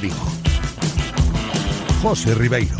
Vigo. José Ribeiro.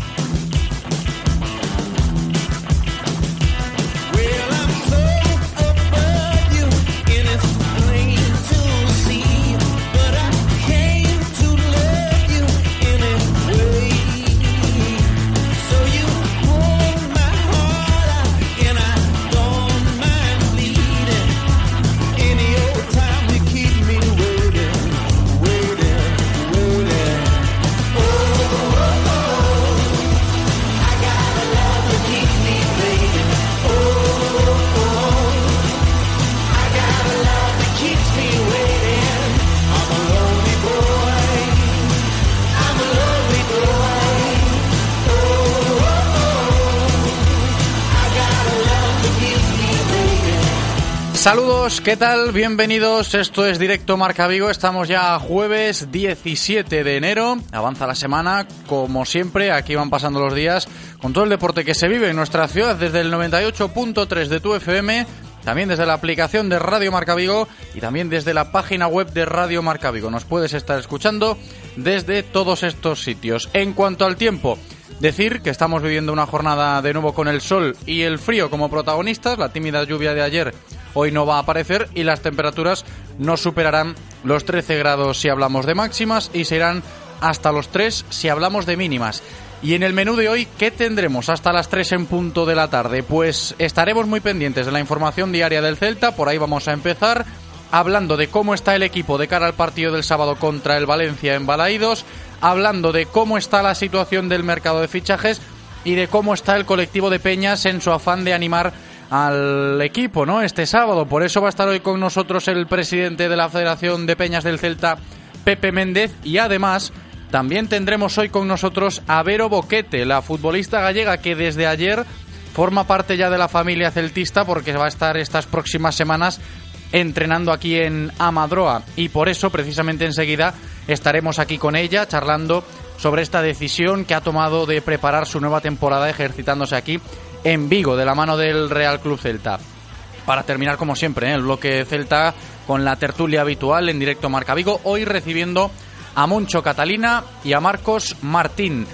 Saludos, ¿qué tal? Bienvenidos. Esto es Directo Marca Vigo. Estamos ya jueves 17 de enero. Avanza la semana, como siempre. Aquí van pasando los días con todo el deporte que se vive en nuestra ciudad desde el 98.3 de tu FM, también desde la aplicación de Radio Marca Vigo y también desde la página web de Radio Marca Vigo. Nos puedes estar escuchando desde todos estos sitios. En cuanto al tiempo, Decir que estamos viviendo una jornada de nuevo con el sol y el frío como protagonistas. La tímida lluvia de ayer hoy no va a aparecer y las temperaturas no superarán los 13 grados si hablamos de máximas y se irán hasta los 3 si hablamos de mínimas. Y en el menú de hoy, ¿qué tendremos hasta las 3 en punto de la tarde? Pues estaremos muy pendientes de la información diaria del Celta, por ahí vamos a empezar hablando de cómo está el equipo de cara al partido del sábado contra el Valencia en Balaídos, hablando de cómo está la situación del mercado de fichajes y de cómo está el colectivo de Peñas en su afán de animar al equipo, ¿no? Este sábado. Por eso va a estar hoy con nosotros el presidente de la Federación de Peñas del Celta, Pepe Méndez, y además también tendremos hoy con nosotros a Vero Boquete, la futbolista gallega que desde ayer forma parte ya de la familia celtista porque va a estar estas próximas semanas entrenando aquí en Amadroa y por eso precisamente enseguida estaremos aquí con ella charlando sobre esta decisión que ha tomado de preparar su nueva temporada ejercitándose aquí en Vigo, de la mano del Real Club Celta. Para terminar, como siempre, ¿eh? el bloque Celta con la tertulia habitual en directo Marca Vigo, hoy recibiendo a Moncho Catalina y a Marcos Martín.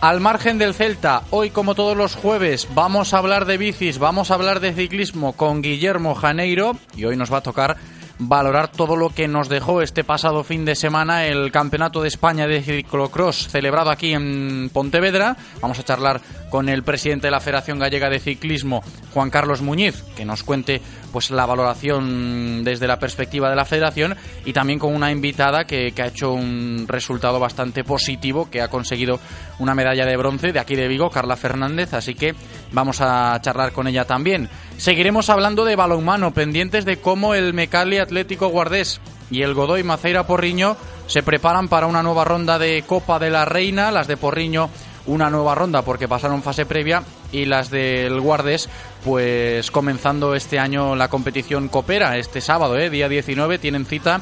Al margen del Celta, hoy como todos los jueves vamos a hablar de bicis, vamos a hablar de ciclismo con Guillermo Janeiro y hoy nos va a tocar valorar todo lo que nos dejó este pasado fin de semana el Campeonato de España de Ciclocross celebrado aquí en Pontevedra. Vamos a charlar con el presidente de la Federación Gallega de Ciclismo, Juan Carlos Muñiz, que nos cuente pues la valoración desde la perspectiva de la federación y también con una invitada que, que ha hecho un resultado bastante positivo, que ha conseguido una medalla de bronce de aquí de Vigo, Carla Fernández, así que vamos a charlar con ella también. Seguiremos hablando de balonmano, pendientes de cómo el Mecali Atlético Guardés y el Godoy Maceira Porriño se preparan para una nueva ronda de Copa de la Reina, las de Porriño una nueva ronda porque pasaron fase previa y las del Guardes pues comenzando este año la competición Copera este sábado, ¿eh? día 19 tienen cita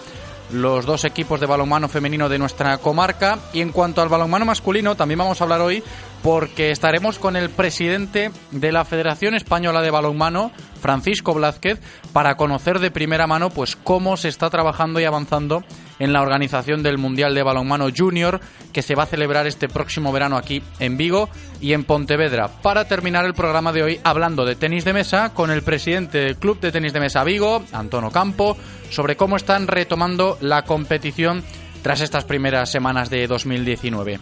los dos equipos de balonmano femenino de nuestra comarca y en cuanto al balonmano masculino también vamos a hablar hoy porque estaremos con el presidente de la Federación Española de Balonmano, Francisco Blázquez, para conocer de primera mano pues cómo se está trabajando y avanzando en la organización del Mundial de Balonmano Junior que se va a celebrar este próximo verano aquí en Vigo y en Pontevedra. Para terminar el programa de hoy hablando de tenis de mesa con el presidente del Club de Tenis de Mesa Vigo, Antonio Campo, sobre cómo están retomando la competición tras estas primeras semanas de 2019.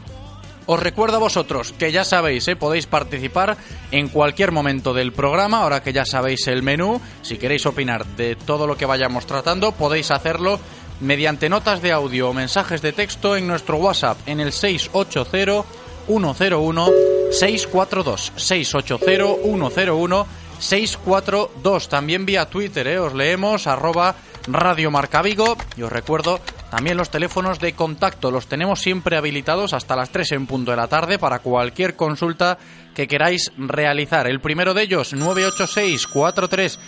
Os recuerdo a vosotros que ya sabéis, ¿eh? podéis participar en cualquier momento del programa, ahora que ya sabéis el menú. Si queréis opinar de todo lo que vayamos tratando, podéis hacerlo mediante notas de audio o mensajes de texto en nuestro WhatsApp en el 680 101 642 680 101 642 también vía Twitter ¿eh? os leemos arroba Radio Marca Vigo y os recuerdo También los teléfonos de contacto los tenemos siempre habilitados hasta las 3 en punto de la tarde para cualquier consulta que queráis realizar. El primero de ellos, 986 43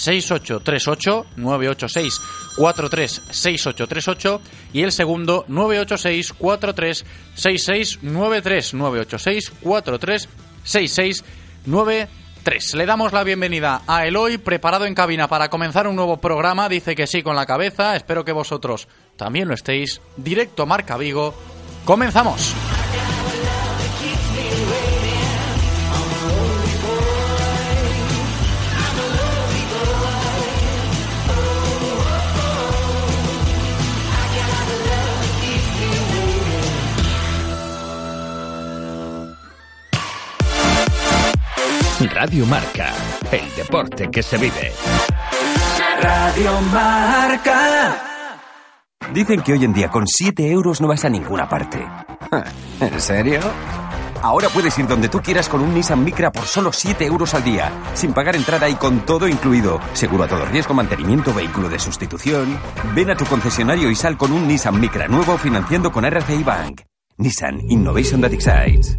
6838 986 43 6838 y el segundo 986 43 6693 986 43 6693 Le damos la bienvenida a Eloy, preparado en cabina para comenzar un nuevo programa. Dice que sí con la cabeza. Espero que vosotros también lo estéis. Directo Marca Vigo. Comenzamos. Radio Marca, el deporte que se vive. Radio Marca. Dicen que hoy en día con 7 euros no vas a ninguna parte. ¿En serio? Ahora puedes ir donde tú quieras con un Nissan Micra por solo 7 euros al día, sin pagar entrada y con todo incluido. Seguro a todo riesgo, mantenimiento, vehículo de sustitución. Ven a tu concesionario y sal con un Nissan Micra nuevo financiando con RCI Bank. Nissan Innovation That Excites.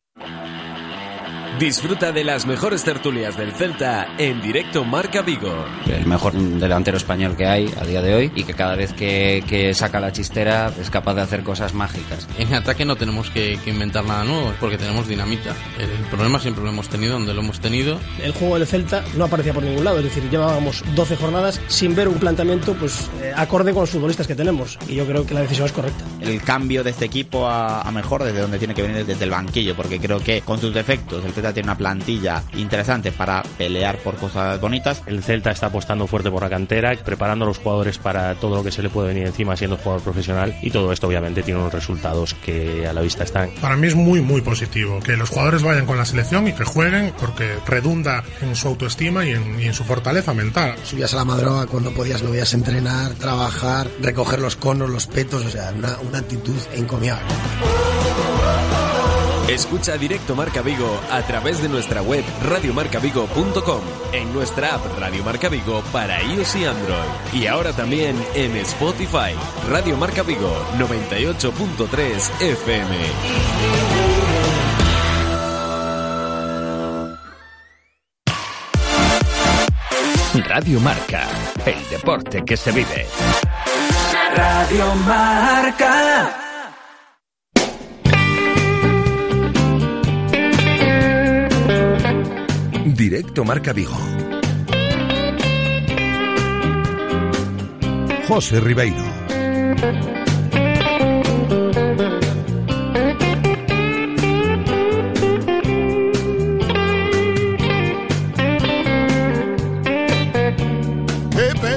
Disfruta de las mejores tertulias del Celta en directo Marca Vigo. El mejor delantero español que hay a día de hoy y que cada vez que, que saca la chistera es capaz de hacer cosas mágicas. En ataque no tenemos que, que inventar nada nuevo porque tenemos dinamita. El, el, problema siempre lo hemos tenido donde lo hemos tenido. El juego del Celta no aparecía por ningún lado, es decir, llevábamos 12 jornadas sin ver un planteamiento pues eh, acorde con los futbolistas que tenemos y yo creo que la decisión es correcta. El cambio de este equipo a, a mejor desde donde tiene que venir desde el banquillo porque creo que con sus defectos el Celta tiene una plantilla interesante para pelear por cosas bonitas. El Celta está apostando fuerte por la cantera, preparando a los jugadores para todo lo que se le puede venir encima siendo jugador profesional y todo esto obviamente tiene unos resultados que a la vista están. Para mí es muy muy positivo que los jugadores vayan con la selección y que jueguen porque redunda en su autoestima y en, y en su fortaleza mental. Subías a la madroga cuando podías, lo veías entrenar, trabajar, recoger los conos, los petos, o sea, una, una actitud encomiable. Escucha directo Marca Vigo a través de nuestra web radiomarcavigo.com, en nuestra app Radio Marca Vigo para iOS y Android. Y ahora también en Spotify, Radio Marca Vigo 98.3 FM. Radio Marca, el deporte que se vive. Radio Marca. Directo Marca Vigo. José Ribeiro.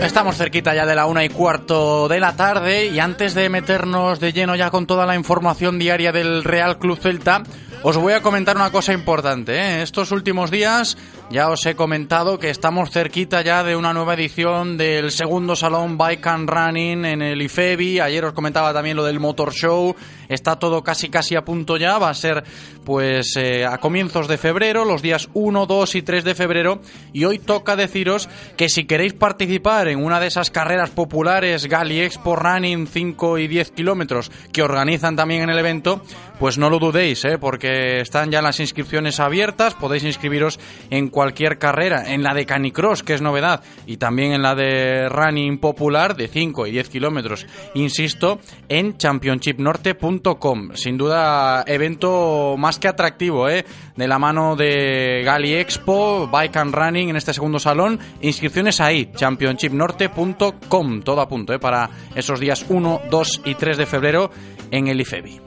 Estamos cerquita ya de la una y cuarto de la tarde y antes de meternos de lleno ya con toda la información diaria del Real Club Celta, os voy a comentar una cosa importante. ¿eh? Estos últimos días ya os he comentado que estamos cerquita ya de una nueva edición del segundo salón Bike and Running en el IFEBI. Ayer os comentaba también lo del Motor Show. Está todo casi casi a punto ya. Va a ser pues eh, a comienzos de febrero, los días 1, 2 y 3 de febrero. Y hoy toca deciros que si queréis participar en una de esas carreras populares Gali Expo Running 5 y 10 kilómetros que organizan también en el evento, pues no lo dudéis, ¿eh? porque están ya las inscripciones abiertas. Podéis inscribiros en cualquier carrera, en la de Canicross, que es novedad, y también en la de Running Popular de 5 y 10 kilómetros. Insisto, en championshipnorte.com. Sin duda, evento más que atractivo, ¿eh? de la mano de Gali Expo, Bike and Running en este segundo salón. Inscripciones ahí, championshipnorte.com. Todo a punto ¿eh? para esos días 1, 2 y 3 de febrero en el IFEBI.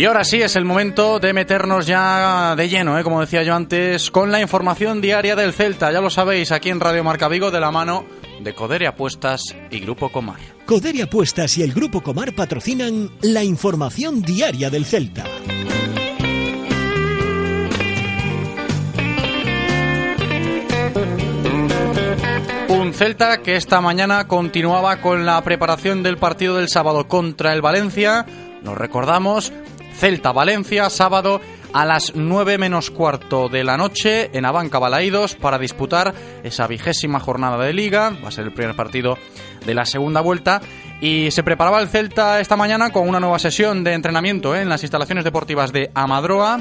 Y ahora sí es el momento de meternos ya de lleno, ¿eh? como decía yo antes, con la información diaria del Celta. Ya lo sabéis, aquí en Radio Marca Vigo, de la mano de Codere Apuestas y Grupo Comar. Codere Apuestas y el Grupo Comar patrocinan la información diaria del Celta. Un Celta que esta mañana continuaba con la preparación del partido del sábado contra el Valencia. Nos recordamos, Celta-Valencia, sábado a las 9 menos cuarto de la noche en Abanca Balaídos para disputar esa vigésima jornada de liga. Va a ser el primer partido de la segunda vuelta. Y se preparaba el Celta esta mañana con una nueva sesión de entrenamiento ¿eh? en las instalaciones deportivas de Amadroa.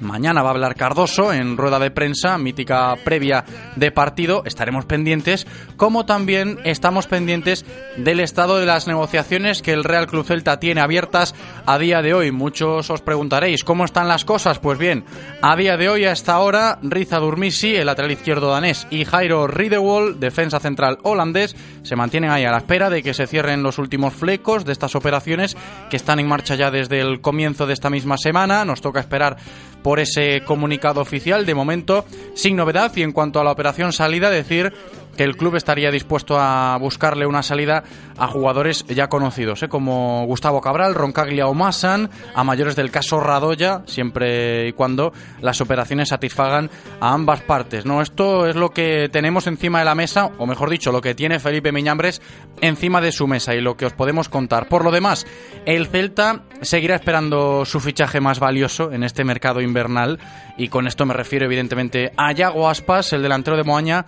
Mañana va a hablar Cardoso en rueda de prensa, mítica previa de partido. Estaremos pendientes, como también estamos pendientes del estado de las negociaciones que el Real Club Celta tiene abiertas a día de hoy. Muchos os preguntaréis, ¿cómo están las cosas? Pues bien, a día de hoy, hasta ahora, Riza Durmisi, el lateral izquierdo danés, y Jairo Ridewall, defensa central holandés, se mantienen ahí a la espera de que se cierren los últimos flecos de estas operaciones que están en marcha ya desde el comienzo de esta misma semana. Nos toca esperar por ese comunicado oficial. De momento, sin novedad. Y en cuanto a la operación salida, decir que el club estaría dispuesto a buscarle una salida a jugadores ya conocidos, ¿eh? como Gustavo Cabral, Roncaglia o Massan, a mayores del caso Radoya, siempre y cuando las operaciones satisfagan a ambas partes. ¿no? Esto es lo que tenemos encima de la mesa, o mejor dicho, lo que tiene Felipe Miñambres encima de su mesa y lo que os podemos contar. Por lo demás, el Celta seguirá esperando su fichaje más valioso en este mercado invernal y con esto me refiero evidentemente a Yago Aspas, el delantero de Moaña,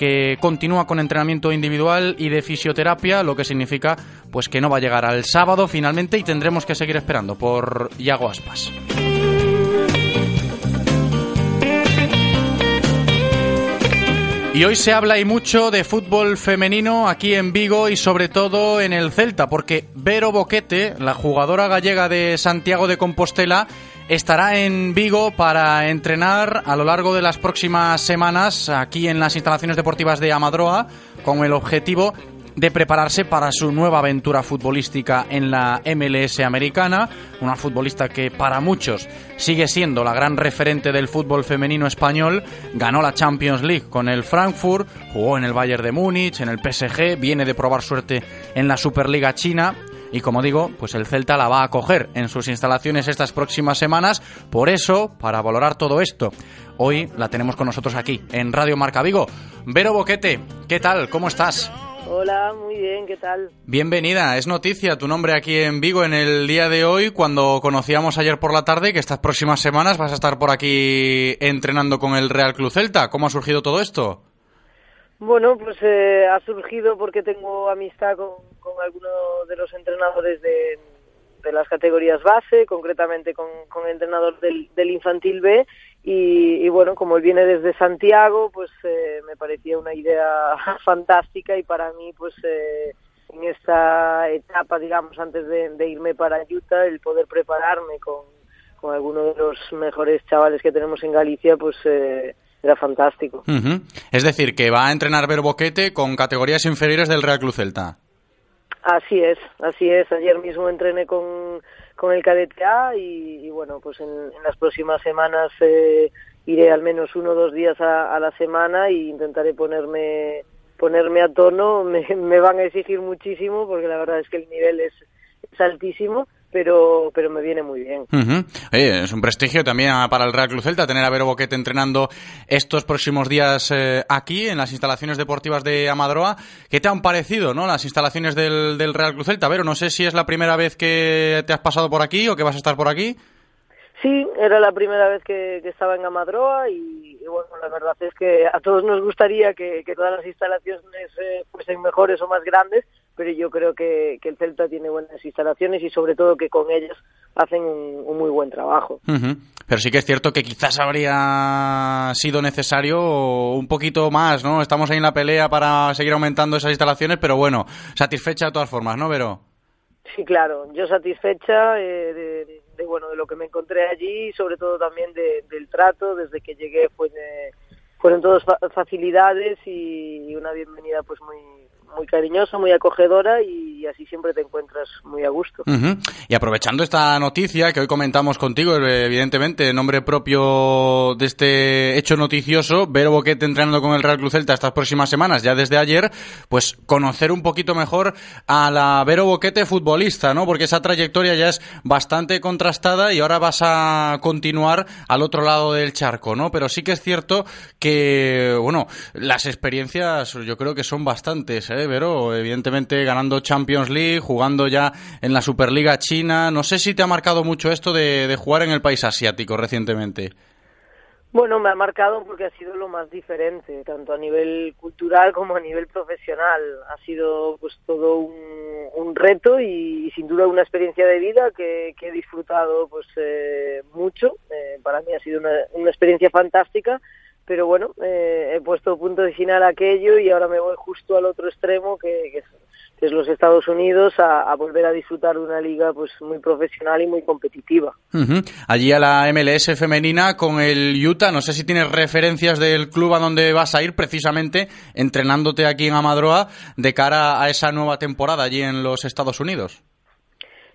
que continúa con entrenamiento individual y de fisioterapia, lo que significa pues que no va a llegar al sábado finalmente y tendremos que seguir esperando por Yago Aspas. Y hoy se habla y mucho de fútbol femenino aquí en Vigo y sobre todo en el Celta, porque Vero Boquete, la jugadora gallega de Santiago de Compostela, estará en Vigo para entrenar a lo largo de las próximas semanas aquí en las instalaciones deportivas de Amadroa con el objetivo de prepararse para su nueva aventura futbolística en la MLS americana, una futbolista que para muchos sigue siendo la gran referente del fútbol femenino español, ganó la Champions League con el Frankfurt, jugó en el Bayern de Múnich, en el PSG, viene de probar suerte en la Superliga China y como digo, pues el Celta la va a acoger en sus instalaciones estas próximas semanas. Por eso, para valorar todo esto, hoy la tenemos con nosotros aquí, en Radio Marca Vigo. Vero Boquete, ¿qué tal? ¿Cómo estás? Hola, muy bien, ¿qué tal? Bienvenida, es noticia tu nombre aquí en Vigo en el día de hoy, cuando conocíamos ayer por la tarde que estas próximas semanas vas a estar por aquí entrenando con el Real Club Celta. ¿Cómo ha surgido todo esto? Bueno, pues eh, ha surgido porque tengo amistad con, con algunos de los entrenadores de, de, las categorías base, concretamente con, con el entrenador del, del infantil B, y, y, bueno, como él viene desde Santiago, pues eh, me parecía una idea fantástica y para mí, pues eh, en esta etapa, digamos, antes de, irme para Utah, el poder prepararme con, con algunos de los mejores chavales que tenemos en Galicia, pues... Eh, era fantástico. Uh -huh. Es decir, que va a entrenar Verboquete con categorías inferiores del Real Club Celta. Así es, así es. Ayer mismo entrené con, con el cadete A y, y bueno, pues en, en, las próximas semanas eh, iré al menos uno o dos días a, a la semana e intentaré ponerme ponerme a tono. Me, me van a exigir muchísimo porque la verdad es que el nivel es, es altísimo pero pero me viene muy bien. Uh -huh. Oye, es un prestigio también para el Real Club Celta tener a Vero Boquete entrenando estos próximos días eh, aquí en las instalaciones deportivas de Amadroa. ¿Qué te han parecido, no, las instalaciones del, del Real Club Celta? Vero, no sé si es la primera vez que te has pasado por aquí o que vas a estar por aquí. Sí, era la primera vez que, que estaba en Amadroa y, y, bueno, la verdad es que a todos nos gustaría que, que todas las instalaciones eh, fuesen mejores o más grandes, pero yo creo que, que, el Celta tiene buenas instalaciones y sobre todo que con ellas hacen un, un muy buen trabajo. Uh -huh. Pero sí que es cierto que quizás habría sido necesario un poquito más, ¿no? Estamos ahí en la pelea para seguir aumentando esas instalaciones, pero bueno, satisfecha de todas formas, ¿no, Vero? Sí, claro, yo satisfecha eh, de, bueno de lo que me encontré allí y sobre todo también de, del trato desde que llegué fue de, fueron todas facilidades y una bienvenida pues muy muy cariñosa, muy acogedora y así siempre te encuentras muy a gusto. Y aprovechando esta noticia que hoy comentamos contigo, eh, evidentemente, en nombre propio de este hecho noticioso, Vero Boquete entrenando con el Real Club Celta estas próximas semanas, ya desde ayer, pues conocer un poquito mejor a la Vero Boquete futbolista, ¿no? Porque esa trayectoria ya es bastante contrastada y ahora vas a continuar al otro lado del charco, ¿no? Pero sí que es cierto que, bueno, las experiencias yo creo que son bastantes, ¿eh, Vero? Evidentemente ganando Champions League, jugando ya en la Superliga China. No sé si te ha marcado mucho esto de, de jugar en el país asiático recientemente. Bueno, me ha marcado porque ha sido lo más diferente, tanto a nivel cultural como a nivel profesional. Ha sido pues todo un, reto y, sin duda una experiencia de vida que, he disfrutado pues eh, mucho. Eh, para mí ha sido una experiencia fantástica, pero bueno, eh, he puesto punto de final a aquello y ahora me voy justo al otro extremo que, es que los Estados Unidos, a, volver a disfrutar de una liga pues muy profesional y muy competitiva. Allí a la MLS femenina con el Utah, no sé si tienes referencias del club a donde vas a ir precisamente entrenándote aquí en Amadroa de cara a esa nueva temporada allí en los Estados Unidos.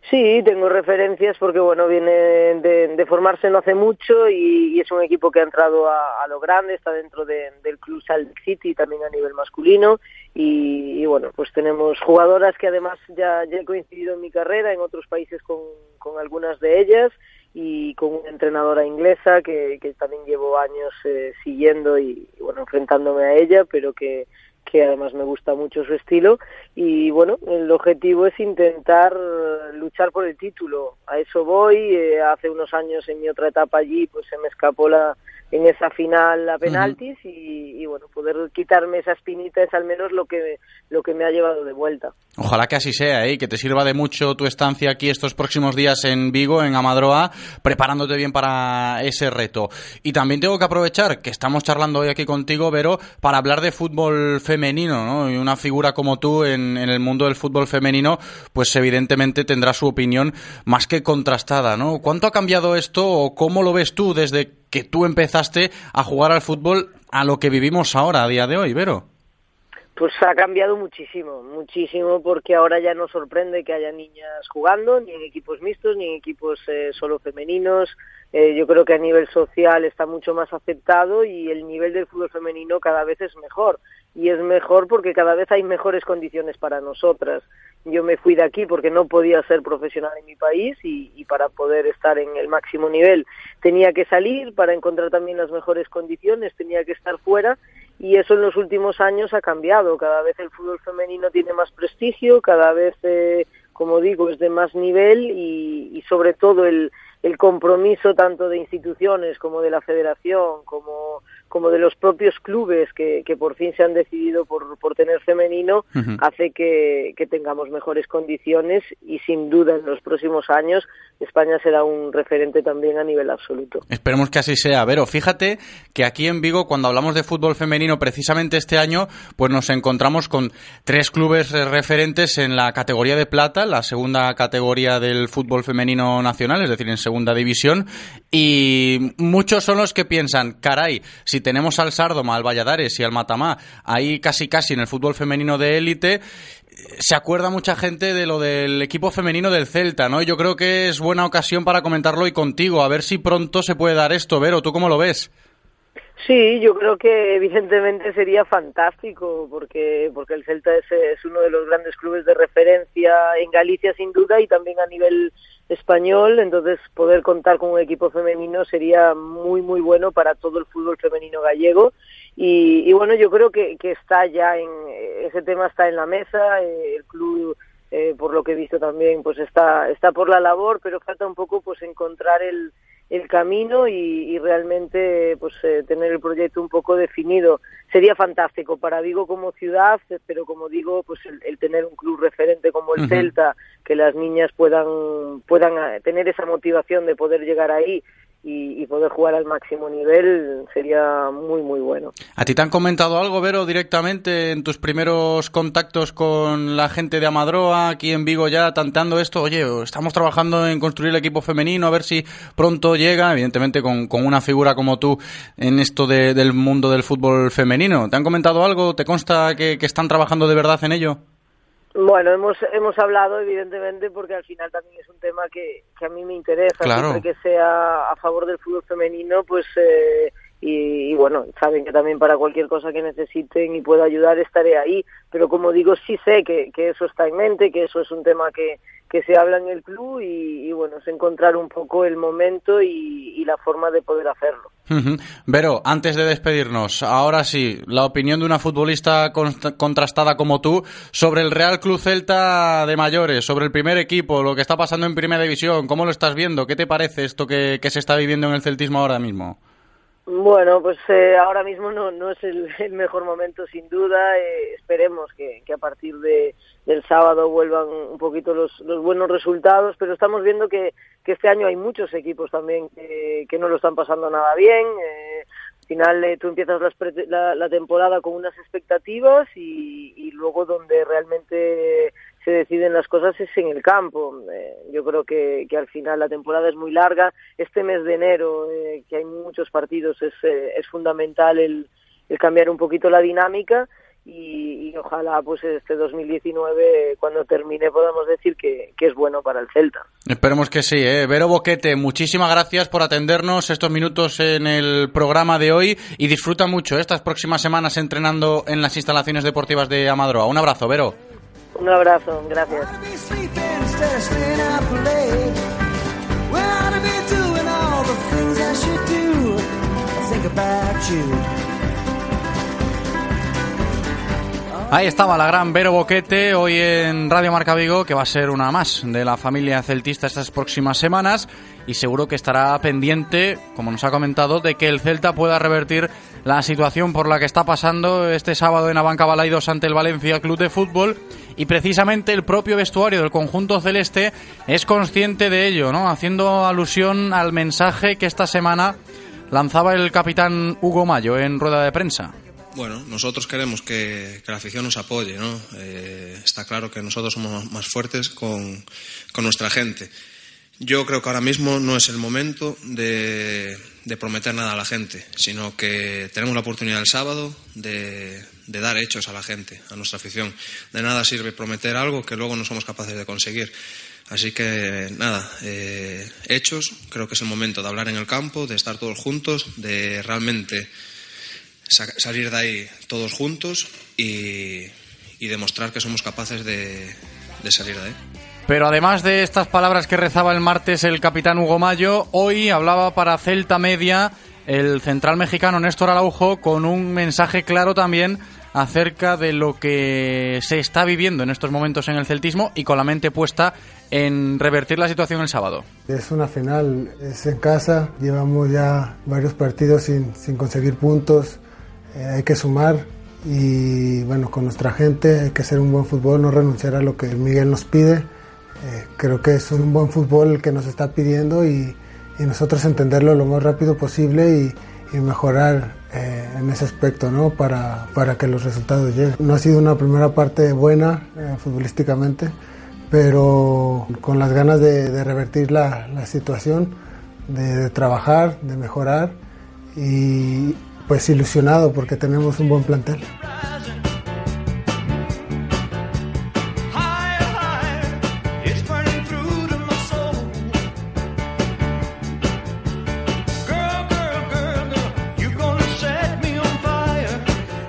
Sí, tengo referencias porque bueno viene de, formarse no hace mucho y, es un equipo que ha entrado a, lo grande, está dentro de, del club Salt City también a nivel masculino. Y, y, bueno pues tenemos jugadoras que además ya, he coincidido en mi carrera en otros países con, con algunas de ellas y con una entrenadora inglesa que, que también llevo años eh, siguiendo y bueno enfrentándome a ella pero que que además me gusta mucho su estilo y bueno, el objetivo es intentar luchar por el título. A eso voy, eh, hace unos años en mi otra etapa allí pues se me escapó la en esa final a penaltis uh -huh. y, y, bueno, poder quitarme esa espinita es al menos lo que lo que me ha llevado de vuelta. Ojalá que así sea, ¿eh? que te sirva de mucho tu estancia aquí estos próximos días en Vigo, en Amadroa, preparándote bien para ese reto. Y también tengo que aprovechar que estamos charlando hoy aquí contigo, Vero, para hablar de fútbol femenino, ¿no? Y una figura como tú en, en el mundo del fútbol femenino, pues evidentemente tendrá su opinión más que contrastada, ¿no? ¿Cuánto ha cambiado esto o cómo lo ves tú desde que tú empezaste a jugar al fútbol a lo que vivimos ahora, a día de hoy, Vero? Pues ha cambiado muchísimo, muchísimo, porque ahora ya no sorprende que haya niñas jugando, ni en equipos mixtos, ni en equipos eh, solo femeninos. Eh, yo creo que a nivel social está mucho más aceptado y el nivel del fútbol femenino cada vez es mejor. Y es mejor porque cada vez hay mejores condiciones para nosotras. Yo me fui de aquí porque no podía ser profesional en mi país y, y para poder estar en el máximo nivel tenía que salir, para encontrar también las mejores condiciones tenía que estar fuera y eso en los últimos años ha cambiado. Cada vez el fútbol femenino tiene más prestigio, cada vez, eh, como digo, es de más nivel y, y sobre todo el, el compromiso tanto de instituciones como de la federación, como como de los propios clubes que, que por fin se han decidido por, por tener femenino, uh -huh. hace que, que, tengamos mejores condiciones y sin duda en los próximos años España será un referente también a nivel absoluto. Esperemos que así sea. Vero, fíjate que aquí en Vigo, cuando hablamos de fútbol femenino, precisamente este año, pues nos encontramos con tres clubes referentes en la categoría de plata, la segunda categoría del fútbol femenino nacional, es decir, en segunda división, y muchos son los que piensan, caray, si tenemos al Sardoma, al Valladares y al Matamá ahí casi casi en el fútbol femenino de élite, se acuerda mucha gente de lo del equipo femenino del Celta, ¿no? Yo creo que es buena ocasión para comentarlo hoy contigo, a ver si pronto se puede dar esto, Vero, ¿tú cómo lo ves? Sí, yo creo que evidentemente sería fantástico porque porque el Celta es uno de los grandes clubes de referencia en Galicia sin duda y también a nivel español, entonces poder contar con un equipo femenino sería muy muy bueno para todo el fútbol femenino gallego. Y, y bueno yo creo que, que está ya en ese tema está en la mesa eh, el club eh, por lo que he visto también pues está está por la labor pero falta un poco pues encontrar el el camino y, y realmente pues eh, tener el proyecto un poco definido sería fantástico para Vigo como ciudad pero como digo pues el, el tener un club referente como el uh -huh. Celta que las niñas puedan puedan tener esa motivación de poder llegar ahí y, y, poder jugar al máximo nivel sería muy muy bueno. ¿A ti te han comentado algo, Vero, directamente en tus primeros contactos con la gente de Amadroa, aquí en Vigo ya tanteando esto? Oye, estamos trabajando en construir el equipo femenino, a ver si pronto llega, evidentemente con, con una figura como tú en esto de, del mundo del fútbol femenino. ¿Te han comentado algo? ¿Te consta que están trabajando de verdad en ello? Bueno, hemos hemos hablado evidentemente porque al final también es un tema que, que a mí me interesa, claro. siempre que sea a favor del fútbol femenino, pues eh, y, y, bueno, saben que también para cualquier cosa que necesiten y pueda ayudar estaré ahí, pero como digo, sí sé que, que eso está en mente, que eso es un tema que, que se habla en el club y, bueno, es encontrar un poco el momento y, la forma de poder hacerlo. Vero, antes de despedirnos, ahora sí, la opinión de una futbolista contrastada como tú sobre el Real Club Celta de mayores, sobre el primer equipo, lo que está pasando en Primera División, ¿cómo lo estás viendo? ¿Qué te parece esto que se está viviendo en el celtismo ahora mismo? Bueno, pues eh, ahora mismo no, no es el, el, mejor momento sin duda. Eh, esperemos que, a partir de, del sábado vuelvan un poquito los, los buenos resultados, pero estamos viendo que, que, este año hay muchos equipos también que, que no lo están pasando nada bien. Eh, al final eh, tú empiezas las la, la, temporada con unas expectativas y, y luego donde realmente se deciden las cosas es en el campo. Eh, yo creo que, al final la temporada es muy larga. Este mes de enero, eh, que hay muchos partidos, es, eh, fundamental el, cambiar un poquito la dinámica y, y, ojalá pues este 2019, cuando termine, podamos decir que, que, es bueno para el Celta. Esperemos que sí. ¿eh? Vero Boquete, muchísimas gracias por atendernos estos minutos en el programa de hoy y disfruta mucho estas próximas semanas entrenando en las instalaciones deportivas de Amadroa. Un abrazo, Vero. Un abrazo, gracias. Ahí estaba la gran Vero Boquete hoy en Radio Marca Vigo, que va a ser una más de la familia celtista estas próximas semanas y seguro que estará pendiente, como nos ha comentado, de que el Celta pueda revertir la situación por la que está pasando este sábado en Abanca Balaidos ante el Valencia Club de Fútbol y precisamente el propio vestuario del conjunto celeste es consciente de ello, ¿no? Haciendo alusión al mensaje que esta semana lanzaba el capitán Hugo Mayo en rueda de prensa. Bueno, nosotros queremos que, la afición nos apoye, ¿no? Eh, está claro que nosotros somos más fuertes con, con, nuestra gente. Yo creo que ahora mismo no es el momento de, de, prometer nada a la gente, sino que tenemos la oportunidad el sábado de, de dar hechos a la gente, a nuestra afición. De nada sirve prometer algo que luego no somos capaces de conseguir. Así que nada, eh, hechos, creo que es el momento de hablar en el campo, de estar todos juntos, de realmente salir de ahí todos juntos y, demostrar que somos capaces de, salir de ahí. Pero además de estas palabras que rezaba el martes el capitán Hugo Mayo, hoy hablaba para Celta Media el central mexicano Néstor Araujo con un mensaje claro también acerca de lo que se está viviendo en estos momentos en el celtismo y con la mente puesta en revertir la situación el sábado. Es una final, es en casa, llevamos ya varios partidos sin, sin conseguir puntos, eh, hay que sumar y bueno, con nuestra gente hay que hacer un buen fútbol, no renunciar a lo que Miguel nos pide. Eh, creo que es un buen fútbol que nos está pidiendo y, nosotros entenderlo lo más rápido posible y, mejorar eh, en ese aspecto ¿no? para, para que los resultados lleguen. No ha sido una primera parte buena eh, futbolísticamente, pero con las ganas de, revertir la, la situación, de trabajar, de mejorar y, pues ilusionado porque tenemos un buen plantel.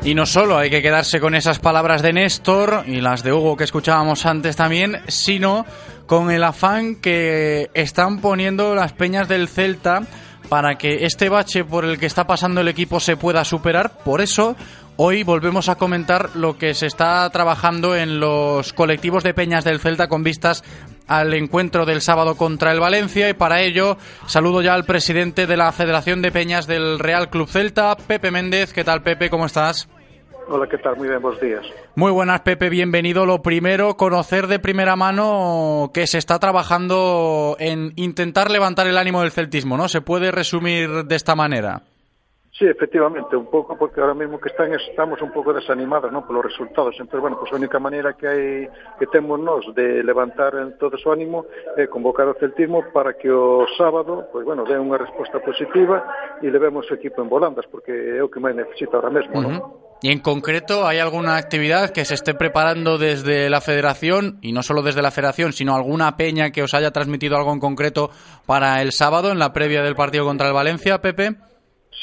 Y no solo hay que quedarse con esas palabras de Néstor y las de Hugo que escuchábamos antes también, sino con el afán que están poniendo las peñas del Celta para que este bache por el que está pasando el equipo se pueda superar. Por eso, hoy volvemos a comentar lo que se está trabajando en los colectivos de peñas del Celta con vistas al encuentro del sábado contra el Valencia y para ello saludo ya al presidente de la Federación de Peñas del Real Club Celta, Pepe Méndez. ¿Qué tal, Pepe? ¿Cómo estás? Hola, ¿qué tal? Muy bien, buenos días. Muy buenas, Pepe, bienvenido. Lo primero, conocer de primera mano que se está trabajando en intentar levantar el ánimo del celtismo, ¿no? ¿Se puede resumir de esta manera? Sí, efectivamente, un pouco porque ahora mismo que están estamos un pouco desanimados, non, polos resultados. Entonces, bueno, pues a única maneira que hai que temos nós de levantar todo o ánimo é convocar o celtismo para que o sábado, pues bueno, dé unha resposta positiva e levemos o equipo en volandas, porque é o que máis necesita ahora mesmo, uh -huh. Y en concreto, ¿hay alguna actividad que se esté preparando desde la federación, y no solo desde la federación, sino alguna peña que os haya transmitido algo en concreto para el sábado, en la previa del partido contra el Valencia, Pepe?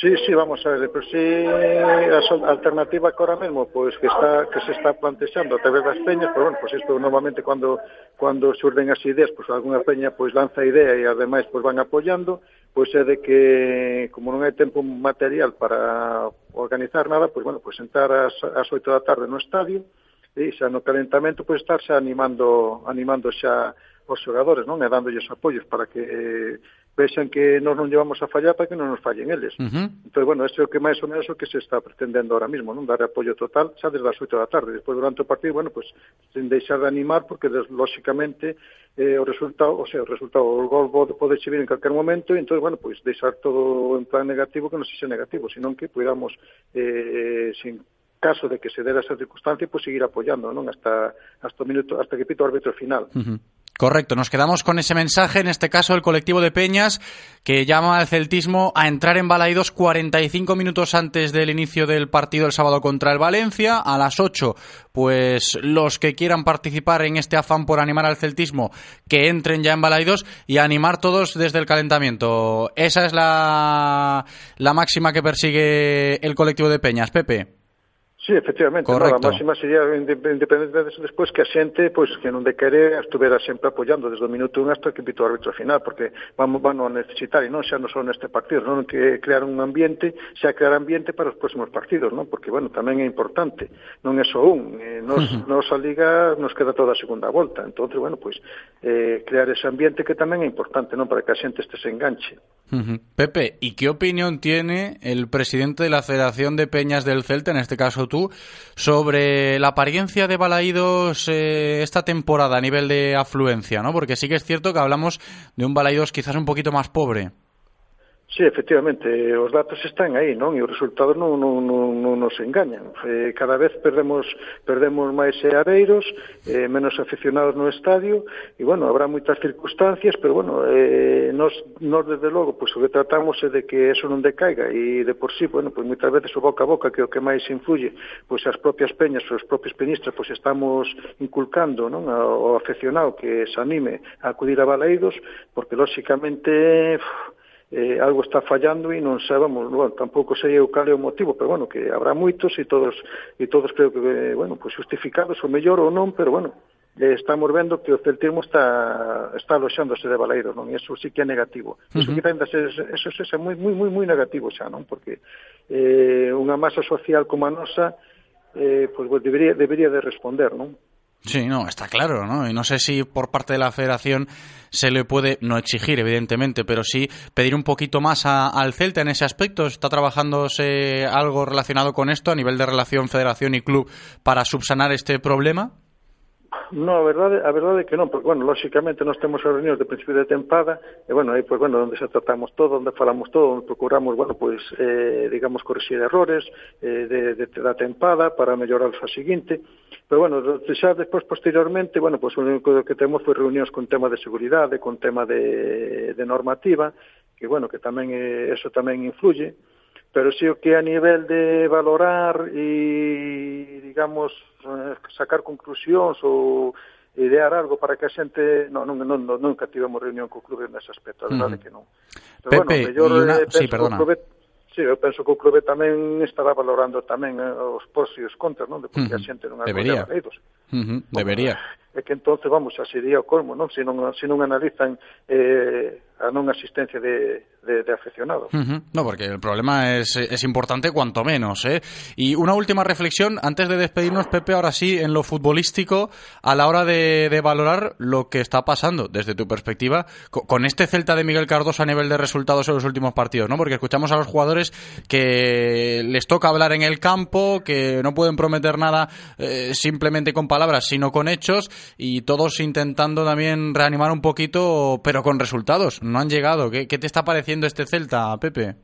Sí, sí, vamos a ver, pero sí alternativa que ahora mesmo pois que está que se está plantexando a través das peñas, pero bueno, pois isto normalmente cando cando surden as ideas, pois algunha peña pois lanza idea e ademais pois van apoiando, pois é de que como non hai tempo material para organizar nada, pois bueno, pois sentar ás, ás 8 da tarde no estadio e xa no calentamento pois estarse animando animando xa os xogadores, non? E dándolles apoios para que eh, vexan que nós non llevamos a fallar para que non nos fallen eles. Uh -huh. Entón, bueno, isto é o que máis ou menos o que se está pretendendo ahora mismo, non dar apoio total xa desde as 8 da tarde. Despois, durante o partido, bueno, pues, sen deixar de animar, porque, des, lóxicamente, eh, o resultado, o sea, o resultado, o gol pode, pode vir en calquer momento, e entón, bueno, pois pues, deixar todo en plan negativo que non se xa negativo, senón que podamos, eh, sin caso de que se dera esa circunstancia, pois pues, seguir apoiando, non? Hasta, hasta, o minuto, hasta que pito o árbitro final. Uh -huh. Correcto, nos quedamos con ese mensaje, en este caso el colectivo de Peñas, que llama al celtismo a entrar en Balaidos 45 minutos antes del inicio del partido el sábado contra el Valencia. A las 8, pues los que quieran participar en este afán por animar al celtismo, que entren ya en Balaidos y animar todos desde el calentamiento. Esa es la, la máxima que persigue el colectivo de Peñas. Pepe. Sí, efectivamente, no, a máxima sería independentemente despois que a xente, pois que non de querer, estuvera sempre apoiando desde o minuto 1 hasta que pito o árbitro final, porque vamos van a necesitar, e non xa non só neste partido, non que crear un ambiente, xa crear ambiente para os próximos partidos, non? Porque bueno, tamén é importante, non é só un, eh, nos uh -huh. nos a liga nos queda toda a segunda volta, entón, bueno, pois eh crear ese ambiente que tamén é importante, non, para que a xente este se enganche. Pepe, ¿y qué opinión tiene el presidente de la Federación de Peñas del Celta, en este caso tú, sobre la apariencia de Balaídos eh, esta temporada a nivel de afluencia, ¿no? Porque sí que es cierto que hablamos de un Balaídos quizás un poquito más pobre. Sí, efectivamente, os datos están aí, non? E os resultados non, non, non, non nos engañan. Eh, cada vez perdemos perdemos máis areiros, eh, menos aficionados no estadio, e, bueno, habrá moitas circunstancias, pero, bueno, eh, nos, nos desde logo, pois, pues, o que tratamos é de que eso non decaiga, e de por sí, bueno, pois, pues, moitas veces o boca a boca, que é o que máis influye, pois, pues, as propias peñas, os propios peñistas, pois, estamos inculcando, non? Ao, aficionado que se anime a acudir a Baleidos, porque, lóxicamente, uf, eh, algo está fallando e non sabemos, bueno, tampouco sei o cal é o motivo, pero bueno, que habrá moitos e todos e todos creo que eh, bueno, pues justificados o mellor ou non, pero bueno, eh, estamos vendo que o celtismo está está aloxándose de baleiro, non? E eso sí que é negativo. Eso uh -huh. que ainda se, eso se, moi moi moi moi negativo xa, non? Porque eh unha masa social como a nosa eh, pues, debería, debería de responder, non? Sí, no, está claro, ¿no? Y no sé si por parte de la federación se le puede, no exigir, evidentemente, pero sí pedir un poquito más a, al Celta en ese aspecto. ¿Está trabajándose algo relacionado con esto a nivel de relación federación y club para subsanar este problema? No, a verdade, a verdade é que non, porque, bueno, lóxicamente nós temos as reunións de principio de tempada, e, bueno, aí, pues, bueno, onde se tratamos todo, onde falamos todo, onde procuramos, bueno, pois, eh, digamos, corrixir errores eh, de, de, da tempada para mellorar a seguinte, pero, bueno, xa despois, posteriormente, bueno, pois, o único que temos foi reunións con tema de seguridade, con tema de, de normativa, que, bueno, que tamén, eh, eso tamén influye, pero sí o que a nivel de valorar e, digamos, Eh, sacar conclusións ou idear algo para que a xente non, non, non, non nunca tivemos reunión co clube nese aspecto, a verdade mm. que non. Pero, Pepe, bueno, mellor, una... eh, sí, perdona. Clube, sí, eu penso que o clube tamén estará valorando tamén eh, os pros e os contras, non? De porque mm. a xente non ha Debería. Uh -huh. Debería. E que entonces vamos, a sería o colmo, non? Se non, se non analizan eh, a non asistencia de, de, aficionados. No, porque el problema es, es importante cuanto menos. ¿eh? Y una última reflexión antes de despedirnos, Pepe, ahora sí, en lo futbolístico, a la hora de, de valorar lo que está pasando desde tu perspectiva con, con, este Celta de Miguel Cardoso a nivel de resultados en los últimos partidos, ¿no? Porque escuchamos a los jugadores que les toca hablar en el campo, que no pueden prometer nada eh, simplemente con palabras, sino con hechos y todos intentando también reanimar un poquito, pero con resultados. No han llegado. ¿Qué, qué te está pareciendo este Celta, Pepe?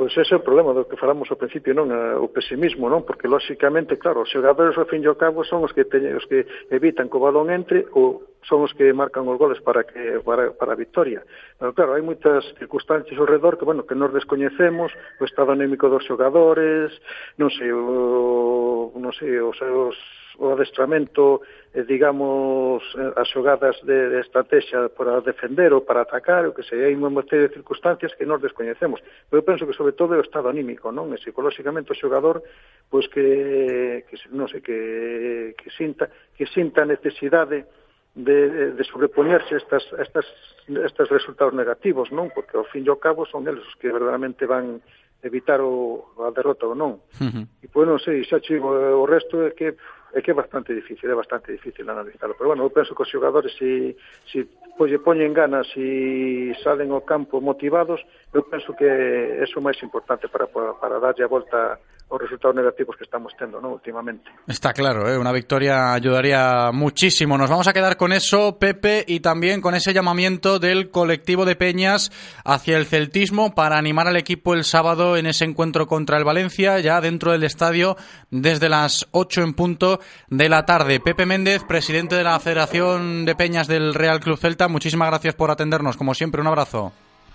Pois ese é o problema do que falamos ao principio, non, o pesimismo, non, porque lóxicamente, claro, os xogadores ao fin e ao cabo son os que teñen, os que evitan que o balón entre ou son os que marcan os goles para que para, para a victoria. Pero claro, hai moitas circunstancias ao redor que, bueno, que nos descoñecemos, o estado anémico dos xogadores, non sei, o, non sei, os, os o adestramento, eh, digamos, eh, as xogadas de, de estrategia para defender ou para atacar, o que sei, hai unha serie de circunstancias que nos descoñecemos. Pero eu penso que sobre todo é o estado anímico, non? E psicolóxicamente o xogador pois que, que non sei, que, que sinta que sinta necesidade de, de sobrepoñerse a estas, a estas, a estes resultados negativos, non? Porque ao fin e ao cabo son eles os que verdadeiramente van evitar o, a derrota ou non. Uh -huh. E pois non sei, xa chivo eh, o resto é que é que é bastante difícil, é bastante difícil analizarlo. Pero bueno, eu penso que os xogadores pois, se, se pois, poñen ganas e salen ao campo motivados, eu penso que é o máis importante para, para, para darlle a volta os resultados negativos que estamos tendo ¿no? últimamente. Está claro, ¿eh? una victoria ayudaría muchísimo. Nos vamos a quedar con eso, Pepe, y también con ese llamamiento del colectivo de Peñas hacia el celtismo para animar al equipo el sábado en ese encuentro contra el Valencia, ya dentro del estadio, desde las 8 en punto de la tarde. Pepe Méndez, presidente de la Federación de Peñas del Real Club Celta, muchísimas gracias por atendernos. Como siempre, un abrazo.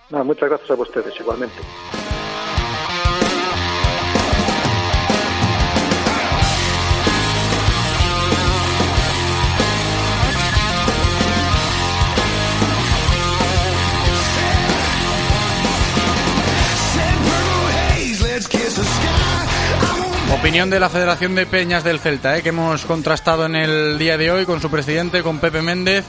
No, muchas gracias a ustedes, igualmente. Opinión de la Federación de Peñas del Celta, ¿eh? que hemos contrastado en el día de hoy con su presidente, con Pepe Méndez,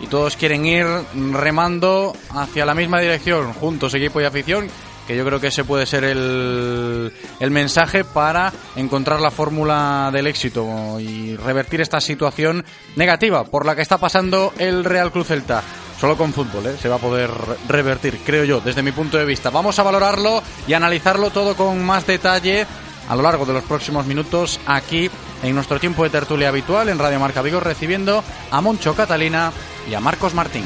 y todos quieren ir remando hacia la misma dirección, juntos, equipo y afición, que yo creo que ese puede ser el, el mensaje para encontrar la fórmula del éxito y revertir esta situación negativa por la que está pasando el Real Cruz Celta. Solo con fútbol ¿eh? se va a poder revertir, creo yo, desde mi punto de vista. Vamos a valorarlo y analizarlo todo con más detalle a lo largo de los próximos minutos aquí en nuestro tiempo de tertulia habitual en Radio Marca Vigo recibiendo a Moncho Catalina y a Marcos Martín.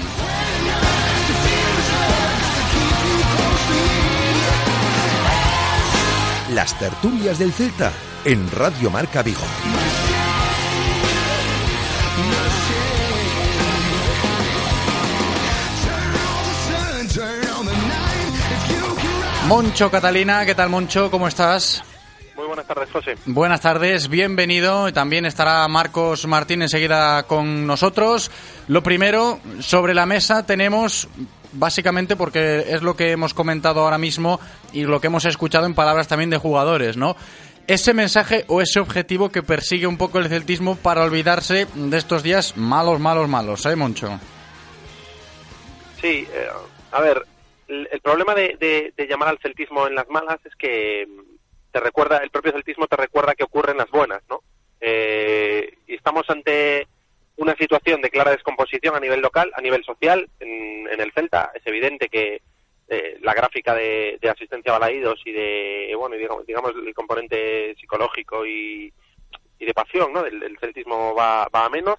Las tertulias del Celta en Radio Marca Vigo. Moncho Catalina, ¿qué tal Moncho? ¿Cómo estás? Muy buenas tardes, José. Buenas tardes, bienvenido. También estará Marcos Martín enseguida con nosotros. Lo primero, sobre la mesa tenemos, básicamente porque es lo que hemos comentado ahora mismo y lo que hemos escuchado en palabras también de jugadores, ¿no? Ese mensaje o ese objetivo que persigue un poco el celtismo para olvidarse de estos días malos, malos, malos, ¿eh, Moncho? Sí, eh, a ver, el, el problema de, de, de, llamar al celtismo en las malas es que te recuerda, el propio celtismo te recuerda que ocurren las buenas, ¿no? Eh, y estamos ante una situación de clara descomposición a nivel local, a nivel social, en, en el Celta. Es evidente que eh, la gráfica de, asistencia a balaídos y de, bueno, digamos, digamos el componente psicológico y, de pasión, ¿no? Del celtismo va, va a menos.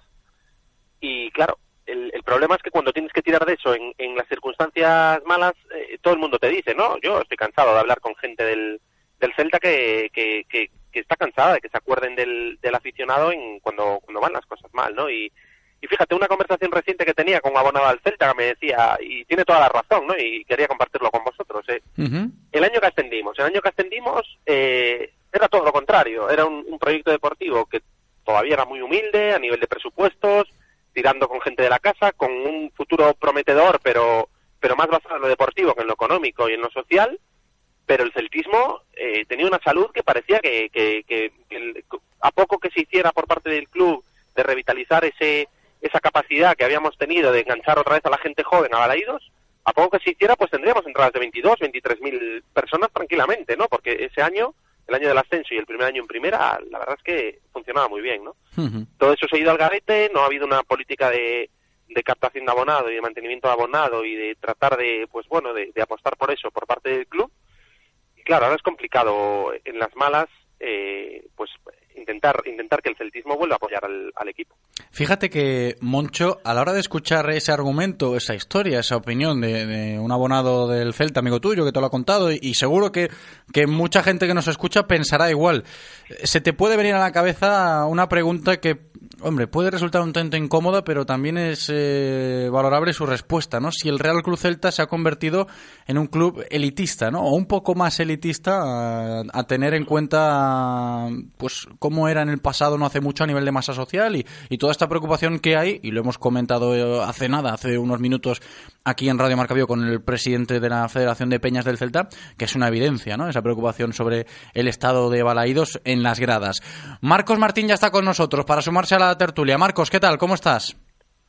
Y claro, el, el, problema es que cuando tienes que tirar de eso en, en las circunstancias malas, eh, todo el mundo te dice, ¿no? Yo estoy cansado de hablar con gente del, del Celta que, que, que, que, está cansada de que se acuerden del, del aficionado en cuando, cuando van las cosas mal, ¿no? Y, y fíjate, una conversación reciente que tenía con un abonado al Celta que me decía, y tiene toda la razón, ¿no? Y quería compartirlo con vosotros. ¿eh? Uh -huh. El año que ascendimos, el año que ascendimos eh, era todo lo contrario, era un, un proyecto deportivo que todavía era muy humilde a nivel de presupuestos, tirando con gente de la casa, con un futuro prometedor, pero, pero más basado en lo deportivo que en lo económico y en lo social. Pero el celtismo eh, tenía una salud que parecía que, que, que, que el, a poco que se hiciera por parte del club de revitalizar ese, esa capacidad que habíamos tenido de enganchar otra vez a la gente joven a Balaídos, a poco que se hiciera, pues tendríamos entradas de 22, 23 mil personas tranquilamente, ¿no? Porque ese año, el año del ascenso y el primer año en primera, la verdad es que funcionaba muy bien, ¿no? Todo eso se ha ido al garete, no ha habido una política de, de captación de abonado y de mantenimiento de abonado y de tratar de, pues bueno, de, de apostar por eso por parte del club. Claro, ahora es complicado en las malas, eh, pues intentar intentar que el celtismo vuelva a apoyar al, equipo. Fíjate que, Moncho, a la hora de escuchar ese argumento, esa historia, esa opinión de, un abonado del Celta, amigo tuyo, que te lo ha contado, y, seguro que, que mucha gente que nos escucha pensará igual. Se te puede venir a la cabeza una pregunta que hombre, puede resultar un tanto incómoda, pero también es eh, valorable su respuesta, ¿no? Si el Real Club Celta se ha convertido en un club elitista, ¿no? O un poco más elitista a, a, tener en cuenta, pues, cómo era en el pasado no hace mucho a nivel de masa social y, toda esta preocupación que hay, y lo hemos comentado hace nada, hace unos minutos aquí en Radio Marca con el presidente de la Federación de Peñas del Celta, que es una evidencia, ¿no? Esa preocupación sobre el estado de Balaídos en las gradas. Marcos Martín ya está con nosotros para sumarse a la tertulia. Marcos, ¿qué tal? ¿Cómo estás?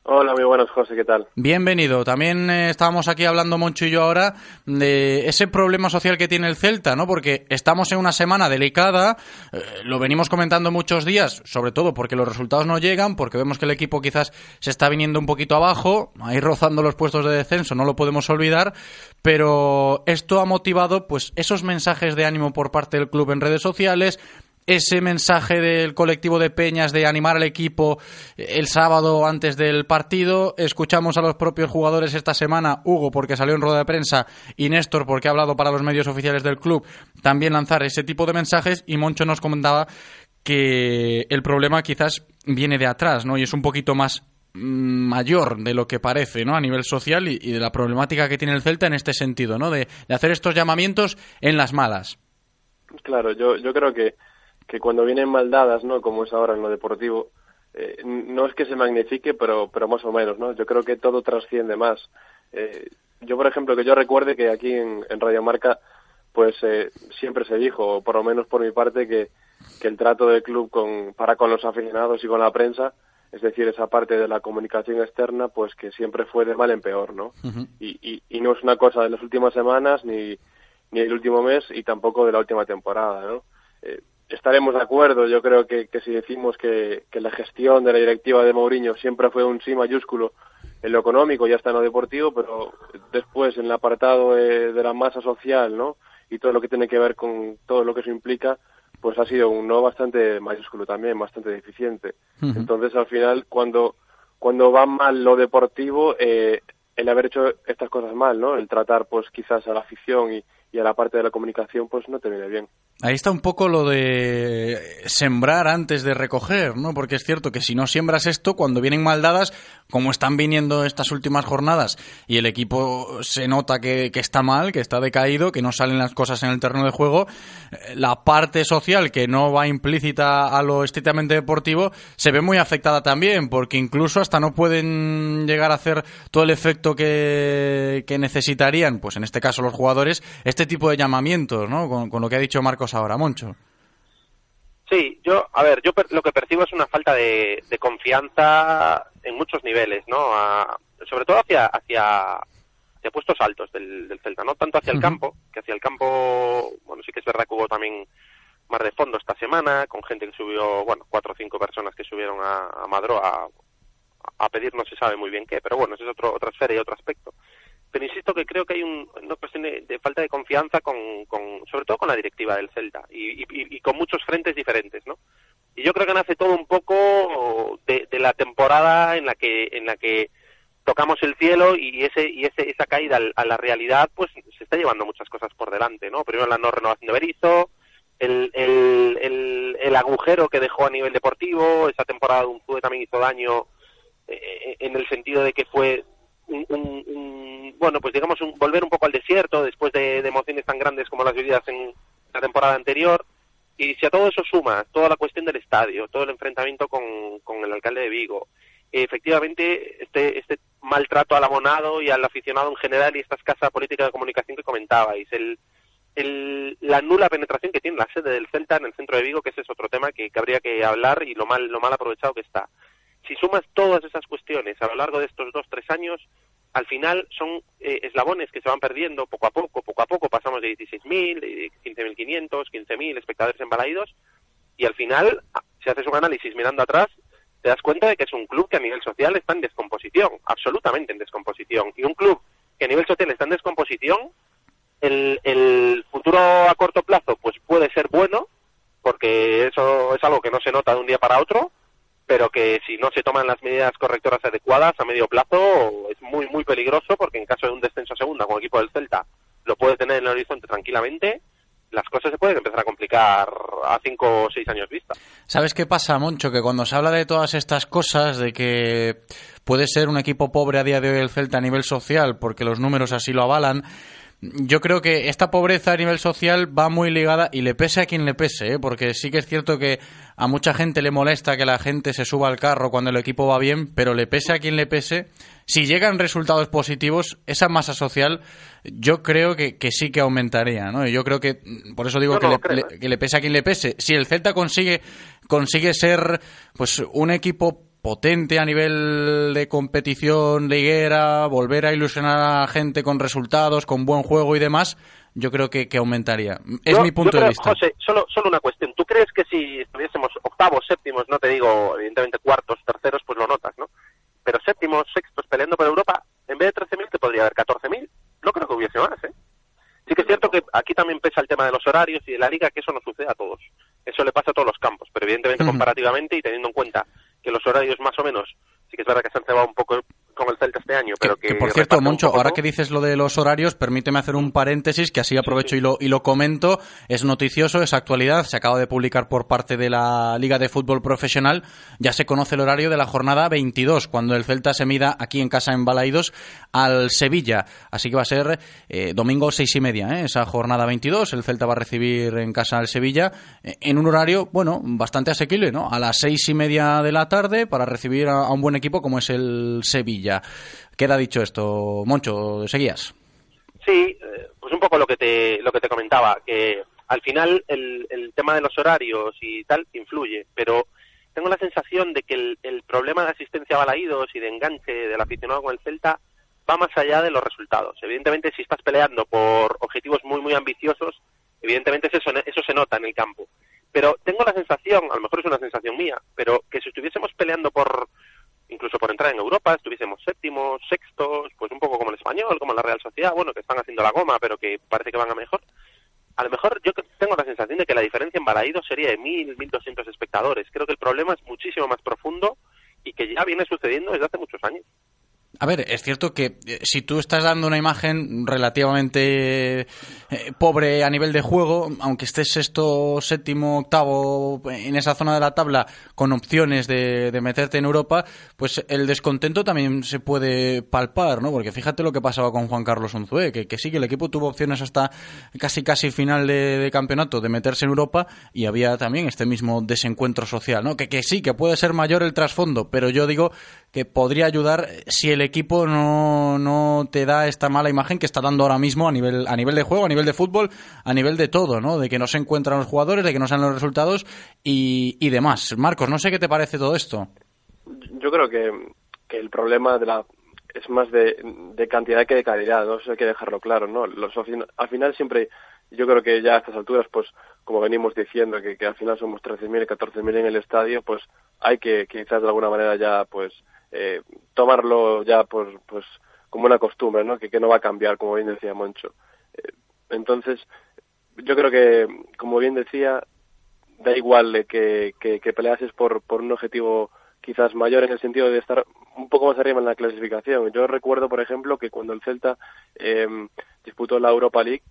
Hola, muy buenos, José, ¿qué tal? Bienvenido. También eh, estábamos aquí hablando, Moncho y yo, ahora de ese problema social que tiene el Celta, ¿no? Porque estamos en una semana delicada, eh, lo venimos comentando muchos días, sobre todo porque los resultados no llegan, porque vemos que el equipo quizás se está viniendo un poquito abajo, ahí rozando los puestos de descenso, no lo podemos olvidar, pero esto ha motivado, pues, esos mensajes de ánimo por parte del club en redes sociales, ese mensaje del colectivo de Peñas de animar al equipo el sábado antes del partido. Escuchamos a los propios jugadores esta semana, Hugo porque salió en rueda de prensa y Néstor porque ha hablado para los medios oficiales del club, también lanzar ese tipo de mensajes y Moncho nos comentaba que el problema quizás viene de atrás, ¿no? Y es un poquito más mayor de lo que parece, ¿no? A nivel social y, y de la problemática que tiene el Celta en este sentido, ¿no? De, de hacer estos llamamientos en las malas. Claro, yo, yo creo que que cuando vienen mal dadas, ¿no? Como es ahora en lo deportivo, eh, no es que se magnifique, pero, pero más o menos, ¿no? Yo creo que todo trasciende más. Eh, yo, por ejemplo, que yo recuerde que aquí en, en Radio Marca, pues eh, siempre se dijo, o por lo menos por mi parte, que, que el trato del club con, para con los aficionados y con la prensa, es decir, esa parte de la comunicación externa, pues que siempre fue de mal en peor, ¿no? Uh -huh. y, y, y no es una cosa de las últimas semanas, ni, ni el último mes, y tampoco de la última temporada, ¿no? Eh, estaremos de acuerdo, yo creo que, que si decimos que, que, la gestión de la directiva de Mourinho siempre fue un sí mayúsculo en lo económico y hasta en lo deportivo, pero después en el apartado de, de, la masa social, ¿no? Y todo lo que tiene que ver con todo lo que eso implica, pues ha sido un no bastante mayúsculo también, bastante deficiente. Uh -huh. Entonces, al final, cuando, cuando va mal lo deportivo, eh, el haber hecho estas cosas mal, ¿no? El tratar, pues, quizás a la afición y, y a la parte de la comunicación, pues, no te viene bien. Ahí está un poco lo de sembrar antes de recoger, ¿no? Porque es cierto que si no siembras esto, cuando vienen maldadas, como están viniendo estas últimas jornadas, y el equipo se nota que, que, está mal, que está decaído, que no salen las cosas en el terreno de juego, la parte social que no va implícita a lo estrictamente deportivo se ve muy afectada también, porque incluso hasta no pueden llegar a hacer todo el efecto que, que necesitarían, pues en este caso los jugadores, este tipo de llamamientos, ¿no? Con, con lo que ha dicho Marcos ahora, Moncho. Sí, yo, a ver, yo lo que percibo es una falta de, de confianza en muchos niveles, ¿no? A, sobre todo hacia, hacia, hacia puestos altos del, del, Celta, no tanto hacia el campo, que hacia el campo, bueno, sí que es verdad que hubo también más de fondo esta semana, con gente que subió, bueno, cuatro o cinco personas que subieron a, a Madro a, a pedir no se sabe muy bien qué, pero bueno, ese es otro, otra esfera y otro aspecto pero insisto que creo que hay un, una cuestión de, falta de confianza con, con, sobre todo con la directiva del Celta y, con muchos frentes diferentes, ¿no? Y yo creo que nace todo un poco de, de, la temporada en la que en la que tocamos el cielo y ese y ese esa caída a la realidad pues se está llevando muchas cosas por delante, ¿no? Primero la no renovación de Berizzo, el, el, el, el agujero que dejó a nivel deportivo, esa temporada de un fue también hizo daño eh, en el sentido de que fue un, un, bueno, pues digamos, un, volver un poco al desierto después de, emociones tan grandes como las vividas en la temporada anterior. Y si a todo eso suma toda la cuestión del estadio, todo el enfrentamiento con, con el alcalde de Vigo, efectivamente este, este maltrato al abonado y al aficionado en general y esta escasa política de comunicación que comentabais, el, la nula penetración que tiene la sede del Celta en el centro de Vigo, que ese es otro tema que, que habría que hablar y lo mal, lo mal aprovechado que está si sumas todas esas cuestiones a lo largo de estos dos, tres años, al final son eh, eslabones que se van perdiendo poco a poco, poco a poco pasamos de 16.000, de 15.500, 15.000 espectadores embalaídos y al final, si haces un análisis mirando atrás, te das cuenta de que es un club que a nivel social está en descomposición, absolutamente en descomposición. Y un club que a nivel social está en descomposición, el, el futuro a corto plazo pues puede ser bueno, porque eso es algo que no se nota de un día para otro, pero que si no se toman las medidas correctoras adecuadas a medio plazo es muy muy peligroso porque en caso de un descenso a segunda con el equipo del Celta lo puede tener en el horizonte tranquilamente las cosas se pueden empezar a complicar a cinco o seis años vista. ¿Sabes qué pasa, Moncho? Que cuando se habla de todas estas cosas, de que puede ser un equipo pobre a día de hoy el Celta a nivel social, porque los números así lo avalan, yo creo que esta pobreza a nivel social va muy ligada y le pese a quien le pese, ¿eh? porque sí que es cierto que a mucha gente le molesta que la gente se suba al carro cuando el equipo va bien, pero le pese a quien le pese, si llegan resultados positivos, esa masa social yo creo que, sí que aumentaría, ¿no? Y yo creo que, por eso digo que, le, ¿eh? que le pese a quien le pese. Si el Celta consigue, consigue ser pues un equipo potente a nivel de competición liguera, volver a ilusionar a gente con resultados, con buen juego y demás, yo creo que, que aumentaría. Es mi punto de vista. José, solo, solo una cuestión. ¿Tú crees que si estuviésemos octavos, séptimos, no te digo evidentemente cuartos, terceros, pues lo notas, ¿no? Pero séptimos, sextos, peleando por Europa, en vez de 13.000 te podría haber 14.000. No creo que hubiese más, ¿eh? Sí que es cierto que aquí también pesa el tema de los horarios y de la liga, que eso no sucede a todos. Eso le pasa a todos los campos, pero evidentemente comparativamente y teniendo en cuenta que los horarios más o menos, sí que es verdad que se han cebado un poco con el Celta este año, pero que... por cierto, Moncho, ahora que dices lo de los horarios, permíteme hacer un paréntesis, que así aprovecho Y, lo, y lo comento. Es noticioso, es actualidad, se acaba de publicar por parte de la Liga de Fútbol Profesional. Ya se conoce el horario de la jornada 22, cuando el Celta se mida aquí en casa en Balaidos al Sevilla. Así que va a ser eh, domingo seis y media, ¿eh? esa jornada 22. El Celta va a recibir en casa al Sevilla eh, en un horario, bueno, bastante asequible, ¿no? A las seis y media de la tarde para recibir a un buen equipo como es el Sevilla. Queda dicho esto. Moncho, ¿seguías? Sí, eh, pues un poco lo que te, lo que te comentaba, que al final el, el tema de los horarios y tal influye, pero tengo la sensación de que el, el problema de asistencia a balaídos y de enganche del aficionado con el Celta va más allá de los resultados. Evidentemente, si estás peleando por objetivos muy, muy ambiciosos, evidentemente eso, eso se nota en el campo. Pero tengo la sensación, a lo mejor es una sensación mía, pero que si estuviésemos peleando por, incluso por entrar en Europa, estuviésemos séptimos, sextos, pues un poco como el español, como la Real Sociedad, bueno, que están haciendo la goma, pero que parece que van a mejor. A lo mejor yo tengo la sensación de que la diferencia en Balaídos sería de mil, mil doscientos espectadores. Creo que el problema es muchísimo más profundo y que ya viene sucediendo desde hace muchos años. A ver, es cierto que eh, si tú estás dando una imagen relativamente eh, pobre a nivel de juego, aunque estés sexto, séptimo, octavo en esa zona de la tabla con opciones de, meterte en Europa, pues el descontento también se puede palpar, ¿no? Porque fíjate lo que pasaba con Juan Carlos Unzué, que, sí que el equipo tuvo opciones hasta casi casi final de, campeonato de meterse en Europa y había también este mismo desencuentro social, ¿no? Que, que sí, que puede ser mayor el trasfondo, pero yo digo que podría ayudar si el equipo no, no te da esta mala imagen que está dando ahora mismo a nivel, a nivel de juego, a nivel de fútbol, a nivel de todo, ¿no? De que no se encuentran los jugadores, de que no salen los resultados y, y demás. Marcos, no sé qué te parece todo esto. Yo creo que, que el problema de la es más de, de, cantidad que de calidad, ¿no? Eso hay que dejarlo claro, ¿no? Los, al final siempre, yo creo que ya a estas alturas, pues, como venimos diciendo, que, al final somos 13.000 y 14.000 en el estadio, pues hay que quizás de alguna manera ya, pues, eh, tomarlo ya por, pues como una costumbre, ¿no? Que, que no va a cambiar, como bien decía Moncho. Eh, entonces, yo creo que, como bien decía, da igual que, que, que peleases por, por un objetivo quizás mayor en el sentido de estar un poco más arriba en la clasificación. Yo recuerdo, por ejemplo, que cuando el Celta eh, disputó la Europa League,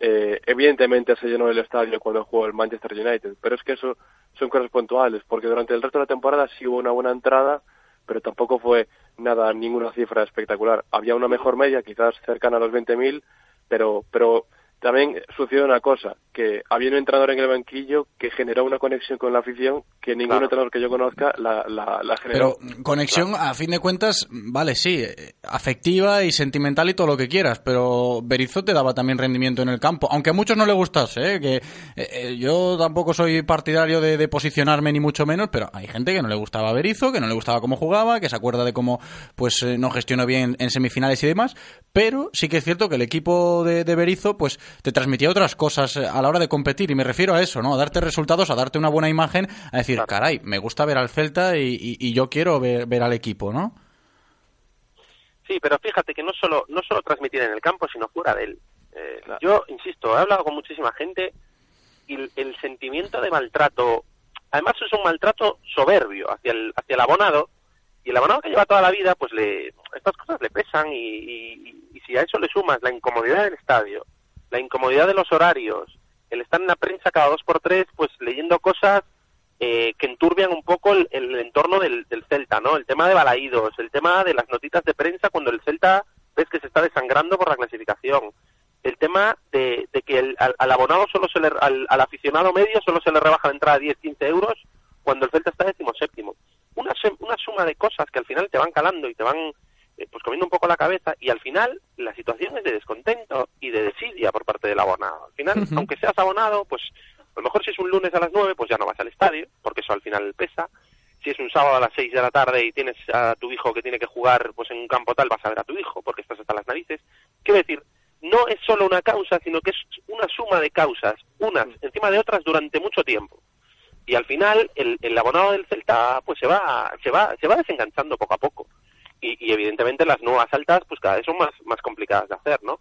eh, evidentemente se llenó el estadio cuando jugó el Manchester United, pero es que eso son cosas puntuales, porque durante el resto de la temporada sí hubo una buena entrada, pero tampoco fue nada, ninguna cifra espectacular. Había una mejor media, quizás cercana a los 20.000, pero, pero también sucedió una cosa, que había un entrenador en el banquillo que generó una conexión con la afición que ningún entrenador que yo conozca la, la, la generó. Pero conexión, a fin de cuentas, vale, sí, eh, afectiva y sentimental y todo lo que quieras, pero Berizzo te daba también rendimiento en el campo, aunque a muchos no le gustase, ¿eh? que eh, eh, yo tampoco soy partidario de, de, posicionarme ni mucho menos, pero hay gente que no le gustaba Berizzo, que no le gustaba cómo jugaba, que se acuerda de cómo pues no gestionó bien en semifinales y demás, pero sí que es cierto que el equipo de, de Berizzo pues te transmitía otras cosas a la hora de competir y me refiero a eso, ¿no? A darte resultados, a darte una buena imagen, a decir, caray, me gusta ver al Celta y, y, y yo quiero ver, ver, al equipo, ¿no? Sí, pero fíjate que no solo no solo transmitir en el campo, sino fuera de él. Eh, claro. Yo insisto, he hablado con muchísima gente y el, el, sentimiento de maltrato, además es un maltrato soberbio hacia el hacia el abonado y el abonado que lleva toda la vida, pues le estas cosas le pesan y, y, y si a eso le sumas la incomodidad del estadio, la incomodidad de los horarios, el estar en la prensa cada dos por tres, pues leyendo cosas eh, que enturbian un poco el, entorno del, Celta, ¿no? El tema de balaídos, el tema de las notitas de prensa cuando el Celta ves que se está desangrando por la clasificación, el tema de, de que el, al, al, abonado solo se le, al, al, aficionado medio solo se le rebaja la entrada a 10, 15 euros cuando el Celta está décimo séptimo. Una, una suma de cosas que al final te van calando y te van pues comiendo un poco la cabeza y al final la situación es de descontento y de desidia por parte del abonado. Al final, uh -huh. aunque seas abonado, pues a lo mejor si es un lunes a las 9, pues ya no vas al estadio, porque eso al final pesa. Si es un sábado a las 6 de la tarde y tienes a tu hijo que tiene que jugar pues en un campo tal, vas a ver a tu hijo, porque estás hasta las narices. Quiero decir, no es solo una causa, sino que es una suma de causas, unas encima de otras durante mucho tiempo. Y al final el, el abonado del Celta pues se va, se va, se va desenganchando poco a poco. Y, y, evidentemente las nuevas altas pues cada vez son más, más complicadas de hacer, ¿no?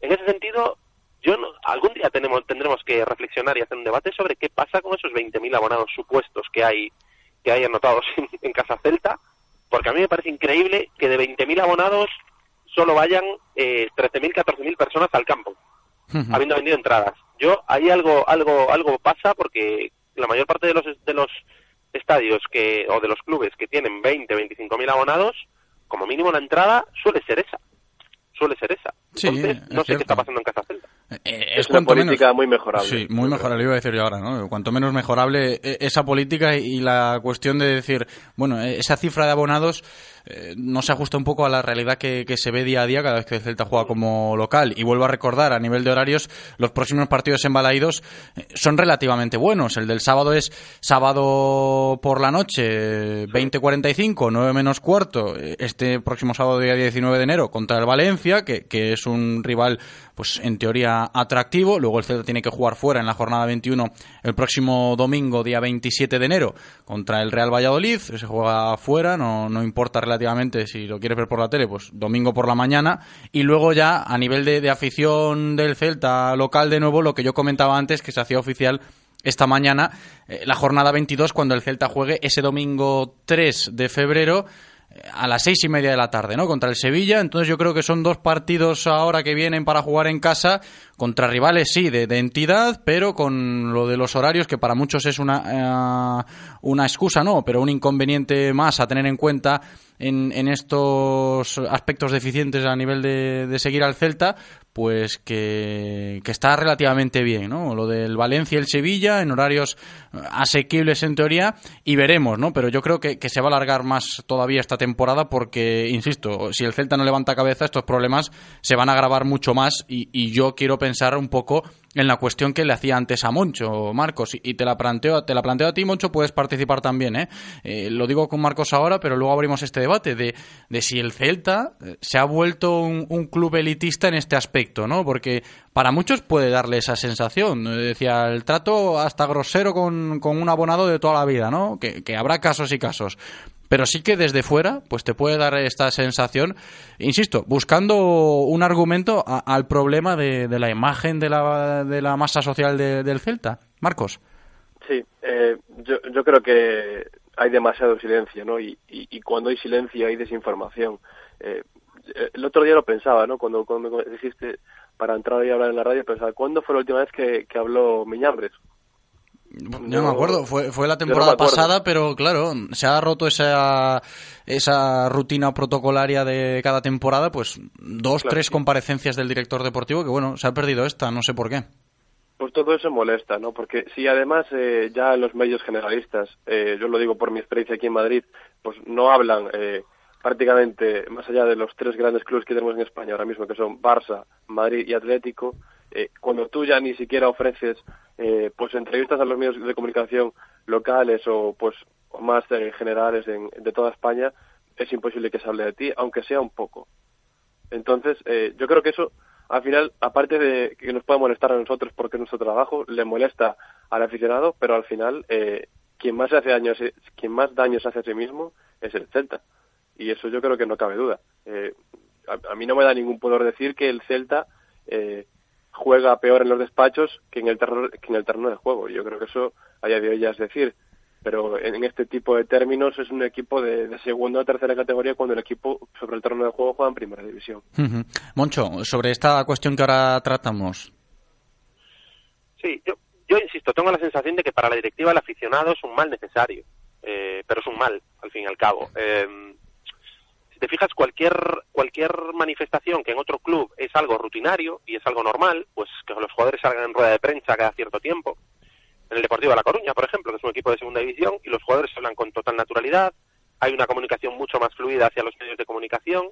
En ese sentido, yo no, algún día tenemos, tendremos que reflexionar y hacer un debate sobre qué pasa con esos 20.000 abonados supuestos que hay, que hay anotados en, en, Casa Celta, porque a mí me parece increíble que de 20.000 abonados solo vayan eh, 13.000, 14.000 personas al campo, uh -huh. habiendo vendido entradas. Yo, ahí algo, algo, algo pasa porque la mayor parte de los, de los estadios que, o de los clubes que tienen 20, 25.000 abonados, como mínimo la entrada suele ser esa. Suele ser esa. Entonces, sí, no sé qué está pasando en Casa Celta. Eh, es, es una política menos, muy mejorable. Sí, muy mejorable, iba a decir yo ahora, ¿no? Cuanto menos mejorable eh, esa política y la cuestión de decir, bueno, eh, esa cifra de abonados eh, no se ajusta un poco a la realidad que, que, se ve día a día cada vez que el Celta juega como local. Y vuelvo a recordar, a nivel de horarios, los próximos partidos embalaídos eh, son relativamente buenos. El del sábado es sábado por la noche, 20.45, 9 menos cuarto, eh, este próximo sábado, día 19 de enero, contra el Valencia, que, que es un rival, pues en teoría atractivo. Luego el Celta tiene que jugar fuera en la jornada 21 el próximo domingo, día 27 de enero, contra el Real Valladolid. Se juega fuera, no, no importa relativamente si lo quieres ver por la tele, pues domingo por la mañana. Y luego ya a nivel de, de afición del Celta local de nuevo, lo que yo comentaba antes, que se hacía oficial esta mañana, eh, la jornada 22, cuando el Celta juegue ese domingo 3 de febrero eh, a las seis y media de la tarde, ¿no? Contra el Sevilla. Entonces yo creo que son dos partidos ahora que vienen para jugar en casa contra rivales, sí, de, de entidad, pero con lo de los horarios que para muchos es una, uh, una excusa, ¿no? Pero un inconveniente más a tener en cuenta en, en estos aspectos deficientes a nivel de, de seguir al Celta, pues que, que, está relativamente bien, ¿no? Lo del Valencia y el Sevilla en horarios asequibles en teoría y veremos, ¿no? Pero yo creo que, que, se va a alargar más todavía esta temporada porque, insisto, si el Celta no levanta cabeza, estos problemas se van a agravar mucho más y, y yo quiero pensar un poco en la cuestión que le hacía antes a Moncho, Marcos, y te la planteo, te la planteo a ti, Moncho, puedes participar también, ¿eh? eh lo digo con Marcos ahora, pero luego abrimos este debate de, de si el Celta se ha vuelto un, club elitista en este aspecto, ¿no? Porque para muchos puede darle esa sensación. Decía, el trato hasta grosero con, con un abonado de toda la vida, ¿no? Que habrá casos y casos pero sí que desde fuera pues te puede dar esta sensación, insisto, buscando un argumento al problema de, la imagen de la, de la masa social de, del Celta. Marcos. Sí, eh, yo, creo que hay demasiado silencio, ¿no? Y, cuando hay silencio hay desinformación. Eh, el otro día lo pensaba, ¿no? Cuando, cuando dijiste para entrar y hablar en la radio, pensaba, ¿cuándo fue la última vez que, que habló Miñambres? Yo no me acuerdo, fue, fue la no temporada pasada, pero claro, se ha roto esa, esa rutina protocolaria de cada temporada, pues dos, Claro, tres sí. comparecencias del director deportivo, que bueno, se ha perdido esta, no sé por qué. Pues todo eso molesta, ¿no? Porque si además eh, ya los medios generalistas, eh, yo lo digo por mi experiencia aquí en Madrid, pues no hablan eh, prácticamente más allá de los tres grandes clubes que tenemos en España ahora mismo, que son Barça, Madrid y Atlético, eh, cuando tú ya ni siquiera ofreces eh, pues entrevistas a los medios de comunicación locales o pues o más eh, generales en- de toda España, es imposible que se hable de ti, aunque sea un poco. Entonces, eh, yo creo que eso, al final, aparte de que nos pueda molestar a nosotros porque es nuestro trabajo, le molesta al aficionado, pero al final, eh, quien más hace daño, quien más daño hace a sí mismo es el Celta. Y eso yo creo que no cabe duda. Eh, a, a mí no me da ningún pudor decir que el Celta eh, juega peor en los despachos que en el terreno, que en el terreno de juego. Yo creo que eso a día de hoy ya es decir. Pero en, en este tipo de términos es un equipo de, de segunda o tercera categoría cuando el equipo sobre el terreno de juego juega en primera división. Moncho, sobre esta cuestión que ahora tratamos. Sí, yo, yo insisto, tengo la sensación de que para la directiva el aficionado es un mal necesario, eh, pero es un mal, al fin y al cabo. Eh, te fijas, cualquier, cualquier manifestación que en otro club es algo rutinario y es algo normal, pues que los jugadores salgan en rueda de prensa cada cierto tiempo. En el Deportivo de La Coruña, por ejemplo, que es un equipo de segunda división, y los jugadores hablan con total naturalidad, hay una comunicación mucho más fluida hacia los medios de comunicación.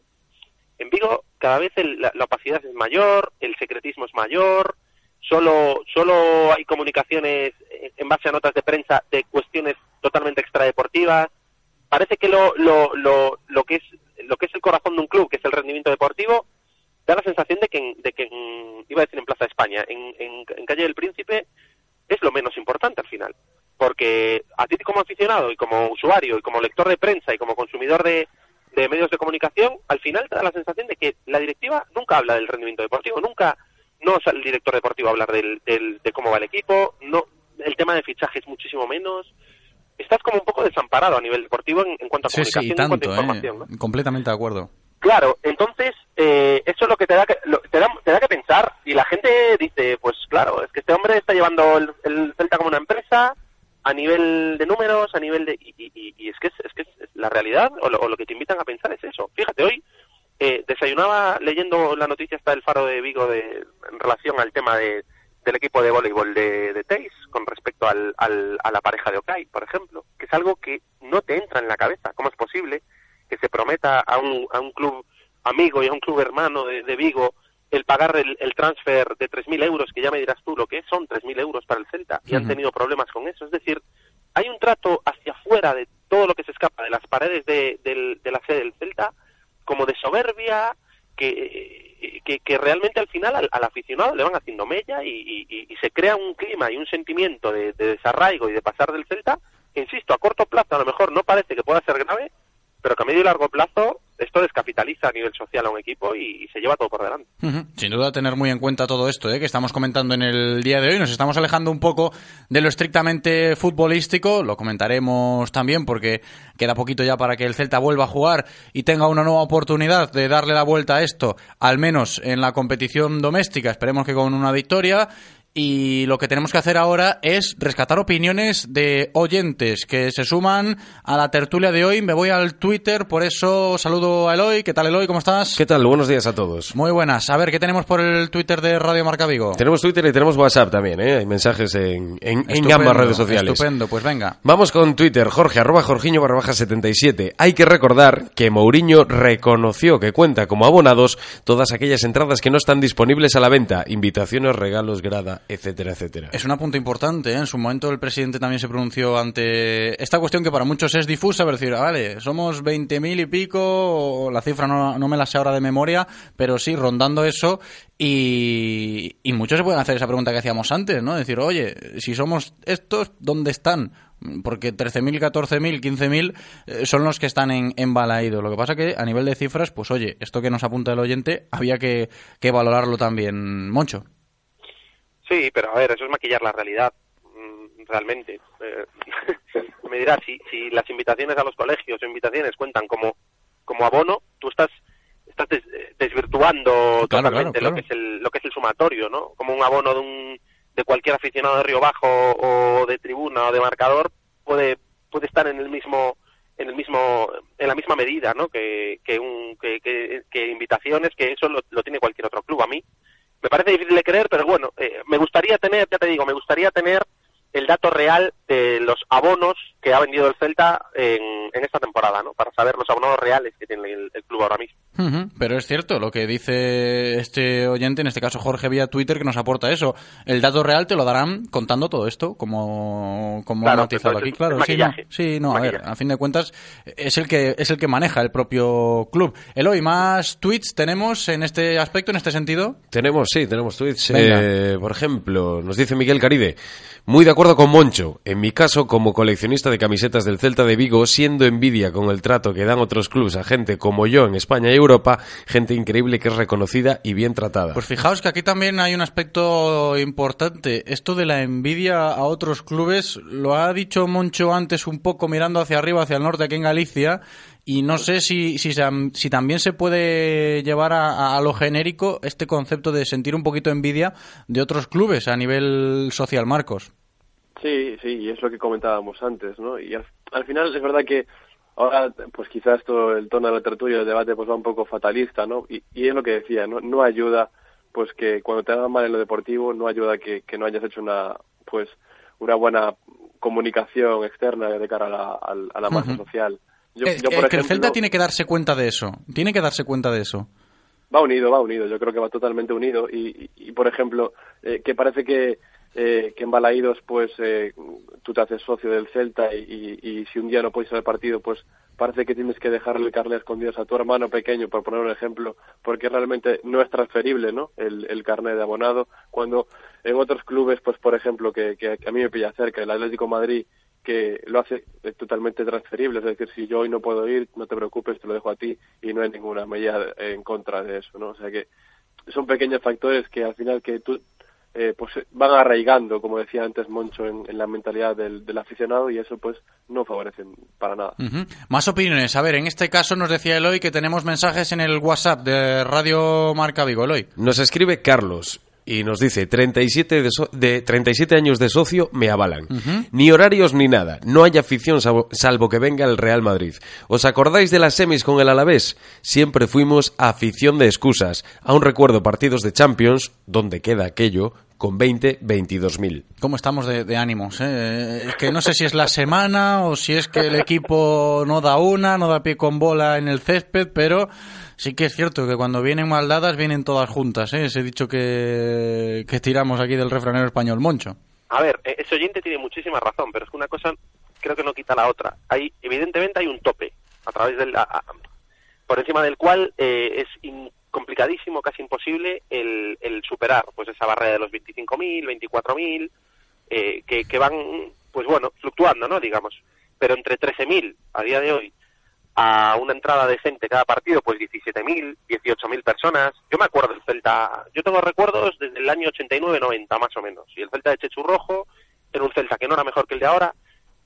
En Vigo cada vez el- la, la opacidad es mayor, el secretismo es mayor, solo, solo hay comunicaciones en base a notas de prensa de cuestiones totalmente extradeportivas. Parece que lo, lo, lo, lo que es lo que es el corazón de un club, que es el rendimiento deportivo, da la sensación de que, de que iba a decir en Plaza España, en, Calle del Príncipe, es lo menos importante al final. Porque a ti como aficionado y como usuario y como lector de prensa y como consumidor de, medios de comunicación, al final te da la sensación de que la directiva nunca habla del rendimiento deportivo, nunca no sale el director deportivo a hablar del- de cómo va el equipo, no el tema de fichajes muchísimo menos. Estás como un poco desamparado a nivel deportivo en, en cuanto a Sí, sí, comunicación y y en cuanto a tanto, información. ¿no? ¿eh? Completamente de acuerdo. Claro, entonces eh, eso es lo que te da que, lo- te da te da que pensar y la gente dice, pues claro, es que este hombre está llevando el, el Celta como una empresa a nivel de números, a nivel de y, y- y- y es que es, es que es la realidad o lo, o lo que te invitan a pensar es eso. Fíjate hoy eh, desayunaba leyendo la noticia hasta del Faro de Vigo de, en relación al tema de, del equipo de voleibol de, de Teis con respecto al, al- a la pareja de Okai, por ejemplo, que es algo que no te entra en la cabeza. ¿Cómo es posible que se prometa a un, a un club amigo y a un club hermano de, de Vigo el pagar el, el transfer de 3.000 euros, que ya me dirás tú lo que es, son 3.000 euros para el Celta, y han tenido problemas con eso. Es decir, hay un trato hacia afuera de todo lo que se escapa de las paredes de, del- de la sede del Celta, como de soberbia, que, que, que realmente al final al, al aficionado le van haciendo mella y, y- se crea un clima y un sentimiento de, de desarraigo y de pasar del Celta, que insisto, a corto plazo a lo mejor no parece que pueda ser grave, pero que a medio y largo plazo esto descapitaliza a nivel social a un equipo y, se lleva todo por delante. Sin duda tener muy en cuenta todo esto ¿eh? que estamos comentando en el día de hoy. Nos estamos alejando un poco de lo estrictamente futbolístico. Lo comentaremos también porque queda poquito ya para que el Celta vuelva a jugar y tenga una nueva oportunidad de darle la vuelta a esto, al menos en la competición doméstica. Esperemos que con una victoria. Y lo que tenemos que hacer ahora es rescatar opiniones de oyentes que se suman a la tertulia de hoy. Me voy al Twitter, por eso saludo a Eloy. ¿Qué tal, Eloy? ¿Cómo estás? ¿Qué tal? Buenos días a todos. Muy buenas. A ver, ¿qué tenemos por el Twitter de Radio Marca Vigo? Tenemos Twitter y tenemos WhatsApp también, ¿eh? Hay mensajes en, en- en ambas redes sociales. Estupendo, pues venga. Vamos con Twitter, Jorge, arroba Jorginho barra baja 77. Hay que recordar que Mourinho reconoció que cuenta como abonados todas aquellas entradas que no están disponibles a la venta, invitaciones, regalos, grada, etcétera, etcétera. Es un apunte importante. ¿eh? En su momento el presidente también se pronunció ante esta cuestión que para muchos es difusa, pero decir, ah, vale, somos 20.000 y pico, la cifra no, no me la sé ahora de memoria, pero sí, rondando eso. Y, y muchos se pueden hacer esa pregunta que hacíamos antes, ¿no? Decir, oye, si somos estos, ¿dónde están? Porque 13.000, 14.000, 15.000 eh, son los que están en, en Balaído. Lo que pasa que a nivel de cifras, pues oye, esto que nos apunta el oyente, había que, que valorarlo también, Moncho. Sí, pero a ver, eso es maquillar la realidad, mm, realmente. Eh, me dirás, si, si las invitaciones a los colegios o invitaciones cuentan como, como abono, tú estás estás des- desvirtuando Claro, totalmente claro, lo que es el lo que es el sumatorio, ¿no? Como un abono de un de cualquier aficionado de Río Bajo o de tribuna o de marcador puede puede estar en el mismo en el mismo en la misma medida no que, que, un, que, que, invitaciones que eso lo, lo, tiene cualquier otro club a mí me parece difícil de creer pero bueno eh, me gustaría tener ya te digo me gustaría tener el dato real de los abonos que ha vendido el Celta en, en esta temporada, ¿no? Para saber los abonos reales que tiene el, el club ahora mismo. Pero es cierto lo que dice este oyente, en este caso Jorge vía Twitter, que nos aporta eso. El dato real te lo darán contando todo esto, como, como claro, ha matizado aquí. Claro, sí, no, sí, no a ver, a fin de cuentas es el que es el que maneja el propio club. Eloy, más tweets tenemos en este aspecto, en este sentido. Tenemos, sí, tenemos tweets. Eh, por ejemplo, nos dice Miguel Caride. Muy de acuerdo con Moncho. En mi caso, como coleccionista de camisetas del Celta de Vigo, siendo envidia con el trato que dan otros clubes a gente como yo en España y Europa, gente increíble que es reconocida y bien tratada. Pues fijaos que aquí también hay un aspecto importante. Esto de la envidia a otros clubes, lo ha dicho Moncho antes un poco mirando hacia arriba, hacia el norte, aquí en Galicia, y no sé si, si, si también se puede llevar a, a, lo genérico este concepto de sentir un poquito envidia de otros clubes a nivel social, Marcos. Sí, sí, y es lo que comentábamos antes, ¿no? Y al, al final es verdad que ahora, pues quizás todo el tono de la tertulia, el debate, pues va un poco fatalista, ¿no? Y, y es lo que decía, ¿no? No ayuda, pues que cuando te hagan mal en lo deportivo, no ayuda que, que no hayas hecho una, pues, una buena comunicación externa de cara a la, a la masa uh -huh. social. Yo, es, yo, por ejemplo, que el Celta tiene que darse cuenta de eso. Tiene que darse cuenta de eso. Va unido, va unido. Yo creo que va totalmente unido. Y, y, y por ejemplo, eh, que parece que, eh, que en Balaídos, pues, eh, tú te haces socio del Celta y, si un día no puedes ir partido, pues parece que tienes que dejarle el carnet escondido a tu hermano pequeño, por poner un ejemplo, porque realmente no es transferible, ¿no? El, carnet de abonado. Cuando en otros clubes, pues, por ejemplo, que, que, a mí me pilla cerca, el Atlético Madrid, que lo hace totalmente transferible, es decir, si yo hoy no puedo ir, no te preocupes, te lo dejo a ti y no hay ninguna medida en contra de eso, ¿no? O sea que son pequeños factores que al final que tú eh, pues van arraigando, como decía antes Moncho, en, en la mentalidad del, del, aficionado y eso pues no favorece para nada. Uh -huh. Más opiniones. A ver, en este caso nos decía Eloy que tenemos mensajes en el WhatsApp de Radio Marca Vigo. Eloy. Nos escribe Carlos y nos dice 37, de, so de 37 años de socio me avalan. Uh -huh. Ni horarios ni nada. No hay afición salvo, salvo, que venga el Real Madrid. ¿Os acordáis de las semis con el Alavés? Siempre fuimos afición de excusas. Aún recuerdo partidos de Champions, donde queda aquello, con 20, 22 mil. ¿Cómo estamos de, de ánimos? Eh? Es que no sé si es la semana o si es que el equipo no da una, no da pie con bola en el césped, pero sí que es cierto que cuando vienen mal dadas vienen todas juntas. ¿eh? Ese dicho que, que tiramos aquí del refranero español, Moncho. A ver, e-, ese oyente tiene muchísima razón, pero es que una cosa creo que no quita la otra. Hay, evidentemente hay un tope a través del, a, por encima del cual eh, es complicadísimo, casi imposible el, el, superar pues esa barrera de los 25.000, 24.000, eh, que, que van, pues bueno, fluctuando, ¿no? Digamos. Pero entre 13.000 a día de hoy a una entrada de gente cada partido, pues 17.000, 18.000 personas. Yo me acuerdo del Celta, yo tengo recuerdos desde el año 89-90 más o menos. Y el Celta de Chechu Rojo era un Celta que no era mejor que el de ahora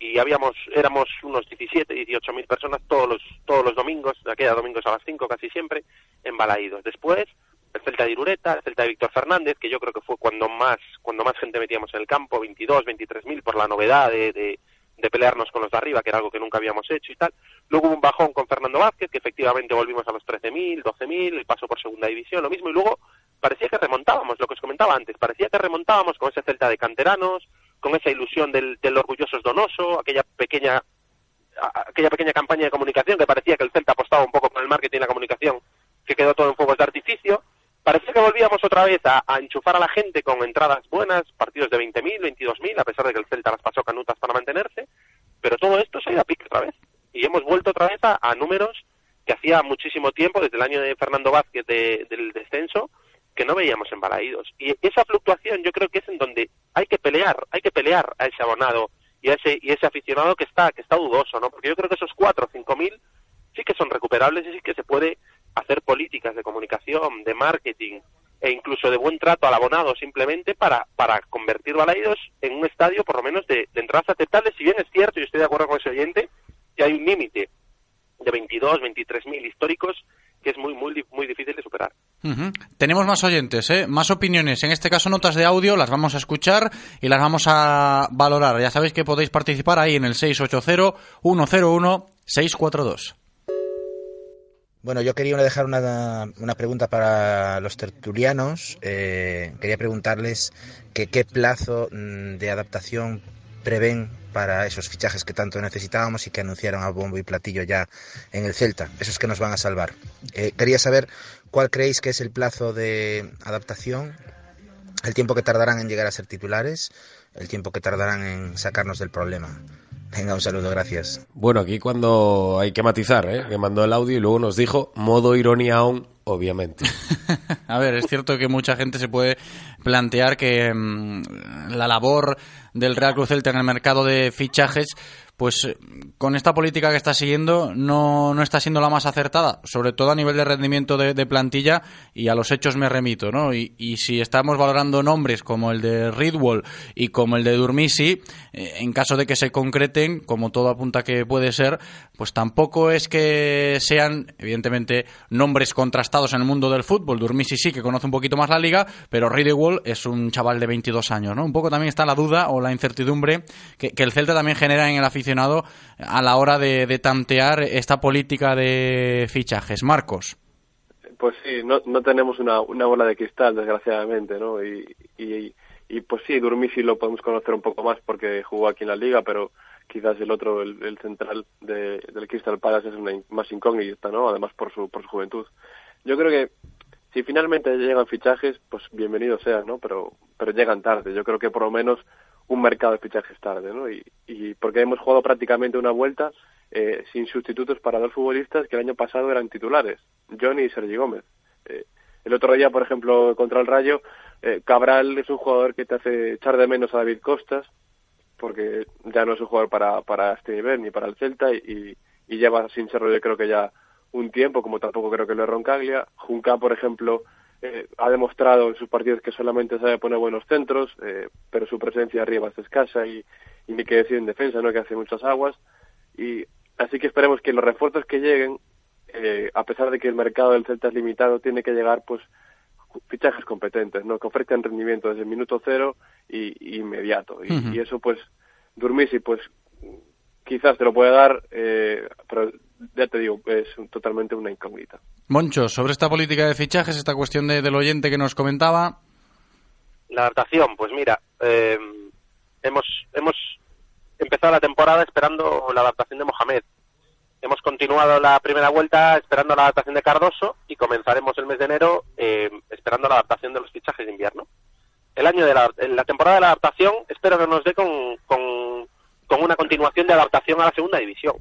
y habíamos éramos unos 17, 18 mil personas todos los todos los domingos, de aquella domingos a las 5 casi siempre, en Balaídos. Después, el Celta de Irureta, el Celta de Víctor Fernández, que yo creo que fue cuando más cuando más gente metíamos en el campo, 22, 23 mil por la novedad de, de, de, pelearnos con los de arriba, que era algo que nunca habíamos hecho y tal. Luego hubo un bajón con Fernando Vázquez, que efectivamente volvimos a los 13 mil, 12 mil, el paso por segunda división, lo mismo, y luego parecía que remontábamos, lo que os comentaba antes, parecía que remontábamos con ese Celta de canteranos, con esa ilusión del, del orgulloso donoso, aquella pequeña aquella pequeña campaña de comunicación que parecía que el Celta apostaba un poco con el marketing y la comunicación, que quedó todo en fuegos de artificio. Parecía que volvíamos otra vez a, a enchufar a la gente con entradas buenas, partidos de 20.000, 22.000, a pesar de que el Celta las pasó canutas para mantenerse, pero todo esto se ha ido a pique otra vez. Y hemos vuelto otra vez a, a números que hacía muchísimo tiempo, desde el año de Fernando Vázquez de, del descenso, que no veíamos en Balaídos. Y esa fluctuación yo creo que es en donde hay que pelear, hay que pelear a ese abonado y a ese, y ese aficionado que está, que está dudoso, ¿no? Porque yo creo que esos cuatro o cinco mil sí que son recuperables y sí que se puede hacer políticas de comunicación, de marketing e incluso de buen trato al abonado simplemente para, para convertir Balaídos en un estadio por lo menos de, de entradas aceptables, si bien es cierto, y estoy de acuerdo con ese oyente, que hay un límite de 22, 23 mil históricos que es muy, muy, muy difícil de superar. Tenemos más oyentes, ¿eh? más opiniones. En este caso, notas de audio, las vamos a escuchar y las vamos a valorar. Ya sabéis que podéis participar ahí en el 680-101-642. Bueno, yo quería dejar una, una pregunta para los tertulianos. Eh, quería preguntarles que qué plazo mm, de adaptación prevén para esos fichajes que tanto necesitábamos y que anunciaron a bombo y platillo ya en el Celta, esos que nos van a salvar. Eh, quería saber cuál creéis que es el plazo de adaptación, el tiempo que tardarán en llegar a ser titulares, el tiempo que tardarán en sacarnos del problema. Venga, un saludo, gracias. Bueno, aquí cuando hay que matizar, ¿eh? que mandó el audio y luego nos dijo modo ironía on, obviamente. A ver, es cierto que mucha gente se puede plantear que mm, la labor del Real Cruz Celta en el mercado de fichajes, pues eh, con esta política que está siguiendo no, no está siendo la más acertada, sobre todo a nivel de rendimiento de, plantilla y a los hechos me remito, ¿no? Y, si estamos valorando nombres como el de Ridwall y como el de Durmisi, eh, en caso de que se concreten, como todo apunta que puede ser, pues tampoco es que sean, evidentemente, nombres contrastados en el mundo del fútbol. Durmisi sí que conoce un poquito más la liga, pero Ridwall es un chaval de 22 años, ¿no? Un poco también está la duda o la incertidumbre que, que el Celta también genera en el aficionado a la hora de, tantear esta política de fichajes. Marcos. Pues sí, no, no tenemos una, una bola de cristal, desgraciadamente, ¿no? Y, y, y pues sí, Durmisi lo podemos conocer un poco más porque jugó aquí en la liga, pero quizás el otro, el, el central de, del Crystal Palace es una más incógnita, ¿no? Además por su, por su juventud. Yo creo que si finalmente llegan fichajes, pues bienvenido sea, ¿no? Pero, pero llegan tarde. Yo creo que por lo menos un mercado de fichajes tarde, ¿no? Y, porque hemos jugado prácticamente una vuelta eh, sin sustitutos para dos futbolistas que el año pasado eran titulares, Johnny y Sergi Gómez. Eh, el otro día, por ejemplo, contra el Rayo, eh, Cabral es un jugador que te hace echar de menos a David Costas, porque ya no es un jugador para, para este nivel ni para el Celta y, y lleva sin serlo yo creo que ya un tiempo, como tampoco creo que lo es Roncaglia. Junca, por ejemplo, eh, ha demostrado en sus partidos que solamente sabe poner buenos centros, eh, pero su presencia arriba es escasa y, y ni que decir en defensa, ¿no? que hace muchas aguas. Y así que esperemos que los refuerzos que lleguen, eh, a pesar de que el mercado del Celta es limitado, tiene que llegar pues fichajes competentes, ¿no? que ofrezcan rendimiento desde el minuto cero y, y inmediato. Y, uh -huh. y, eso pues, Durmisi pues quizás te lo puede dar, eh, pero ya te digo, es un, totalmente una incógnita. Moncho, sobre esta política de fichajes, esta cuestión de, del oyente que nos comentaba. La adaptación, pues mira, eh, hemos, hemos empezado la temporada esperando la adaptación de Mohamed. Hemos continuado la primera vuelta esperando la adaptación de Cardoso y comenzaremos el mes de enero eh, esperando la adaptación de los fichajes de invierno. El año de la, la temporada de la adaptación espero que nos dé con, con, con una continuación de adaptación a la segunda división,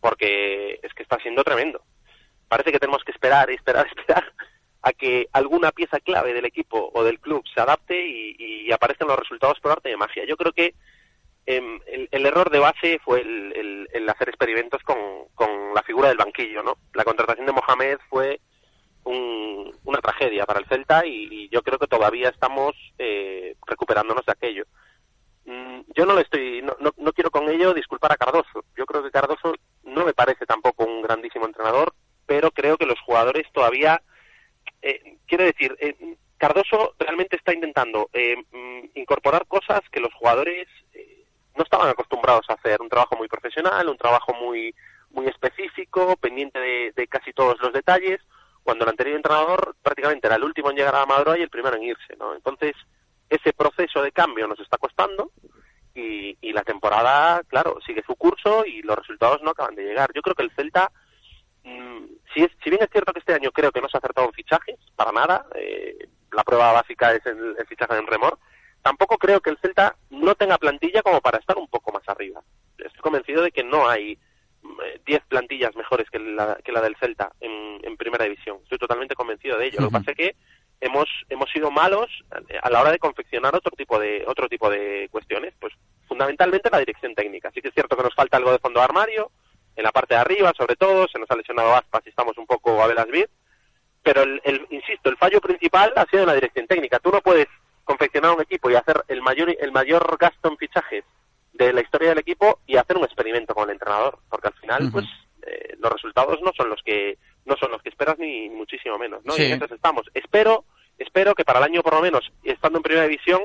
porque es que está siendo tremendo. Parece que tenemos que esperar esperar esperar a que alguna pieza clave del equipo o del club se adapte y, y aparezcan los resultados por arte de magia. Yo creo que eh, el, error de base fue el, hacer experimentos con, con, la figura del banquillo, ¿no? La contratación de Mohamed fue un, una tragedia para el Celta y, y, yo creo que todavía estamos eh, recuperándonos de aquello. Mm, yo no le estoy, no, no, quiero con ello disculpar a Cardoso. Yo creo que Cardoso no me parece tampoco un grandísimo entrenador, pero creo que los jugadores todavía, eh, quiero decir, eh, Cardoso realmente está intentando eh, mm, incorporar cosas que los jugadores eh, no estaban acostumbrados a hacer. Un trabajo muy profesional, un trabajo muy, muy específico, pendiente de, de casi todos los detalles, cuando el anterior entrenador prácticamente era el último en llegar a la Madroa y el primero en irse, ¿no? Entonces, ese proceso de cambio nos está costando y, y, la temporada, claro, sigue su curso y los resultados no acaban de llegar. Yo creo que el Celta, mmm, si, es, si bien es cierto que este año creo que no se ha acertado en fichajes, para nada, eh, la prueba básica es el, el fichaje en remor, tampoco creo que el Celta no tenga plantilla como para estar un poco más arriba. Estoy convencido de que no hay 10 plantillas mejores que la, que la del Celta en, en, primera división. Estoy totalmente convencido de ello. Uh -huh. Lo que pasa es que hemos hemos sido malos a la hora de confeccionar otro tipo de otro tipo de cuestiones, pues fundamentalmente la dirección técnica. Sí que es cierto que nos falta algo de fondo de armario en la parte de arriba, sobre todo, se nos ha lesionado Aspas y estamos un poco a velas vid, pero el, el, insisto, el fallo principal ha sido en la dirección técnica. Tú no puedes confeccionar un equipo y hacer el mayor el mayor gasto en fichajes de la historia del equipo y hacer un experimento con el entrenador, porque al final, uh -huh. pues eh, los resultados no son los que no son los que esperas ni muchísimo menos, ¿no? Sí. Y estamos. Espero, espero que para el año por lo menos, estando en primera división,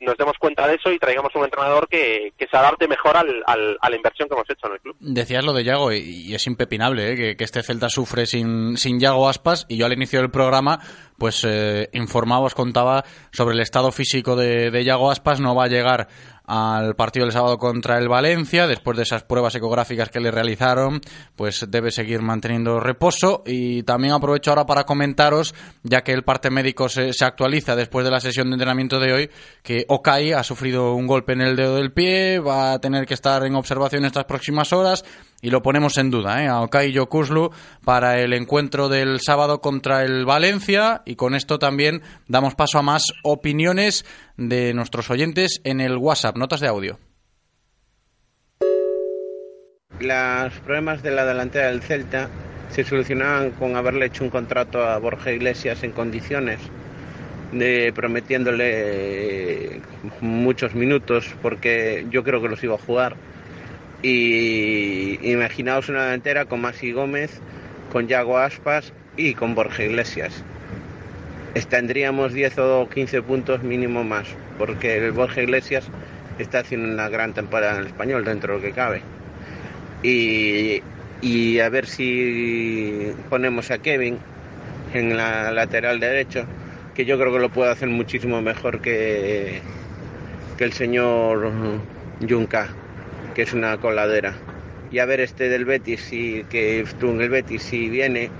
nos demos cuenta de eso y traigamos un entrenador que, que se adapte mejor al, al- a la inversión que hemos hecho en el club. Decías lo de Yago y, y es impepinable ¿eh? que, que este Celta sufre sin, sin Yago Aspas y yo al inicio del programa pues eh, informaba, os contaba sobre el estado físico de, de Yago Aspas, no va a llegar al partido del sábado contra el Valencia, después de esas pruebas ecográficas que le realizaron, pues debe seguir manteniendo reposo. Y también aprovecho ahora para comentaros, ya que el parte médico se, actualiza después de la sesión de entrenamiento de hoy, que Okai ha sufrido un golpe en el dedo del pie, va a tener que estar en observación estas próximas horas y lo ponemos en duda, ¿eh? a Okai Yokuslu para el encuentro del sábado contra el Valencia y con esto también damos paso a más opiniones de nuestros oyentes en el WhatsApp, notas de audio. Los problemas de la delantera del Celta se solucionaban con haberle hecho un contrato a Borja Iglesias en condiciones, de prometiéndole muchos minutos, porque yo creo que los iba a jugar. Y imaginaos una delantera con Masi Gómez, con Yago Aspas y con Borja Iglesias. Tendríamos 10 o 15 puntos mínimo más, porque el Borja Iglesias está haciendo una gran temporada en el español dentro de lo que cabe y, y a ver si ponemos a Kevin en la lateral derecho, que yo creo que lo puede hacer muchísimo mejor que, que el señor Junca, que es una coladera. Y a ver este del Betis, si, que el Betis, si viene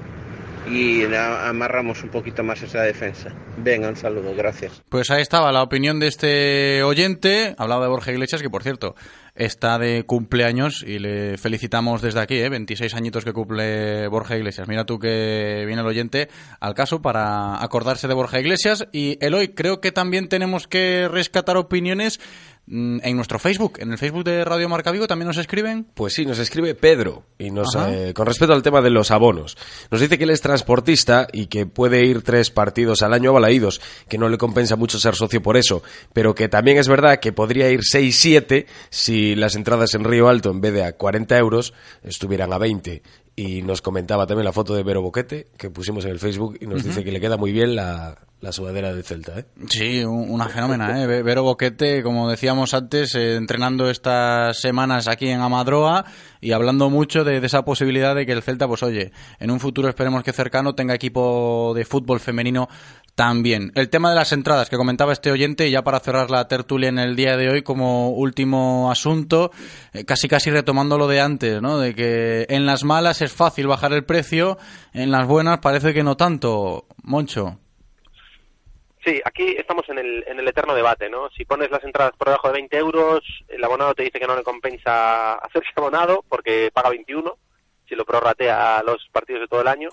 y amarramos un poquito más esa defensa. Venga, un saludo, gracias. Pues ahí estaba la opinión de este oyente. Hablaba de Borja Iglesias, que por cierto está de cumpleaños y le felicitamos desde aquí, ¿eh? 26 añitos que cumple Borja Iglesias. Mira tú que viene el oyente al caso para acordarse de Borja Iglesias. Y Eloy, creo que también tenemos que rescatar opiniones en nuestro Facebook. En el Facebook de Radio Marca Vigo también nos escriben. Pues sí, nos escribe Pedro y nos eh, con respecto al tema de los abonos. Nos dice que él es transportista y que puede ir tres partidos al año a Balaídos, que no le compensa mucho ser socio por eso, pero que también es verdad que podría ir 6-7 si las entradas en Río Alto en vez de a 40 euros estuvieran a 20. Y nos comentaba también la foto de Vero Boquete que pusimos en el Facebook y nos dice que le queda muy bien la, la sudadera del Celta. ¿eh? Sí, un- una fenómena, ¿eh? Ve- Vero Boquete, como decíamos antes, eh, entrenando estas semanas aquí en Amadroa y hablando mucho de, de esa posibilidad de que el Celta, pues oye, en un futuro esperemos que cercano tenga equipo de fútbol femenino también. El tema de las entradas que comentaba este oyente, y ya para cerrar la tertulia en el día de hoy como último asunto, eh, casi casi retomando lo de antes, ¿no? De que en las malas es fácil bajar el precio, en las buenas parece que no tanto. Moncho. Sí, aquí estamos en el, en el eterno debate, ¿no? Si pones las entradas por debajo de 20 euros, el abonado te dice que no le compensa hacerse abonado porque paga 21, si lo prorratea a los partidos de todo el año.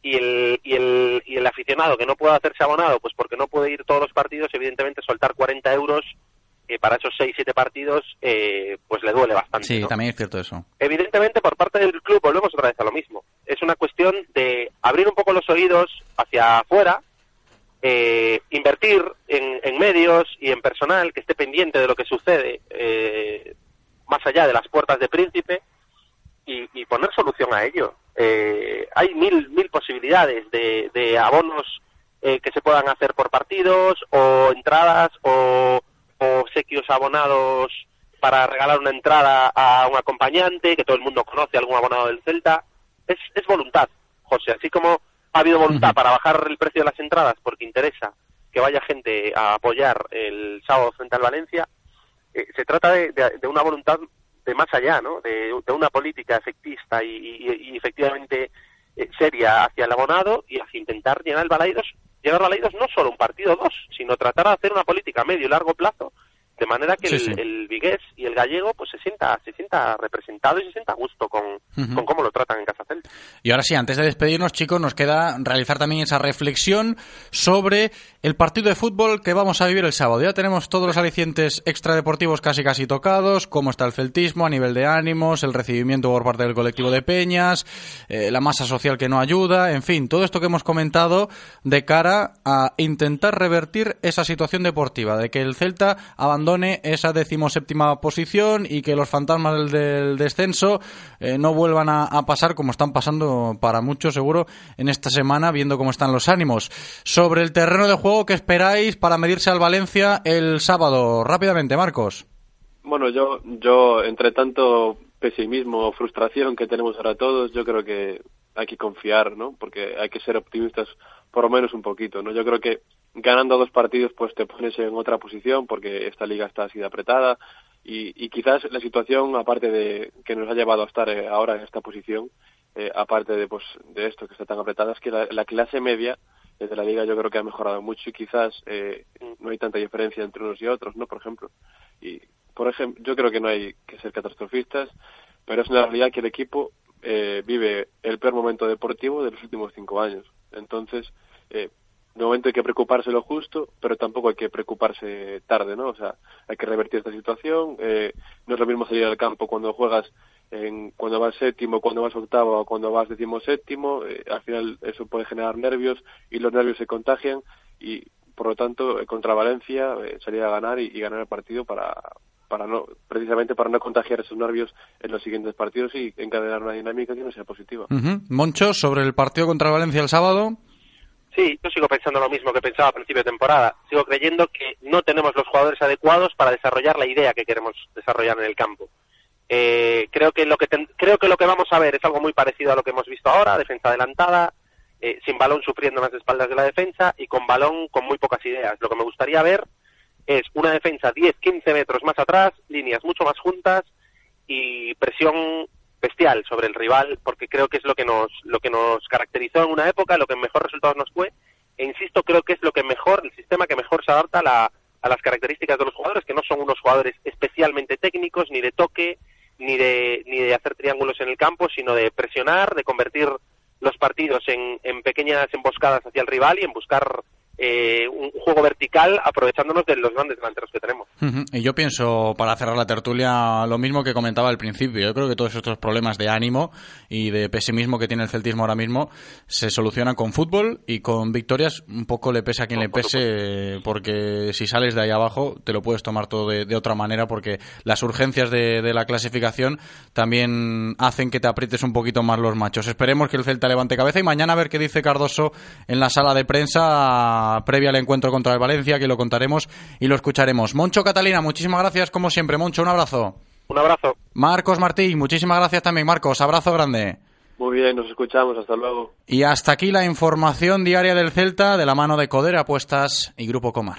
Y el, y, el, y el aficionado que no puede hacerse abonado, pues porque no puede ir todos los partidos, evidentemente soltar 40 euros eh, para esos 6-7 partidos, eh, pues le duele bastante. Sí, ¿no? también es cierto eso. Evidentemente, por parte del club, volvemos otra vez a lo mismo. Es una cuestión de abrir un poco los oídos hacia afuera, eh, invertir en, en medios y en personal que esté pendiente de lo que sucede eh, más allá de las puertas de Príncipe y, poner solución a ello. Eh, hay mil, mil posibilidades de, de abonos eh, que se puedan hacer por partidos o entradas o, o obsequios abonados para regalar una entrada a un acompañante, que todo el mundo conoce, algún abonado del Celta. Es, es voluntad, José. Así como ha habido voluntad para bajar el precio de las entradas porque interesa que vaya gente a apoyar el sábado frente al Valencia, eh, se trata de, de- de una voluntad de más allá, ¿no? De, de una política efectista y, y- y efectivamente eh, seria hacia el abonado y hacia intentar llenar el Balaidos, llegar al Balaidos no solo un partido o dos, sino tratar de hacer una política a medio y largo plazo de manera que Sí, el, sí. el vigués y el gallego pues se sienta se sienta representado y se sienta a gusto con, con cómo lo tratan en Casa Celta. Y ahora sí, antes de despedirnos, chicos, nos queda realizar también esa reflexión sobre el partido de fútbol que vamos a vivir el sábado. Ya tenemos todos los alicientes extradeportivos casi casi tocados, cómo está el celtismo a nivel de ánimos, el recibimiento por parte del colectivo de Peñas, eh, la masa social que no ayuda, en fin, todo esto que hemos comentado de cara a intentar revertir esa situación deportiva, de que el Celta abandone esa decimoséptima posición y que los fantasmas del, del descenso eh, no vuelvan a, a pasar como están pasando para muchos seguro en esta semana viendo cómo están los ánimos. Sobre el terreno de juego, ¿qué esperáis para medirse al Valencia el sábado? Rápidamente, Marcos. Bueno, yo, yo entre tanto pesimismo o frustración que tenemos ahora todos, yo creo que hay que confiar, ¿no? Porque hay que ser optimistas por lo menos un poquito, ¿no? Yo creo que ganando dos partidos pues te pones en otra posición porque esta liga está así apretada y, y quizás la situación, aparte de que nos ha llevado a estar eh, ahora en esta posición, eh, aparte de pues de esto que está tan apretada, es que la clase media de la liga yo creo que ha mejorado mucho y quizás eh, no hay tanta diferencia entre unos y otros, ¿no? Por ejemplo. Y, por ejemplo, yo creo que no hay que ser catastrofistas, pero es una realidad que el equipo eh, vive el peor momento deportivo de los últimos cinco años. Entonces, eh, de momento hay que preocuparse lo justo, pero tampoco hay que preocuparse tarde, ¿no? O sea, hay que revertir esta situación. Eh, no es lo mismo salir al campo cuando juegas en, cuando vas séptimo, cuando vas octavo o cuando vas decimoséptimo. Eh, al final eso puede generar nervios y los nervios se contagian y, por lo tanto, eh, contra Valencia eh, salir a ganar y, y ganar el partido para, para no precisamente para no contagiar esos nervios en los siguientes partidos y encadenar una dinámica que no sea positiva. Moncho, sobre el partido contra Valencia el sábado. Sí, yo sigo pensando lo mismo que pensaba a principio de temporada. Sigo creyendo que no tenemos los jugadores adecuados para desarrollar la idea que queremos desarrollar en el campo. Eh, creo que lo que ten- creo que lo que vamos a ver es algo muy parecido a lo que hemos visto ahora, defensa adelantada, eh, sin balón sufriendo en las espaldas de la defensa y con balón con muy pocas ideas. Lo que me gustaría ver es una defensa 10-15 metros más atrás, líneas mucho más juntas y presión bestial sobre el rival, porque creo que es lo que nos lo que nos caracterizó en una época, lo que mejor resultados nos fue, e insisto, creo que es lo que mejor, el sistema que mejor se adapta a, la- a las características de los jugadores, que no son unos jugadores especialmente técnicos, ni de toque, ni de, ni de hacer triángulos en el campo, sino de presionar, de convertir los partidos en, en pequeñas emboscadas hacia el rival y en buscar eh, un juego vertical aprovechándonos de los grandes delanteros que tenemos. Y yo pienso, para cerrar la tertulia, lo mismo que comentaba al principio. Yo creo que todos estos problemas de ánimo y de pesimismo que tiene el celtismo ahora mismo se solucionan con fútbol y con victorias. Un poco le pese a quien le pese, porque si sales de ahí abajo te lo puedes tomar todo de, de otra manera, porque las urgencias de, de la clasificación también hacen que te aprietes un poquito más los machos. Esperemos que el Celta levante cabeza y mañana a ver qué dice Cardoso en la sala de prensa previa al encuentro contra el Valencia, que lo contaremos y lo escucharemos. Moncho Catalina, muchísimas gracias como siempre. Moncho, un abrazo. Un abrazo. Marcos Martín, muchísimas gracias también. Marcos, abrazo grande. Muy bien, nos escuchamos, hasta luego. Y hasta aquí la información diaria del Celta de la mano de Coder Apuestas y Grupo Comar.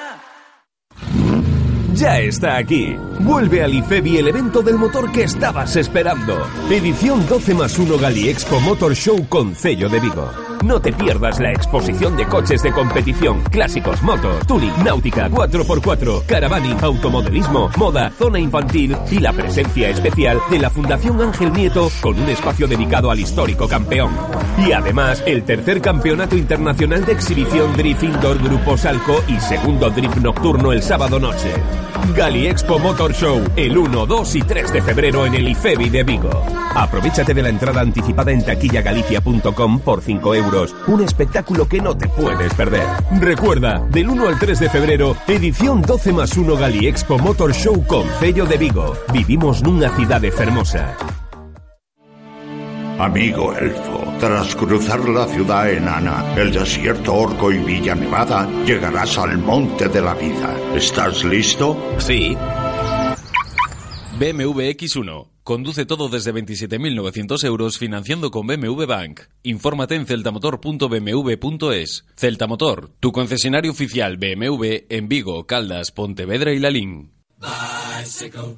Ya está aquí. Vuelve al IFEBI el evento del motor que estabas esperando. Edición 12 más 1 Gali Expo Motor Show con sello de Vigo. No te pierdas la exposición de coches de competición, clásicos, motos, tuning, náutica, 4x4, caravaning, automodelismo, moda, zona infantil y la presencia especial de la Fundación Ángel Nieto con un espacio dedicado al histórico campeón. Y además, el tercer campeonato internacional de exhibición Drift Indoor Grupo Salco y segundo Drift Nocturno el sábado noche. Gali Expo Motor Show, el 1, 2 y 3 de febrero en el IFEBI de Vigo. Aprovechate de la entrada anticipada en taquillagalicia.com por 5 euros. Un espectáculo que no te puedes perder. Recuerda, del 1 al 3 de febrero, edición 12 más 1 Gali Expo Motor Show con sello de Vigo. Vivimos nunha cidade fermosa. Amigo elfo, tras cruzar la ciudad enana, el desierto orco y Villa Nevada, llegarás al monte de la vida. ¿Estás listo? Sí. BMW X1. Conduce todo desde 27.900 euros financiando con BMW Bank. Infórmate en celtamotor.bmw.es. Celtamotor, tu concesionario oficial BMW en Vigo, Caldas, Pontevedra y Lalín. Bicycle,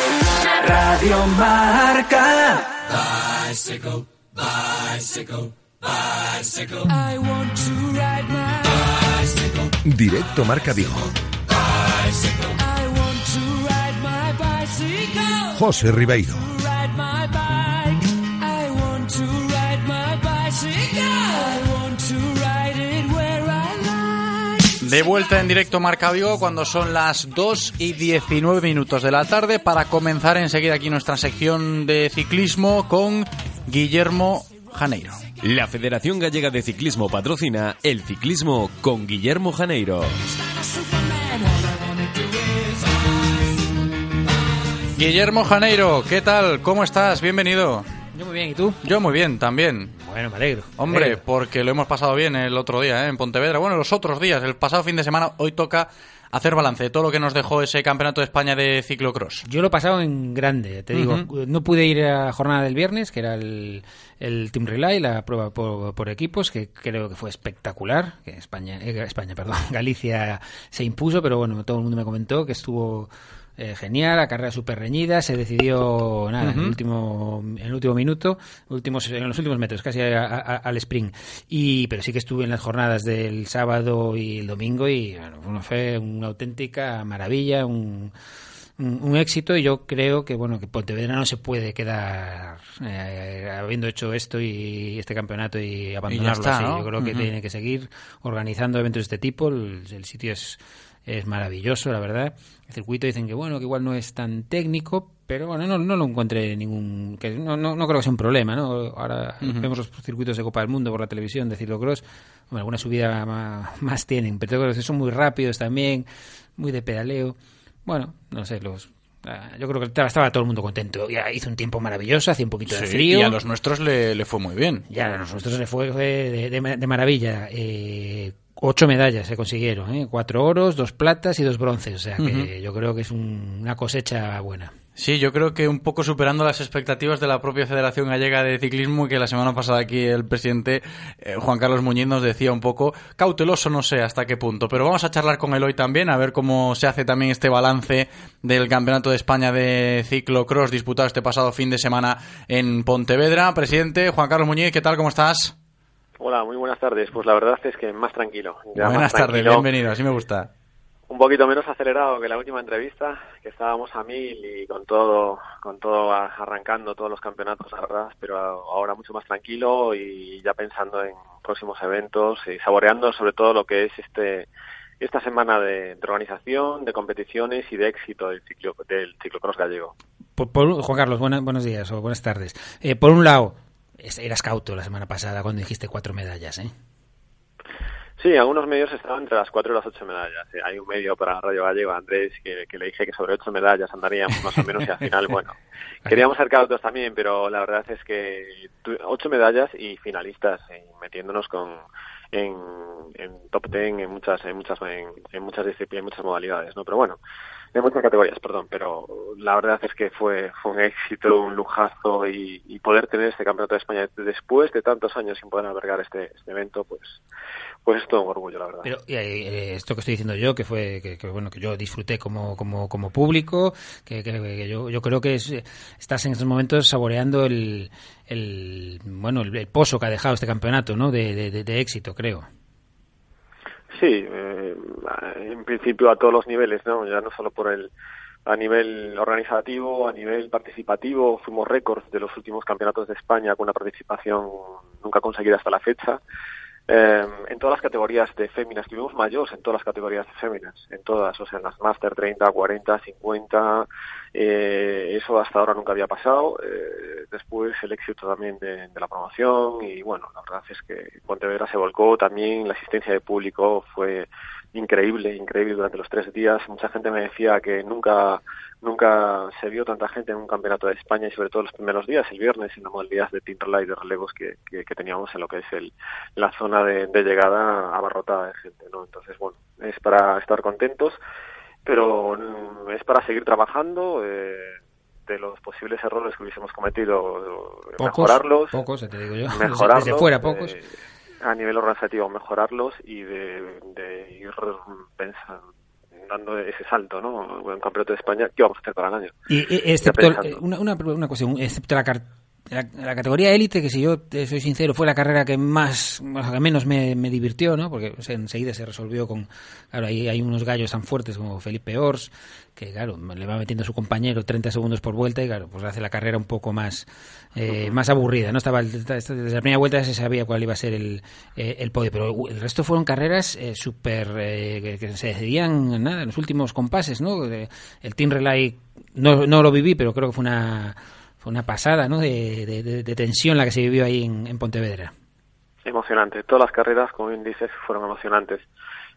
Radio Marca. Bicycle, bicycle, bicycle. I want to ride my bicycle. Directo Marca Vigo. Bicycle. I want to ride my bicycle. José Ribeiro. De vuelta en directo Marca Vigo cuando son las 2 y 19 minutos de la tarde para comenzar enseguida aquí nuestra sección de ciclismo con Guillermo Janeiro. La Federación Gallega de Ciclismo patrocina el ciclismo con Guillermo Janeiro. Guillermo Janeiro, ¿qué tal? ¿Cómo estás? Bienvenido. Yo muy bien, ¿y tú? Yo muy bien, también. Bueno, me alegro. Hombre, me alegro. porque lo hemos pasado bien el otro día ¿eh? en Pontevedra. Bueno, los otros días, el pasado fin de semana, hoy toca hacer balance de todo lo que nos dejó ese Campeonato de España de ciclocross. Yo lo he pasado en grande, te digo. No pude ir a la jornada del viernes, que era el, el Team Relay, la prueba por, por equipos, que creo que fue espectacular. Que España, eh, España, perdón, Galicia se impuso, pero bueno, todo el mundo me comentó que estuvo eh, genial, la carrera súper reñida, se decidió nada, en, el último, en el último minuto, últimos, en los últimos metros, casi a- a- al sprint. Y, pero sí que estuve en las jornadas del sábado y el domingo y bueno, fue una auténtica maravilla, un, un, un éxito y yo creo que bueno que Pontevedra no se puede quedar eh, habiendo hecho esto y este campeonato y abandonarlo está, así. ¿no? Yo creo que tiene que seguir organizando eventos de este tipo. El, el sitio es es maravilloso, la verdad. El circuito dicen que bueno, que igual no es tan técnico, pero bueno, no, no lo encontré ningún que no, no, no creo que sea un problema, ¿no? Ahora vemos los circuitos de Copa del Mundo por la televisión de ciclocross, Hombre, alguna subida ma- más, tienen, pero son muy rápidos también, muy de pedaleo. Bueno, no sé, los yo creo que estaba, todo el mundo contento. Ya hizo un tiempo maravilloso, hacía un poquito de frío. y a los nuestros le, le fue muy bien. Ya, a nosotros le fue, de, de- de maravilla. Eh, ocho medallas se consiguieron, ¿eh? cuatro oros, dos platas y dos bronces. O sea que yo creo que es un- una cosecha buena. Sí, yo creo que un poco superando las expectativas de la propia Federación Gallega de Ciclismo, que la semana pasada aquí el presidente eh, Juan Carlos Muñiz nos decía un poco cauteloso, no sé hasta qué punto, pero vamos a charlar con él hoy también, a ver cómo se hace también este balance del Campeonato de España de ciclocross disputado este pasado fin de semana en Pontevedra. Presidente Juan Carlos Muñiz, ¿qué tal? ¿Cómo estás? Hola, muy buenas tardes. Pues la verdad es que más tranquilo. Ya más Buenas tardes, tranquilo. bienvenido, así me gusta. Un poquito menos acelerado que la última entrevista, que estábamos a mil y con todo, con todo arrancando todos los campeonatos, la verdad, pero ahora mucho más tranquilo y ya pensando en próximos eventos y saboreando sobre todo lo que es este esta semana de, organización, de competiciones y de éxito del ciclo del ciclocross gallego. Por, por Juan Carlos, buena- buenos días o buenas tardes. Eh, por un lado, eras cauto la semana pasada cuando dijiste cuatro medallas, ¿eh? Sí, algunos medios estaban entre las cuatro y las ocho medallas. Hay un medio para Radio Gallego, Andrés, que, que le dije que sobre ocho medallas andaríamos más o menos y al final, bueno, queríamos ser cautos también, pero la verdad es que tu- ocho medallas y finalistas, eh, metiéndonos con en, en top ten en muchas en muchas en, en muchas disciplinas, en muchas modalidades, ¿no? Pero bueno, en muchas categorías, perdón, pero la verdad es que fue, fue un éxito, un lujazo y, y poder tener este campeonato de España después de tantos años sin poder albergar este, este evento, pues, pues es todo un orgullo, la verdad. Pero eh, esto que estoy diciendo yo, que fue que, que, bueno que yo disfruté como como, como público, que, que- que yo, yo creo que es- estás en estos momentos saboreando el, el bueno el, el pozo que ha dejado este campeonato, ¿no? De- de éxito, creo. Sí, eh, en principio a todos los niveles, ¿no? Ya no solo por el a nivel organizativo, a nivel participativo, fuimos récords de los últimos campeonatos de España con una participación nunca conseguida hasta la fecha. Eh, en todas las categorías de féminas, tuvimos mayores en todas las categorías de féminas, en todas, o sea, en las Master 30, 40, 50, eh, eso hasta ahora nunca había pasado. Eh, después el éxito también de, de la promoción y bueno, la verdad es que Pontevedra se volcó también, la asistencia de público fue increíble, increíble durante los tres días. Mucha gente me decía que nunca, nunca se vio tanta gente en un campeonato de España y sobre todo los primeros días, el viernes, en la modalidad de relay de relevos que, que, que teníamos en lo que es el, la zona de, de llegada abarrotada de gente, ¿no? Entonces, bueno, es para estar contentos, pero mm, es para seguir trabajando. Eh, de los posibles errores que hubiésemos cometido, Pocos, mejorarlos. pocos, te digo yo. Mejorarlos, desde fuera, pocos. eh, a nivel organizativo, mejorarlos y de, de ir pensando, dando ese salto, ¿no? Un campeonato de España, ¿qué vamos a hacer para el año? Y, Ya excepto eh, una, una, una cuestión, excepto la, la, la categoría élite, que si yo te soy sincero, fue la carrera que más, que menos me, me divirtió, ¿no? Porque o sea, enseguida se resolvió con, claro, ahí hay unos gallos tan fuertes como Felipe Ors, que claro, le va metiendo a su compañero 30 segundos por vuelta y claro, pues hace la carrera un poco más, eh, más aburrida, ¿no? Estaba, desde la primera vuelta ya se sabía cuál iba a ser el, eh, el podio, pero el resto fueron carreras eh, súper, eh, que, que se decidían, nada, en los últimos compases, ¿no? El Team Relay no, no lo viví, pero creo que fue una, fue una pasada, ¿no? De, de- de- de tensión la que se vivió ahí en, en Pontevedra. Emocionante. Todas las carreras, como bien dices, fueron emocionantes.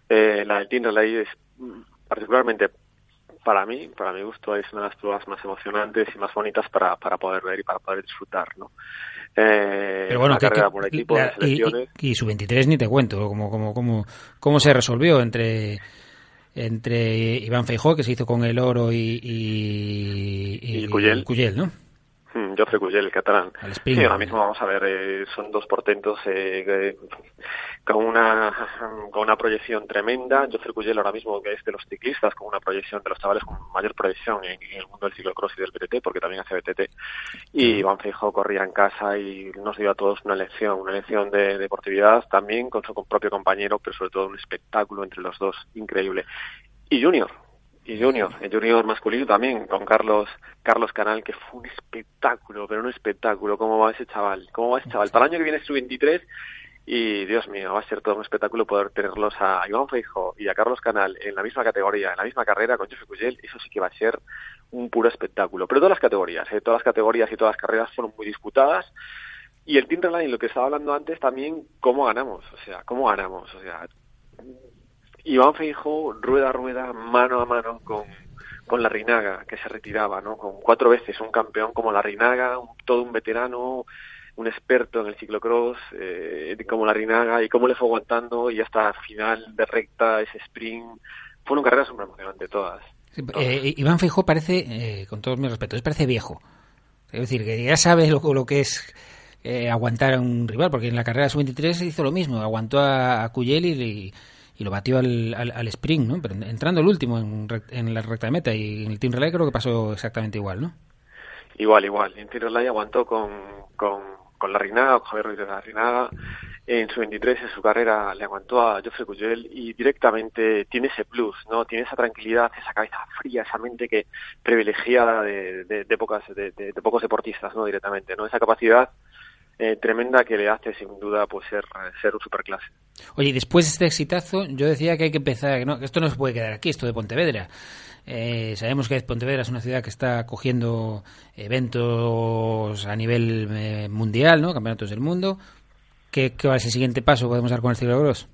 Eh, la del Team Relay es mm, particularmente para mí, para mi gusto, es una de las pruebas más emocionantes y más bonitas para, para poder ver y para poder disfrutar, ¿no? Eh, Pero bueno, que- carrera que- por equipo la- y, y- y su 23 ni te cuento, cómo, cómo, cómo, cómo se resolvió entre entre Iván Feijó, que se hizo con el oro, y, y, Y Cuyel. Cuyel, ¿no? Jofre Cuyel, el catalán. Sí, ahora mismo vamos a ver, eh, son dos portentos eh, con una con una proyección tremenda. Jofre Cuyel ahora mismo que es de los ciclistas con una proyección de los chavales con mayor proyección en, en el mundo del ciclocross y del BTT, porque también hace BTT. Y Iván Feijóo corría en casa y nos dio a todos una lección, una lección de deportividad también con su propio compañero, pero sobre todo un espectáculo entre los dos increíble. Y Junior, y Junior, el Junior masculino también, con Carlos Carlos Canal, que fue un espectáculo, pero un espectáculo. ¿Cómo va ese chaval? ¿Cómo va ese chaval? Para el año que viene es su 23 y Dios mío, va a ser todo un espectáculo poder tenerlos a Iván Feijo y a Carlos Canal en la misma categoría, en la misma carrera con José Cuyel, eso sí que va a ser un puro espectáculo. Pero todas las categorías, ¿eh? todas las categorías y todas las carreras fueron muy disputadas. Y el Relay, lo que estaba hablando antes, también cómo ganamos, o sea, cómo ganamos, o sea, Iván Feijo, rueda a rueda, mano a mano con, con la que se retiraba, ¿no? Con cuatro veces un campeón como la Rinaga, un- todo un veterano, un experto en el ciclocross, eh, como la Rinaga, y cómo le fue aguantando, y hasta final de recta, ese sprint. Fueron carreras súper emocionantes todas. Eh, Iván Feijó parece, eh, con todos mis respetos, parece viejo. Es decir, que ya sabe lo, lo que es eh, aguantar a un rival, porque en la carrera sub-23 hizo lo mismo, aguantó a, a Cuyel y, y lo batió al, al, al sprint, ¿no? Entrando el último en, en la recta de meta y en el Team Relay creo que pasó exactamente igual, ¿no? Igual, igual. En Tiro Relay aguantó con, con, con la Rinaga, con Javier Ruiz de la Rinaga. En su 23, en su carrera, le aguantó a Jofre Cuyel y directamente tiene ese plus, ¿no? Tiene esa tranquilidad, esa cabeza fría, esa mente que privilegiada de, de, de pocas, de- de pocos deportistas, ¿no? Directamente, ¿no? Esa capacidad eh, tremenda que le hace, sin duda, pues ser, ser un superclase. Oye, y después de este exitazo, yo decía que hay que empezar, que, esto no se puede quedar aquí, esto de Pontevedra. Eh, sabemos que Pontevedra es una ciudad que está cogiendo eventos a nivel eh, mundial, ¿no? Campeonatos del mundo. ¿Qué, ¿Qué va a ser el siguiente paso? ¿Podemos dar con el ciclocross?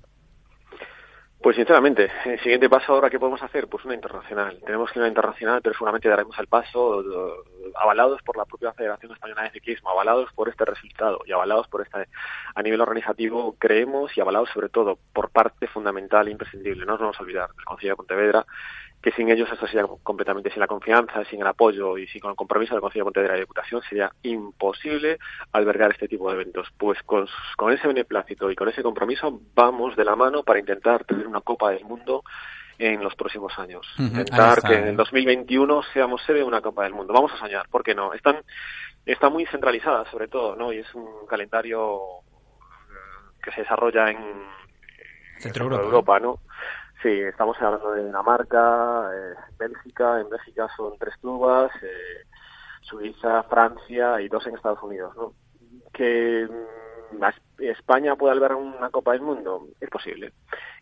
Pues sinceramente, el siguiente paso ahora, ¿qué podemos hacer? Pues una internacional. Tenemos que ir a una internacional, pero seguramente daremos el paso eh, avalados por la propia Federación Española de Ciclismo, avalados por este resultado y avalados por este, a nivel organizativo, creemos, y avalados sobre todo por parte fundamental e imprescindible, no nos vamos a olvidar, del Consejo de Pontevedra, que sin ellos esto sería completamente, sin la confianza, sin el apoyo y sin el compromiso del Consejo de Pontevedra de Diputación sería imposible albergar este tipo de eventos. Pues con, con ese beneplácito y con ese compromiso vamos de la mano para intentar tener una Copa del Mundo en los próximos años. Intentar que en el 2021 seamos sede de una Copa del Mundo. Vamos a soñar, ¿por qué no? Están, está muy centralizada sobre todo, ¿no? Y es un calendario eh, que se desarrolla en Centro Europa, Europa. ¿no? Sí, estamos hablando de Dinamarca, eh, Bélgica, en Bélgica son tres clubes, eh, Suiza, Francia y dos en Estados Unidos, ¿no? Que mm, España pueda albergar una Copa del Mundo, es posible.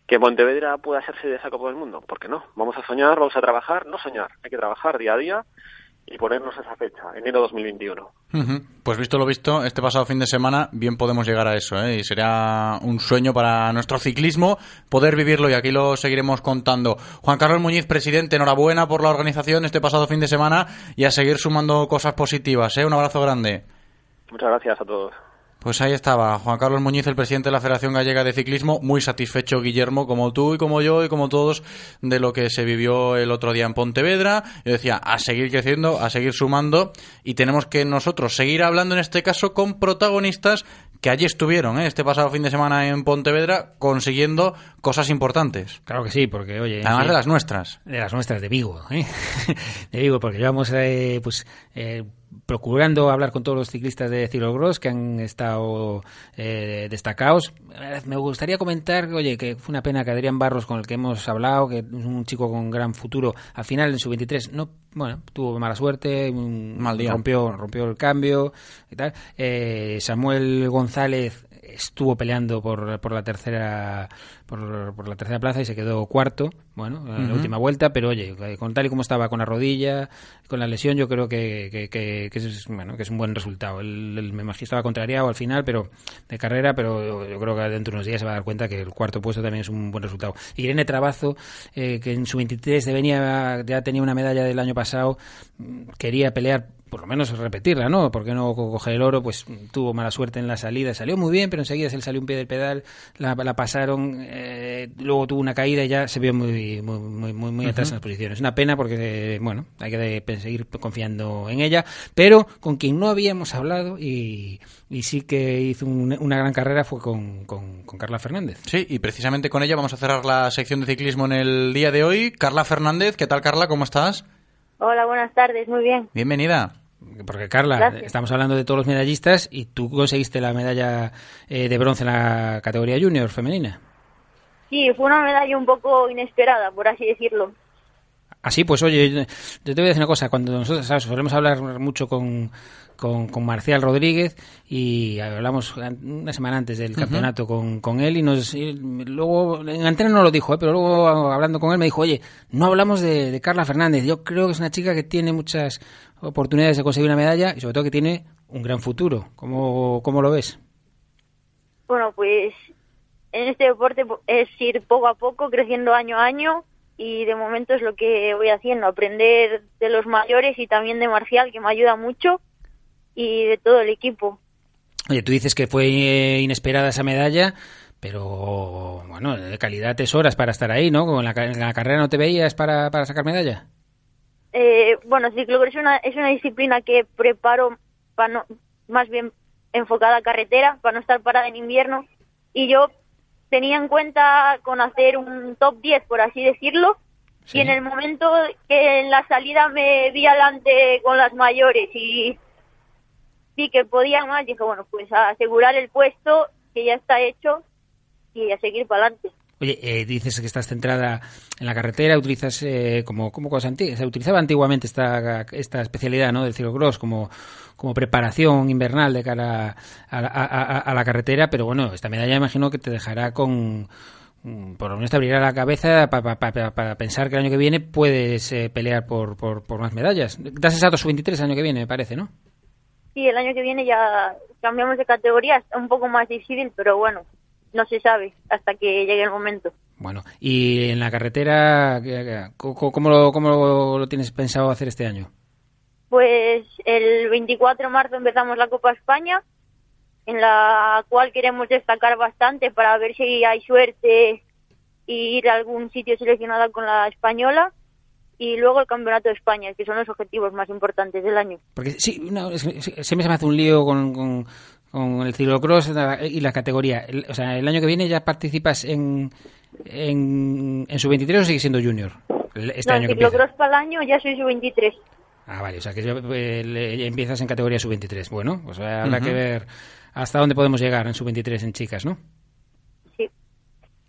Que Montevedra pueda hacerse de esa Copa del Mundo, ¿por qué no? Vamos a soñar, vamos a trabajar, no soñar, hay que trabajar día a día y ponernos esa fecha, enero 2021. Ujú. Pues visto lo visto, este pasado fin de semana bien podemos llegar a eso, ¿eh? y sería un sueño para nuestro ciclismo poder vivirlo y aquí lo seguiremos contando. Juan Carlos Muñiz, presidente, enhorabuena por la organización este pasado fin de semana y a seguir sumando cosas positivas. ¿eh? Un abrazo grande. Muchas gracias a todos. Pues ahí estaba, Juan Carlos Muñiz, el presidente de la Federación Gallega de Ciclismo, muy satisfecho, Guillermo, como tú y como yo y como todos, de lo que se vivió el otro día en Pontevedra. Yo decía, a seguir creciendo, a seguir sumando, y tenemos que nosotros seguir hablando en este caso con protagonistas que allí estuvieron, ¿eh? este pasado fin de semana en Pontevedra, consiguiendo cosas importantes. Claro que sí, porque, oye... Además sí, de las nuestras. De las nuestras, de Vigo, ¿eh? de Vigo, porque llevamos, eh, pues... Procurando hablar con todos los ciclistas de ciclocross que han estado eh, destacados. Me gustaría comentar, oye, que fue una pena que Adrián Barros, con el que hemos hablado, que es un chico con gran futuro, al final en su 23 no, bueno, tuvo mala suerte, un- Mal día. rompió rompió el cambio y tal. Eh, Samuel González estuvo peleando por, por la tercera por, por la tercera plaza y se quedó cuarto bueno en la última vuelta pero oye con tal y como estaba con la rodilla con la lesión yo creo que, que, que- que es bueno que es un buen resultado. Él, él me imagino estaba contrariado al final pero de carrera pero yo, yo creo que dentro de unos días se va a dar cuenta que el cuarto puesto también es un buen resultado. Irene Trabazo eh, que en su 23 de venía ya tenía una medalla del año pasado quería pelear por lo menos repetirla, ¿no? ¿Por qué no co- coger el oro? Pues tuvo mala suerte en la salida. Salió muy bien, pero enseguida se le salió un pie del pedal, la, la pasaron, eh, luego tuvo una caída y ya se vio muy muy muy, muy, muy atrás en las posiciones. Una pena porque, bueno, hay que seguir confiando en ella, pero con quien no habíamos hablado y, y sí que hizo un- una gran carrera fue con, con, con Carla Fernández. Sí, y precisamente con ella vamos a cerrar la sección de ciclismo en el día de hoy. Carla Fernández, ¿qué tal Carla? ¿Cómo estás? Hola, buenas tardes, muy bien. Bienvenida. Porque Carla, Gracias. estamos hablando de todos los medallistas y tú conseguiste la medalla eh, de bronce en la categoría junior femenina. Sí, fue una medalla un poco inesperada, por así decirlo. Así, pues oye, yo te voy a decir una cosa. Cuando nosotros ¿sabes? solemos hablar mucho con, con, con Marcial Rodríguez y hablamos una semana antes del campeonato con, con él y nos y luego en antena no lo dijo, ¿eh? pero luego hablando con él me dijo, oye, no hablamos de, de Carla Fernández. Yo creo que es una chica que tiene muchas oportunidades de conseguir una medalla y sobre todo que tiene un gran futuro. ¿Cómo, cómo lo ves? Bueno, pues en este deporte po- es ir poco a poco, creciendo año a año y de momento es lo que voy haciendo, aprender de los mayores y también de Marcial, que me ayuda mucho, y de todo el equipo. Oye, tú dices que fue eh, inesperada esa medalla, pero bueno, de calidad tesoras para estar ahí, ¿no? Como en la, en la carrera no te veías para, para sacar medalla. Eh, bueno, ciclocross es una, es una disciplina que preparo para no, más bien enfocada a carretera, para no estar parada en invierno. Y yo tenía en cuenta con hacer un top 10, por así decirlo. Y en el momento que en la salida me vi adelante con las mayores y vi que podía más, dije, bueno, pues a asegurar el puesto, que ya está hecho, y a seguir para adelante. Oye, eh, dices que estás centrada en la carretera, utilizas eh, como, como cosa antigua, se utilizaba antiguamente esta, esta especialidad ¿no? del ciclocross como, como preparación invernal de cara a, a- a- la carretera, pero bueno, esta medalla imagino que te dejará con, mm, por lo menos te abrirá la cabeza para pensar que el año que viene puedes eh, pelear por, por, más medallas. Das esa 23 el año que viene, me parece, ¿no? Sí, el año que viene ya cambiamos de categoría, está un poco más difícil, pero bueno, no se sabe hasta que llegue el momento. Bueno, y en la carretera, ¿qué- qué- ¿cómo, lo, cómo lo- tienes pensado hacer este año? Pues el 24 de marzo empezamos la Copa España, en la cual queremos destacar bastante para ver si hay suerte y ir a algún sitio seleccionado con la española. Y luego el Campeonato de España, que son los objetivos más importantes del año. Porque sí, no, siempre se me hace un lío con, con, con el ciclocross y la categoría. El- o sea, el año que viene ya participas en, en, en su 23 o sigue siendo junior. Este no, año que el ciclocross para el año ya soy su 23. Ah, vale, o sea que ya, eh, le- ya empiezas en categoría sub-23. Bueno, pues habrá que ver hasta dónde podemos llegar en sub-23 en chicas, ¿no?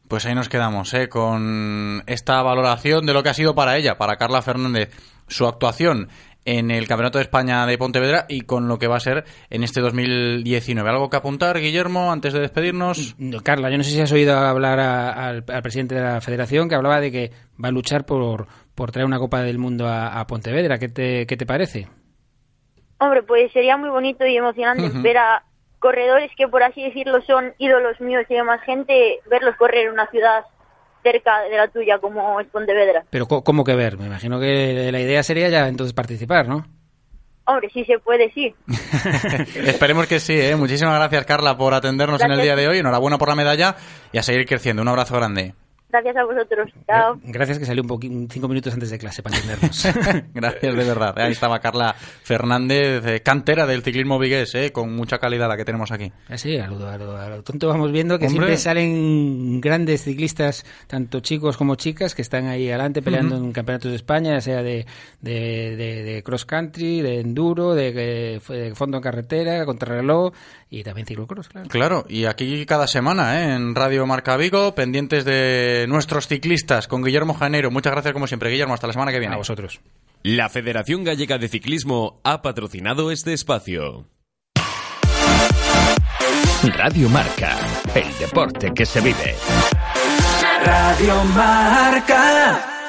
Pues ahí nos quedamos, ¿eh? con esta valoración de lo que ha sido para ella, para Carla Fernández, su actuación en el Campeonato de España de Pontevedra y con lo que va a ser en este 2019. ¿Algo que apuntar, Guillermo, antes de despedirnos? No, Carla, yo no sé si has oído hablar a- al, al presidente de la federación que hablaba de que va a luchar por, por traer una Copa del Mundo a, a Pontevedra. ¿Qué te, ¿Qué te parece? Hombre, pues sería muy bonito y emocionante ver a corredores que, por así decirlo, son ídolos míos y demás gente, verlos correr en una ciudad cerca de la tuya como es Pontevedra. Pero co- ¿cómo que ver? Me imagino que la idea sería ya entonces participar, ¿no? Hombre, si se puede, sí. Esperemos que sí, ¿eh? Muchísimas gracias, Carla, por atendernos en el día de hoy. Enhorabuena por la medalla y a seguir creciendo. Un abrazo grande. Gracias a vosotros. Chao. Gracias que salió un poquito cinco minutos antes de clase para entendernos. Gracias de verdad. Ahí estaba Carla Fernández, eh, cantera del ciclismo vigués, ¿eh? con mucha calidad la que tenemos aquí. Así, a lo, a lo- a lo tonto vamos viendo que Hombre. siempre salen grandes ciclistas, tanto chicos como chicas, que están ahí adelante peleando Ujú. en campeonatos de España, ya sea de, de, de- de cross country, de enduro, de fondo en carretera, contrarreloj y también ciclocross, claro. Claro, y aquí cada semana, ¿eh? en Radio Marca Vigo, pendientes de nuestros ciclistas con Guillermo Janeiro. Muchas gracias como siempre, Guillermo. Hasta la semana que viene. A vosotros. La Federación Gallega de Ciclismo ha patrocinado este espacio. Radio Marca, el deporte que se vive. Radio Marca.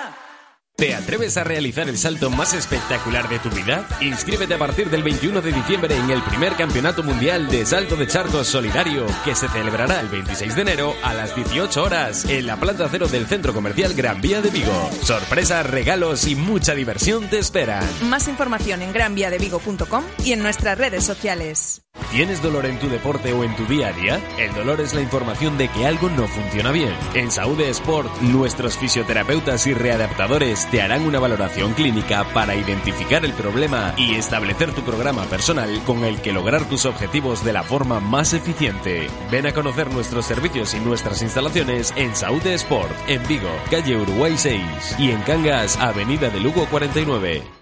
¿Te atreves a realizar el salto más espectacular de tu vida? Inscríbete a partir del 21 de diciembre en el primer Campeonato Mundial de Salto de Charcos Solidario, que se celebrará el 26 de enero a las 18 horas en la planta cero del Centro Comercial Gran Vía de Vigo. Sorpresas, regalos y mucha diversión te esperan. Más información en granviadevigo.com y en nuestras redes sociales. ¿Tienes dolor en tu deporte o en tu día a día? El dolor es la información de que algo no funciona bien. En Saúde Sport, nuestros fisioterapeutas y readaptadores te harán una valoración clínica para identificar el problema y establecer tu programa personal con el que lograr tus objetivos de la forma más eficiente. Ven a conocer nuestros servicios y nuestras instalaciones en Saúde Sport, en Vigo, calle Uruguay 6 y en Cangas, avenida de Lugo 49.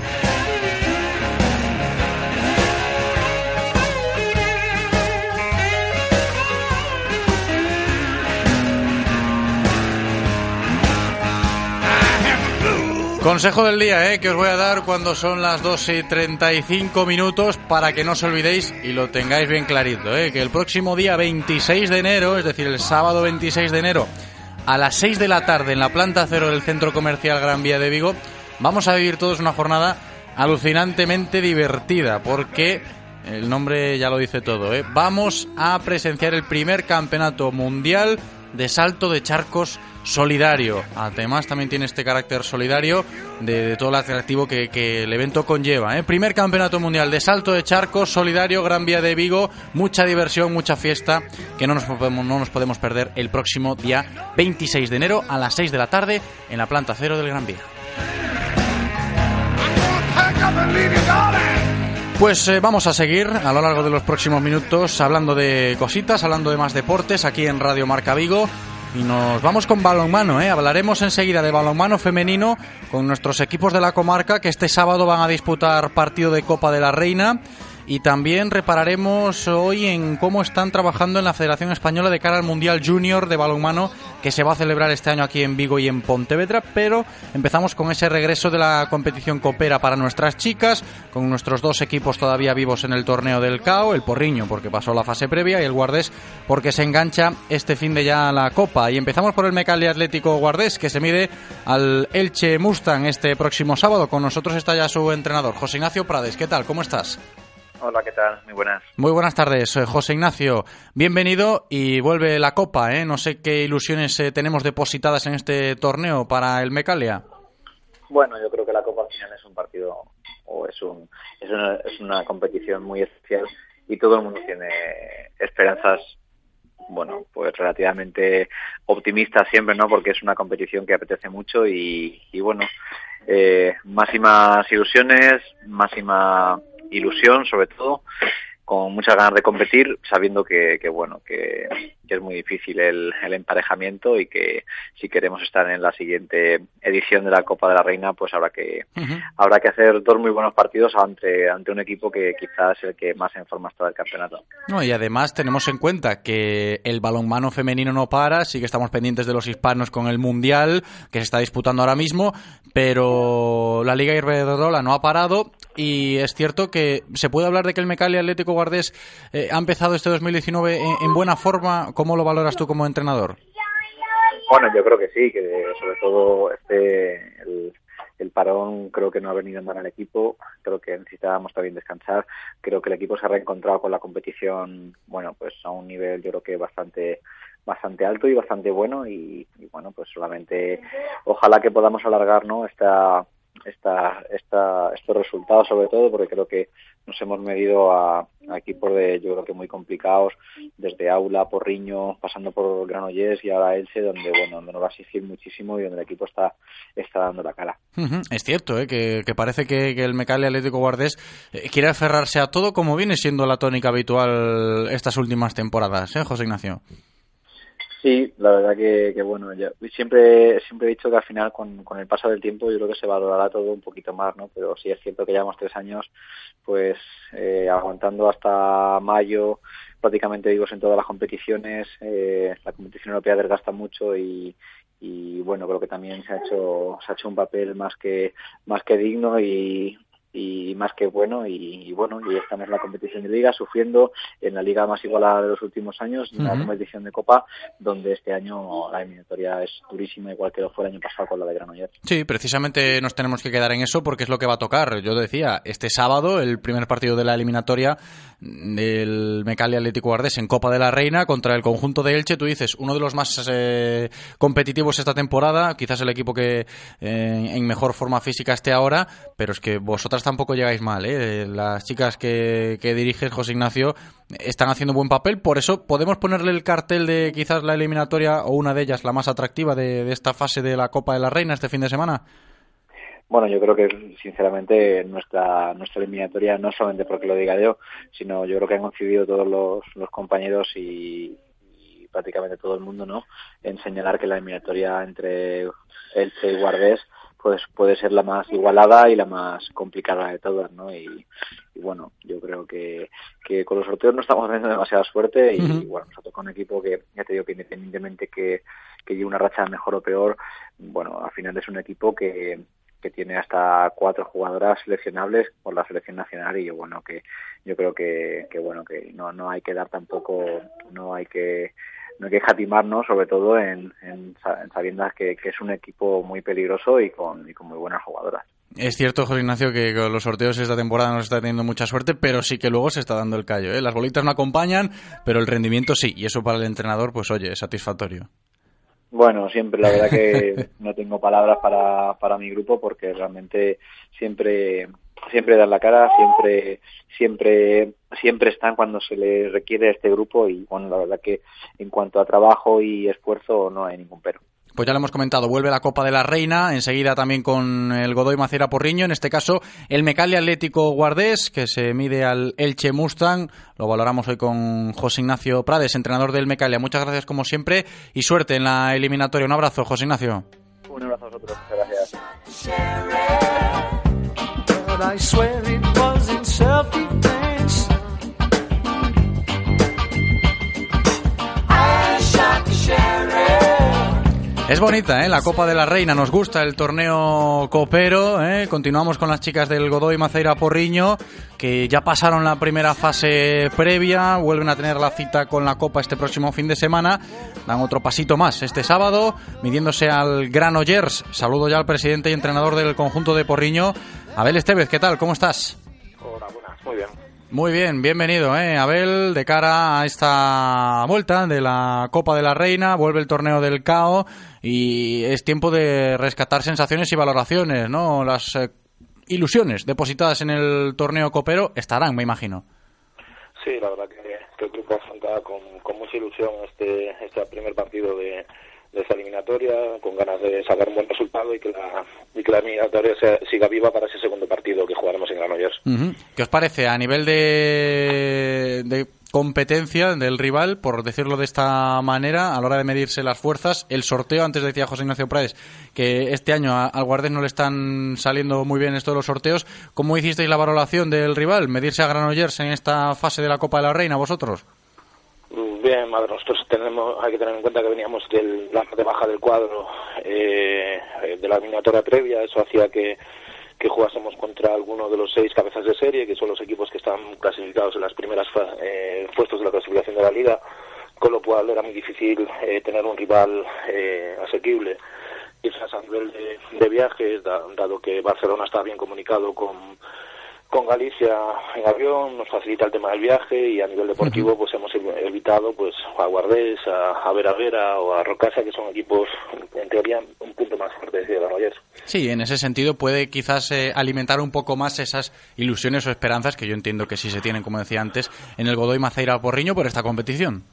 Consejo del día, ¿eh? que os voy a dar cuando son las 2 y 35 minutos para que no os olvidéis y lo tengáis bien clarito, ¿eh? que el próximo día 26 de enero, es decir, el sábado 26 de enero, a las 6 de la tarde en la planta cero del Centro Comercial Gran Vía de Vigo, vamos a vivir todos una jornada alucinantemente divertida, porque el nombre ya lo dice todo, ¿eh? vamos a presenciar el primer campeonato mundial de salto de charcos solidario. Además, también tiene este carácter solidario de, de todo el atractivo que, que el evento conlleva. ¿eh? Primer campeonato mundial de salto de charcos solidario, Gran Vía de Vigo. Mucha diversión, mucha fiesta que no nos, podemos, no nos podemos perder el próximo día 26 de enero a las 6 de la tarde en la planta cero del Gran Vía. Pues eh, vamos a seguir a lo largo de los próximos minutos hablando de cositas, hablando de más deportes aquí en Radio Marca Vigo. Y nos vamos con balonmano, ¿eh? Hablaremos enseguida de balonmano femenino con nuestros equipos de la comarca que este sábado van a disputar partido de Copa de la Reina. Y también repararemos hoy en cómo están trabajando en la Federación Española de cara al Mundial Junior de balonmano que se va a celebrar este año aquí en Vigo y en Pontevedra. Pero empezamos con ese regreso de la competición Copera para nuestras chicas, con nuestros dos equipos todavía vivos en el torneo del CAO, el Porriño porque pasó la fase previa y el Guardés porque se engancha este fin de ya la Copa. Y empezamos por el Mecali Atlético Guardés que se mide al Elche Mustang este próximo sábado. Con nosotros está ya su entrenador, José Ignacio Prades. ¿Qué tal? ¿Cómo estás? Hola, ¿qué tal? Muy buenas. Muy buenas tardes, eh, José Ignacio. Bienvenido y vuelve la Copa, ¿eh? No sé qué ilusiones eh, tenemos depositadas en este torneo para el Mecalia. Bueno, yo creo que la Copa al final es un partido o es, un, es, una, es una competición muy especial y todo el mundo tiene esperanzas bueno, pues relativamente optimista siempre, ¿no? Porque es una competición que apetece mucho y, y bueno, eh, máximas ilusiones, máxima ilusión sobre todo, con muchas ganas de competir, sabiendo que, que bueno, que, que es muy difícil el, el emparejamiento y que si queremos estar en la siguiente edición de la Copa de la Reina, pues habrá que habrá que hacer dos muy buenos partidos ante, ante un equipo que quizás es el que más en forma está del campeonato. No, y además tenemos en cuenta que el balonmano femenino no para, sí que estamos pendientes de los hispanos con el Mundial que se está disputando ahora mismo, pero la Liga Iberdrola no ha parado y es cierto que se puede hablar de que el Mecali Atlético Guardés eh, ha empezado este 2019 en, en buena forma. ¿Cómo lo valoras tú como entrenador? Bueno, yo creo que sí, que sobre todo este el, parón creo que no ha venido mal al equipo, creo que necesitábamos también descansar, creo que el equipo se ha reencontrado con la competición, bueno, pues a un nivel yo creo que bastante bastante alto y bastante bueno y, y bueno, pues solamente ojalá que podamos alargar, ¿no? esta esta, esta, estos resultados sobre todo porque creo que nos hemos medido a, a equipos de yo creo que muy complicados desde Aula, Porriño, pasando por Granollers y ahora Elche donde bueno donde nos va a exigir muchísimo y donde el equipo está está dando la cara. Es cierto, ¿eh? que, parece que, el Mecali Atlético Guardés eh, quiere aferrarse a todo como viene siendo la tónica habitual estas últimas temporadas, ¿eh, José Ignacio? Sí, la verdad que, que bueno, yo siempre siempre he dicho que al final con, con el paso del tiempo yo creo que se valorará todo un poquito más, ¿no? Pero sí es cierto que llevamos tres años pues eh, aguantando hasta mayo prácticamente vivos en todas las competiciones, eh, la competición europea desgasta mucho y, y bueno creo que también se ha hecho se ha hecho un papel más que más que digno y y más que bueno y, y bueno y estamos en la competición de liga sufriendo en la liga más igualada de los últimos años en la competición de copa donde este año la eliminatoria es durísima igual que lo fue el año pasado con la de Granollers Sí, precisamente nos tenemos que quedar en eso porque es lo que va a tocar. Yo decía, este sábado, el primer partido de la eliminatoria del Mecali Atlético Guardés en Copa de la Reina contra el conjunto de Elche. Tú dices, uno de los más eh, competitivos esta temporada, quizás el equipo que eh, en mejor forma física esté ahora, pero es que vosotras tampoco llegáis mal. ¿eh? Las chicas que, que diriges, José Ignacio, están haciendo buen papel. Por eso podemos ponerle el cartel de quizás la eliminatoria o una de ellas, la más atractiva de esta fase de la Copa de la Reina este fin de semana. Bueno, yo creo que sinceramente nuestra nuestra eliminatoria, no solamente porque lo diga yo, sino yo creo que han coincidido todos los, los compañeros y, y prácticamente todo el mundo, ¿no? En señalar que la eliminatoria entre Elche y Guardés pues puede ser la más igualada y la más complicada de todas, ¿no? Y, y bueno, yo creo que, que con los sorteos no estamos teniendo demasiada suerte y bueno, nos ha tocado un equipo que ya te digo que independientemente que, que lleve una racha mejor o peor, bueno, al final es un equipo que, que tiene hasta cuatro jugadoras seleccionables por la selección nacional y bueno que yo creo que, que bueno que no no hay que dar tampoco no hay que no hay que jatimarnos sobre todo en, en, en sabiendas que, que es un equipo muy peligroso y con, y con muy buenas jugadoras. Es cierto, José Ignacio, que con los sorteos esta temporada no se está teniendo mucha suerte, pero sí que luego se está dando el callo. ¿eh? Las bolitas no acompañan, pero el rendimiento sí. Y eso para el entrenador, pues oye, es satisfactorio. Bueno, siempre, la verdad que no tengo palabras para, para mi grupo porque realmente siempre, siempre dan la cara, siempre, siempre, siempre están cuando se les requiere a este grupo y bueno, la verdad que en cuanto a trabajo y esfuerzo no hay ningún pero. Pues ya lo hemos comentado, vuelve la Copa de la Reina, enseguida también con el Godoy Macera Porriño, en este caso el Mecali Atlético Guardés, que se mide al Elche Mustang. Lo valoramos hoy con José Ignacio Prades, entrenador del Mecalia. Muchas gracias como siempre y suerte en la eliminatoria. Un abrazo, José Ignacio. Un abrazo a vosotros, muchas gracias. Es bonita, ¿eh? La Copa de la Reina. Nos gusta el torneo copero. ¿eh? Continuamos con las chicas del Godoy Maceira Porriño, que ya pasaron la primera fase previa. Vuelven a tener la cita con la Copa este próximo fin de semana. Dan otro pasito más este sábado, midiéndose al Granollers. Saludo ya al presidente y entrenador del conjunto de Porriño, Abel Estevez. ¿Qué tal? ¿Cómo estás? Hola, muy bien. Muy bien, bienvenido, ¿eh? Abel, de cara a esta vuelta de la Copa de la Reina, vuelve el torneo del CAO y es tiempo de rescatar sensaciones y valoraciones, ¿no? Las eh, ilusiones depositadas en el torneo copero estarán, me imagino. Sí, la verdad que, que el grupo equipo afronta con, con mucha ilusión este, este primer partido de, de esta eliminatoria, con ganas de sacar un buen resultado y que la, y que la eliminatoria sea- siga viva para ese segundo partido que jugaremos en Granollers. ¿Qué os parece a nivel de, de competencia del rival, por decirlo de esta manera, a la hora de medirse las fuerzas? El sorteo, antes decía José Ignacio Prades, que este año al Guardés no le están saliendo muy bien esto de los sorteos. ¿Cómo hicisteis la valoración del rival? ¿Medirse a Granollers en esta fase de la Copa de la Reina vosotros? Bien, ver, nosotros tenemos, hay que tener en cuenta que veníamos de la parte baja del cuadro eh, de la eliminatoria previa, eso hacía que, que jugásemos contra alguno de los seis cabezas de serie, que son los equipos que están clasificados en las primeras eh, puestos de la clasificación de la liga, con lo cual era muy difícil eh, tener un rival eh, asequible. Quizás a nivel de, de viajes, da- dado que Barcelona está bien comunicado con, con Galicia en avión, nos facilita el tema del viaje y a nivel deportivo pues hemos ev- evitado pues a Guardés, a, a Vera Vera o a Rocasa, que son equipos en teoría un punto más fuerte de Granollers. Sí, en ese sentido puede quizás eh, alimentar un poco más esas ilusiones o esperanzas que yo entiendo que sí se tienen, como decía antes, en el Godoy Maceira Porriño por esta competición.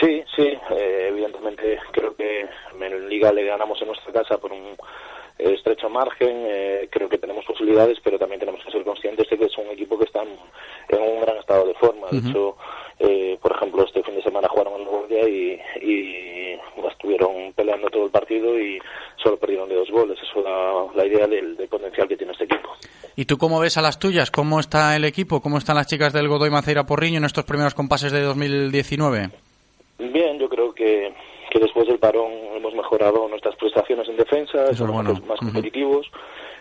Sí, sí, eh, evidentemente creo que en Liga le ganamos en nuestra casa por un estrecho margen, eh, creo que tenemos posibilidades, pero también tenemos que ser conscientes de que es un equipo que está en, un gran estado de forma. De hecho, eh, por ejemplo, este fin de semana jugaron en Guardia y, y estuvieron peleando todo el partido y solo perdieron de dos goles. Eso da la idea del, del potencial que tiene este equipo. ¿Y tú cómo ves a las tuyas? ¿Cómo está el equipo? ¿Cómo están las chicas del Godoy Maceira Porriño en estos primeros compases de 2019? Bien, yo creo que, que después del parón hemos mejorado nuestras prestaciones en defensa, somos bueno. más- competitivos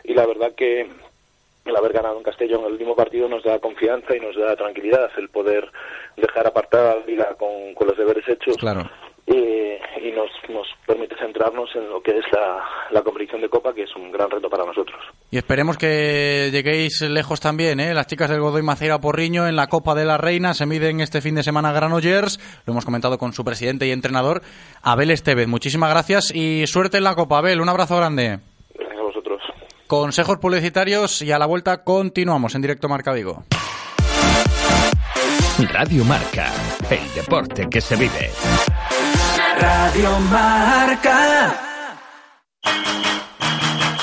y la verdad que el haber ganado en Castellón el último partido nos da confianza y nos da tranquilidad el poder dejar apartada la liga con, con los deberes hechos Claro. Eh, y nos, nos permite centrarnos en lo que es la, la competición de Copa, que es un gran reto para nosotros. Y esperemos que lleguéis lejos también, ¿eh? Las chicas del Godoy Maceira Porriño en la Copa de la Reina se miden este fin de semana a Granollers. Lo hemos comentado con su presidente y entrenador, Abel Estevez. Muchísimas gracias y suerte en la Copa, Abel. Un abrazo grande. Gracias a vosotros. Consejos publicitarios y a la vuelta continuamos en directo Marca Vigo. Radio Marca, el deporte que se vive. Radio Marca.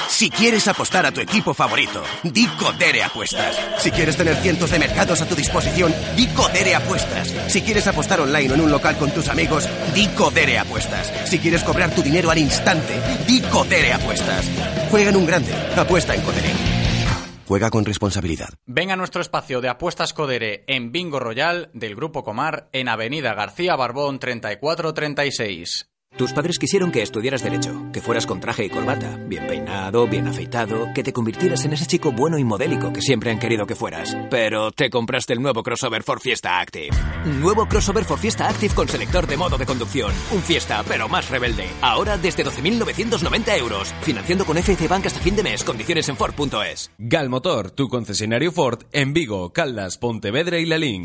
Si quieres apostar a tu equipo favorito, di Codere Apuestas. Si quieres tener cientos de mercados a tu disposición, di Codere Apuestas. Si quieres apostar online o en un local con tus amigos, di Codere Apuestas. Si quieres cobrar tu dinero al instante, di Codere Apuestas. Juega en un grande, apuesta en Codere. Juega con responsabilidad. Venga a nuestro espacio de apuestas Codere en Bingo Royal del Grupo Comar en Avenida García Barbón 3436. Tus padres quisieron que estudiaras Derecho, que fueras con traje y corbata, bien peinado, bien afeitado, que te convirtieras en ese chico bueno y modélico que siempre han querido que fueras. Pero te compraste el nuevo crossover for Fiesta Active. Nuevo crossover for Fiesta Active con selector de modo de conducción. Un Fiesta, pero más rebelde. Ahora desde 12.990 euros. Financiando con FC Bank hasta fin de mes. Condiciones en Ford.es. Galmotor, tu concesionario Ford en Vigo, Caldas, Pontevedra y Lalín.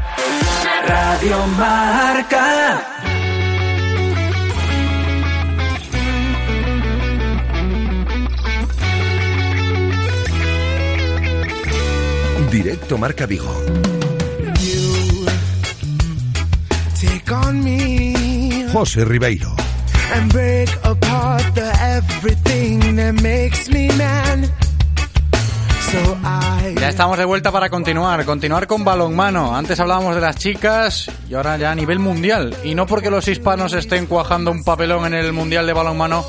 Radio Marca. Directo Marca Vigo. Take on me José Ribeiro. and break apart the everything that makes me man. Ya estamos de vuelta para continuar, continuar con balonmano. Antes hablábamos de las chicas y ahora ya a nivel mundial. Y no porque los hispanos estén cuajando un papelón en el mundial de balonmano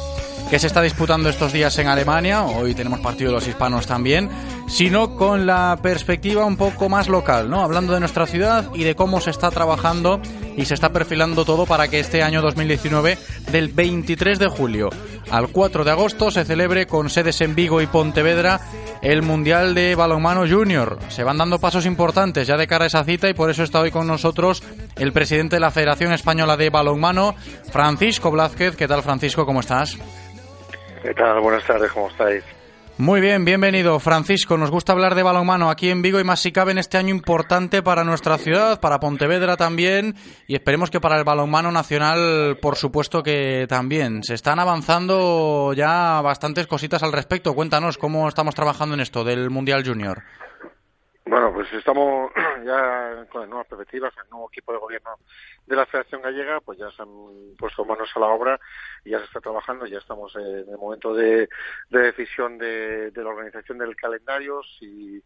que se está disputando estos días en Alemania, hoy tenemos partido de los hispanos también, sino con la perspectiva un poco más local, ¿no? Hablando de nuestra ciudad y de cómo se está trabajando y se está perfilando todo para que este año 2019, del 23 de julio al 4 de agosto se celebre con sedes en Vigo y Pontevedra el Mundial de Balonmano Junior. Se van dando pasos importantes ya de cara a esa cita y por eso está hoy con nosotros el presidente de la Federación Española de Balonmano, Francisco Blázquez. ¿Qué tal, Francisco? ¿Cómo estás? ¿Qué tal? Buenas tardes, ¿cómo estáis? Muy bien, bienvenido Francisco. Nos gusta hablar de balonmano aquí en Vigo y más si cabe en este año importante para nuestra ciudad, para Pontevedra también y esperemos que para el balonmano nacional, por supuesto que también. Se están avanzando ya bastantes cositas al respecto. Cuéntanos cómo estamos trabajando en esto del Mundial Junior. Bueno, pues estamos ya con las nuevas perspectivas, el nuevo equipo de gobierno de la Federación Gallega, pues ya se han puesto manos a la obra y ya se está trabajando, ya estamos en el momento de, de decisión de, de, la organización del calendario, si,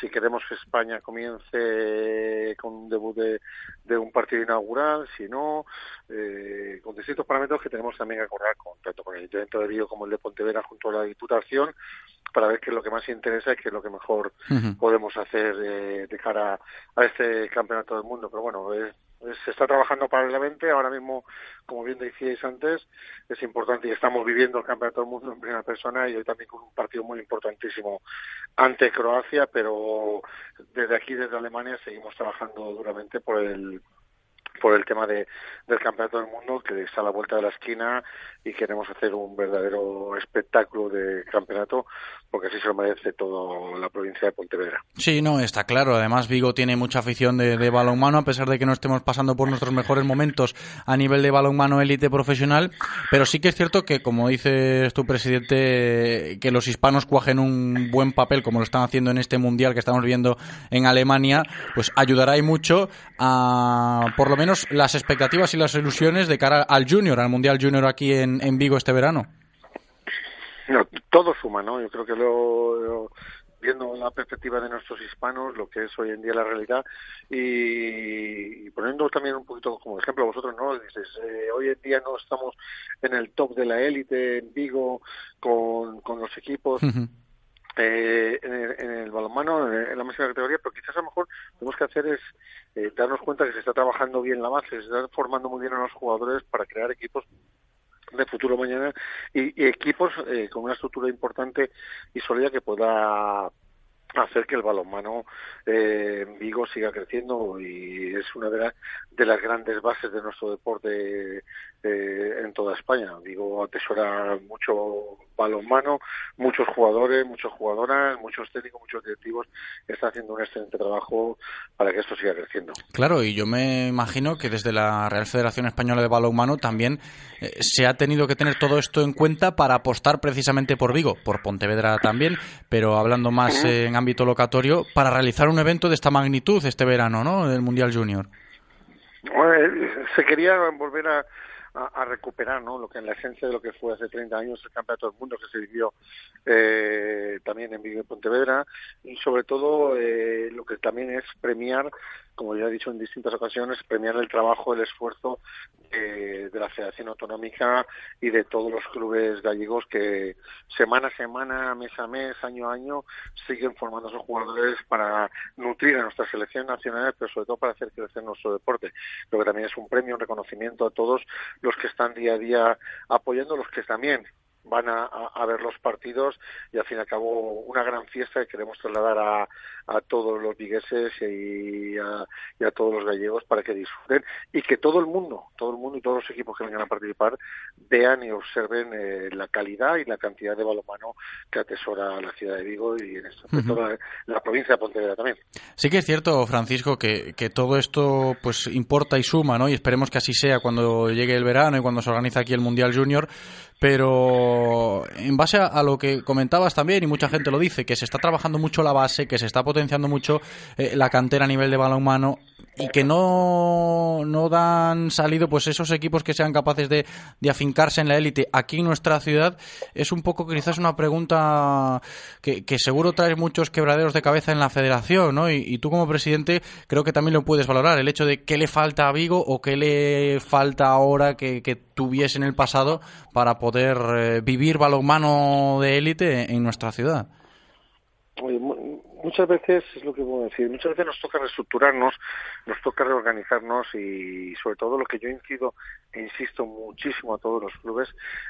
si queremos que España comience con un debut de, de un partido inaugural, si no, eh, con distintos parámetros que tenemos también que acordar con, tanto con el Ayuntamiento de Río como el de Pontevedra junto a la Diputación, para ver qué es lo que más interesa y qué es lo que mejor uh -huh. podemos hacer eh, de cara a este campeonato del mundo. Pero bueno, eh, se está trabajando paralelamente. Ahora mismo, como bien decíais antes, es importante y estamos viviendo el campeonato del mundo en primera persona y hoy también con un partido muy importantísimo ante Croacia, pero desde aquí, desde Alemania, seguimos trabajando duramente por el por el tema de, del campeonato del mundo que está a la vuelta de la esquina y queremos hacer un verdadero espectáculo de campeonato porque así se lo merece toda la provincia de Pontevedra. Sí, no, está claro. Además, Vigo tiene mucha afición de, de balonmano, a pesar de que no estemos pasando por nuestros mejores momentos a nivel de balonmano élite profesional. Pero sí que es cierto que, como dices tu presidente, que los hispanos cuajen un buen papel, como lo están haciendo en este mundial que estamos viendo en Alemania, pues ayudará y mucho a, por lo menos, las expectativas y las ilusiones de cara al Junior, al Mundial Junior aquí en, en Vigo este verano. No, todo suma, ¿no? Yo creo que lo, lo, viendo la perspectiva de nuestros hispanos, lo que es hoy en día la realidad, y, y poniendo también un poquito como ejemplo vosotros, ¿no? Dices, eh, hoy en día no estamos en el top de la élite en Vigo con, con los equipos. Uh -huh. Eh, en, el, en, el, balonmano, en la máxima categoría, pero quizás a lo mejor tenemos que hacer es eh, darnos cuenta que se está trabajando bien la base, se está formando muy bien a los jugadores para crear equipos de futuro mañana y, equipos eh, con una estructura importante y sólida que pueda hacer que el balonmano eh, en Vigo siga creciendo y es una de, la, de las grandes bases de nuestro deporte eh, en toda España. Vigo atesora mucho balonmano, muchos jugadores, muchas jugadoras, muchos técnicos, muchos directivos están haciendo un excelente trabajo para que esto siga creciendo. Claro, y yo me imagino que desde la Real Federación Española de Balonmano también eh, se ha tenido que tener todo esto en cuenta para apostar precisamente por Vigo, por Pontevedra también, pero hablando más en ámbito locatorio, para realizar un evento de esta magnitud este verano, ¿no? Del Mundial Junior. Se quería volver a, a, a, recuperar ¿no? lo que en la esencia de lo que fue hace 30 años el Campeonato del Mundo que se vivió eh, también en Vigo y Pontevedra y sobre todo eh, lo que también es premiar como ya he dicho en distintas ocasiones, premiar el trabajo, el esfuerzo de, de, la Federación Autonómica y de todos los clubes gallegos que semana a semana, mes a mes, año a año, siguen formando a sus jugadores para nutrir a nuestras selecciones nacionales, pero sobre todo para hacer crecer nuestro deporte. Creo que también es un premio, un reconocimiento a todos los que están día a día apoyando, los que también van a, a, ver los partidos y al fin y al cabo una gran fiesta que queremos trasladar a, a todos los vigueses y a, y a, todos los gallegos para que disfruten y que todo el mundo, todo el mundo y todos los equipos que vengan a participar vean y observen eh, la calidad y la cantidad de balonmano que atesora la ciudad de Vigo y en uh -huh. toda la provincia de Pontevedra también. Sí que es cierto, Francisco, que, que todo esto pues importa y suma, ¿no? Y esperemos que así sea cuando llegue el verano y cuando se organiza aquí el Mundial Junior, pero en base a, lo que comentabas también, y mucha gente lo dice, que se está trabajando mucho la base, que se está potenciando mucho eh, la cantera a nivel de balonmano y que no, no dan salido pues esos equipos que sean capaces de, de afincarse en la élite aquí en nuestra ciudad, es un poco quizás una pregunta que, que seguro trae muchos quebraderos de cabeza en la federación, ¿no? Y, y, tú como presidente creo que también lo puedes valorar, el hecho de qué le falta a Vigo o qué le falta ahora que, que tuviese en el pasado para poder eh, vivir balonmano de élite en nuestra ciudad. Muchas veces, es lo que puedo decir, muchas veces nos toca reestructurarnos, nos toca reorganizarnos y sobre todo lo que yo incido e insisto muchísimo a todos los clubes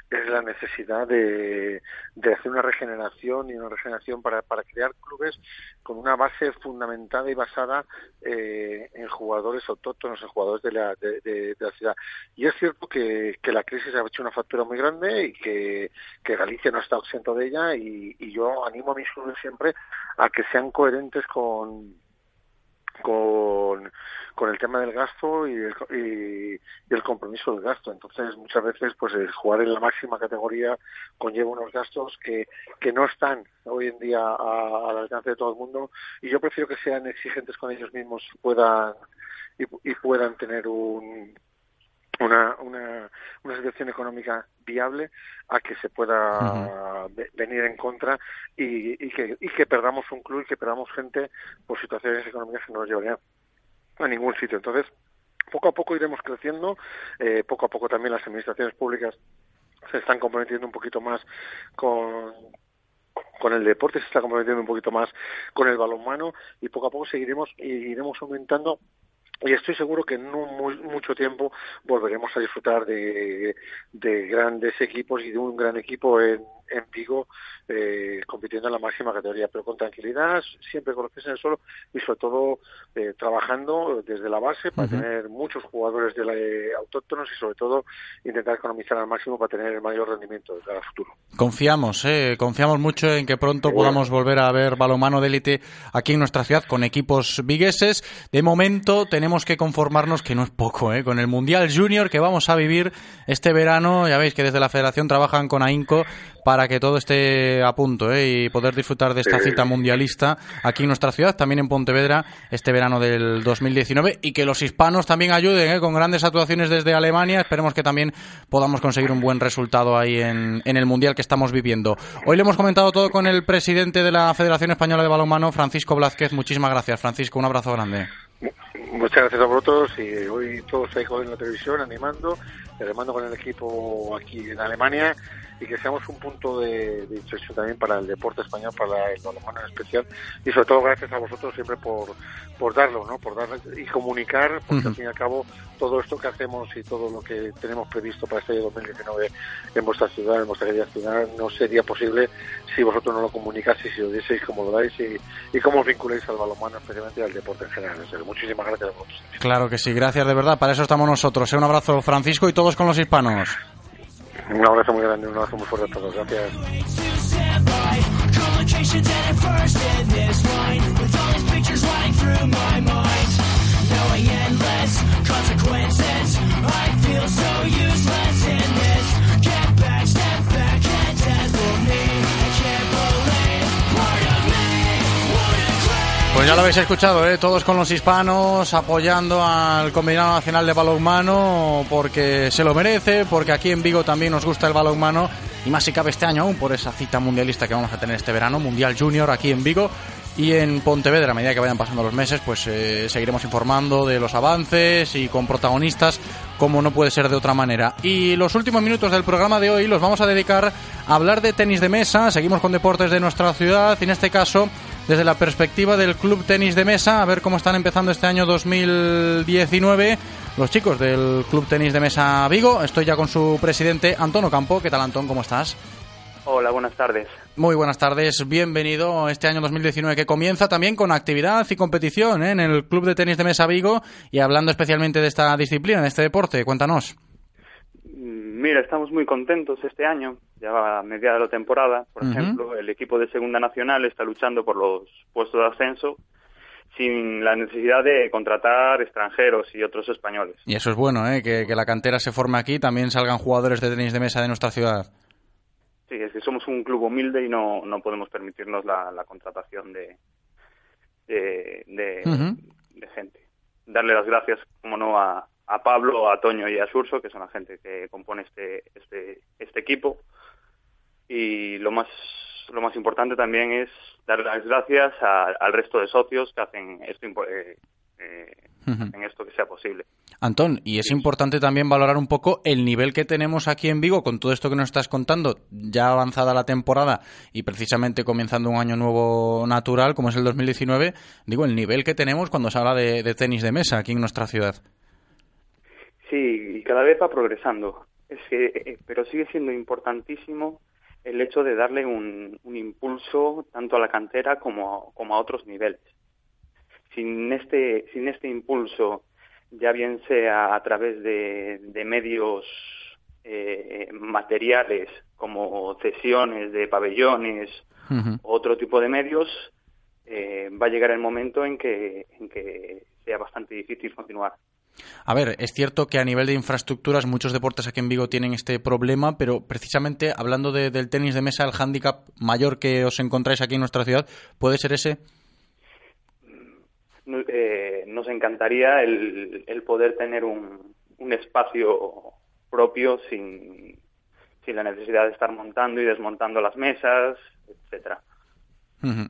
es la necesidad de, de hacer una regeneración y una regeneración para, para crear clubes con una base fundamentada y basada eh, en jugadores autóctonos, en jugadores de la, de, de- de la ciudad. Y es cierto que, que la crisis ha hecho una factura muy grande y que, que Galicia no está exento de ella y, y yo animo a mis clubes siempre a que sean coherentes con con, con el tema del gasto y el, y, y el compromiso del gasto. Entonces, muchas veces, pues el jugar en la máxima categoría conlleva unos gastos que, que no están hoy en día a- al alcance de todo el mundo y yo prefiero que sean exigentes con ellos mismos y puedan, y, y puedan tener un, una, una, una situación económica viable a que se pueda ve- venir en contra y, y, que, y que perdamos un club y que perdamos gente por situaciones económicas que no nos llevarían a ningún sitio. Entonces, poco a poco iremos creciendo, eh, poco a poco también las administraciones públicas se están comprometiendo un poquito más con con el deporte se está comprometiendo un poquito más con el balonmano y poco a poco seguiremos y iremos aumentando y estoy seguro que en no muy, mucho tiempo volveremos a disfrutar de, de grandes equipos y de un gran equipo en, en Vigo eh, compitiendo en la máxima categoría, pero con tranquilidad, siempre con los pies en el suelo y sobre todo eh, trabajando desde la base para tener muchos jugadores de la, eh, autóctonos y sobre todo intentar economizar al máximo para tener el mayor rendimiento de cara al futuro. Confiamos, eh, confiamos mucho en que pronto podamos volver a ver balonmano de élite aquí en nuestra ciudad con equipos vigueses. De momento tenemos que conformarnos, que no es poco, eh, con el Mundial Junior que vamos a vivir este verano. Ya veis que desde la Federación trabajan con AINCO para que todo esté a punto eh, y poder disfrutar de esta cita mundialista aquí en nuestra ciudad, también en Pontevedra, este verano del 2019 y que los hispanos también ayuden eh, con grandes actuaciones desde Alemania. Esperemos que también podamos conseguir un buen resultado ahí en, en el Mundial que estamos viviendo. Hoy le hemos comentado todo con el presidente de la Federación Española de Balonmano, Francisco Blázquez. Muchísimas gracias, Francisco. Un abrazo grande. Muchas gracias a vosotros y hoy todos ahí con la televisión animando, remando con el equipo aquí en Alemania y que seamos un punto de, de inflexión también para el deporte español, para el balonmano en especial y sobre todo gracias a vosotros siempre por, por darlo, ¿no? por dar y comunicar, porque Ujú. al fin y al cabo todo esto que hacemos y todo lo que tenemos previsto para este año 2019 en vuestra ciudad, en vuestra querida ciudad, no sería posible si vosotros no lo comunicaseis y lo dieseis como lo dais y, y cómo os vinculáis al balonmano, especialmente al deporte en general. Muchísimas gracias a vosotros. Claro que sí, gracias de verdad. Para eso estamos nosotros. eh. Un abrazo, Francisco, y todos con los hispanos. Un abrazo muy grande, un abrazo muy fuerte a todos. Gracias. I feel so useless in this Get Pues ya lo habéis escuchado, ¿eh? todos con los hispanos apoyando al Combinado Nacional de Balonmano porque se lo merece, porque aquí en Vigo también nos gusta el balonmano y más si cabe este año aún por esa cita mundialista que vamos a tener este verano, Mundial Junior aquí en Vigo y en Pontevedra. A medida que vayan pasando los meses, pues eh, seguiremos informando de los avances y con protagonistas como no puede ser de otra manera. Y los últimos minutos del programa de hoy los vamos a dedicar a hablar de tenis de mesa. Seguimos con deportes de nuestra ciudad y en este caso desde la perspectiva del Club Tenis de Mesa, a ver cómo están empezando este año 2019 los chicos del Club Tenis de Mesa Vigo. Estoy ya con su presidente, Antonio Campo. ¿Qué tal, Antón? ¿Cómo estás? Hola, buenas tardes. Muy buenas tardes, bienvenido a este año 2019 que comienza también con actividad y competición ¿eh? en el Club de Tenis de Mesa Vigo y hablando especialmente de esta disciplina, de este deporte, cuéntanos. Mm, Mira, estamos muy contentos este año, ya va a mediada de la temporada. Por ejemplo, el equipo de Segunda Nacional está luchando por los puestos de ascenso sin la necesidad de contratar extranjeros y otros españoles. Y eso es bueno, ¿eh? que, que la cantera se forme aquí, también salgan jugadores de tenis de mesa de nuestra ciudad. Sí, es que somos un club humilde y no, no podemos permitirnos la, la contratación de, de, de- Ujú. de gente. Darle las gracias, como no, a, a Pablo, a Toño y a Surso, que son la gente que compone este, este, este equipo. Y lo más, lo más importante también es dar las gracias a- al resto de socios que hacen esto impo- eh, eh, en esto que sea posible. Antón, y es importante también valorar un poco el nivel que tenemos aquí en Vigo con todo esto que nos estás contando, ya avanzada la temporada y precisamente comenzando un año nuevo natural como es el 2019, digo, el nivel que tenemos cuando se habla de, de tenis de mesa aquí en nuestra ciudad. Sí, y cada vez va progresando. Es que, eh, pero sigue siendo importantísimo el hecho de darle un, un impulso tanto a la cantera como a, como a otros niveles. Sin este, sin este impulso, ya bien sea a través de, de medios eh, materiales como cesiones de pabellones o otro tipo de medios, eh, va a llegar el momento en que, en que sea bastante difícil continuar. A ver, es cierto que a nivel de infraestructuras muchos deportes aquí en Vigo tienen este problema, pero precisamente hablando de- del tenis de mesa, el hándicap mayor que os encontráis aquí en nuestra ciudad, ¿puede ser ese? Eh, nos encantaría el, el poder tener un, un espacio propio sin, sin la necesidad de estar montando y desmontando las mesas, etcétera.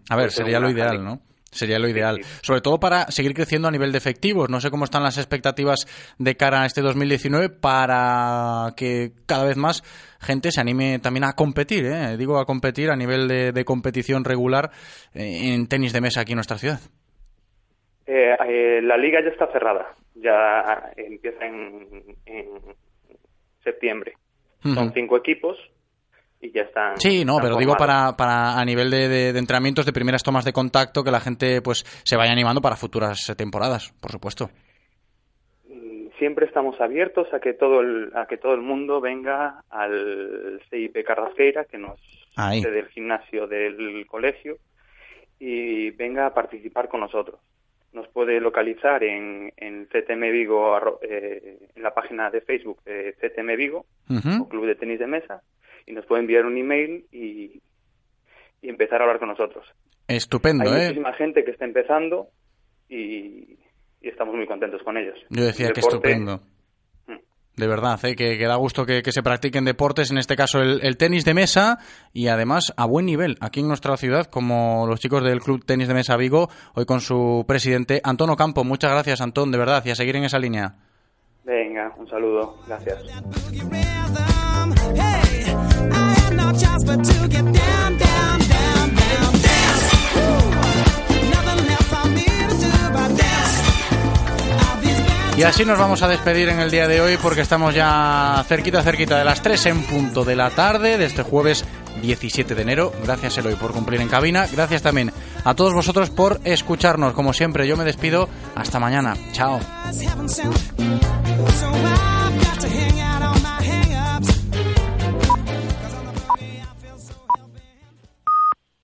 A ver, sería lo ideal. ¿no? Sería lo ideal. Sobre todo para seguir creciendo a nivel de efectivos. No sé cómo están las expectativas de cara a este 2019 para que cada vez más gente se anime también a competir, ¿eh? digo a competir a nivel de, de competición regular eh, en tenis de mesa aquí en nuestra ciudad. Eh, eh, la liga ya está cerrada, ya empieza en, en septiembre. Son cinco equipos y ya están. Sí, no, están pero digo para, para a nivel de, de- de entrenamientos, de primeras tomas de contacto, que la gente pues se vaya animando para futuras temporadas, por supuesto. siempre estamos abiertos a que todo el, a que todo el mundo venga al CIP Carrasqueira, que nos Ahí. del gimnasio del colegio, y venga a participar con nosotros. Nos puede localizar en, en CTM Vigo, eh, en la página de Facebook de CTM Vigo, o Club de Tenis de Mesa, y nos puede enviar un email y, y empezar a hablar con nosotros. Estupendo, Hay ¿eh? muchísima gente que está empezando y, y estamos muy contentos con ellos. Yo decía El que deporte- estupendo. De verdad, ¿eh? que, que da gusto que, que se practiquen deportes, en este caso el, el tenis de mesa, y además a buen nivel aquí en nuestra ciudad, como los chicos del Club Tenis de Mesa Vigo, hoy con su presidente Antón Ocampo. Muchas gracias, Antón, de verdad, y a seguir en esa línea. Venga, un saludo. Gracias. Y así nos vamos a despedir en el día de hoy porque estamos ya cerquita, cerquita de las 3 en punto de la tarde de este jueves 17 de enero. Gracias Eloy por cumplir en cabina. Gracias también a todos vosotros por escucharnos. Como siempre, yo me despido. Hasta mañana. Chao.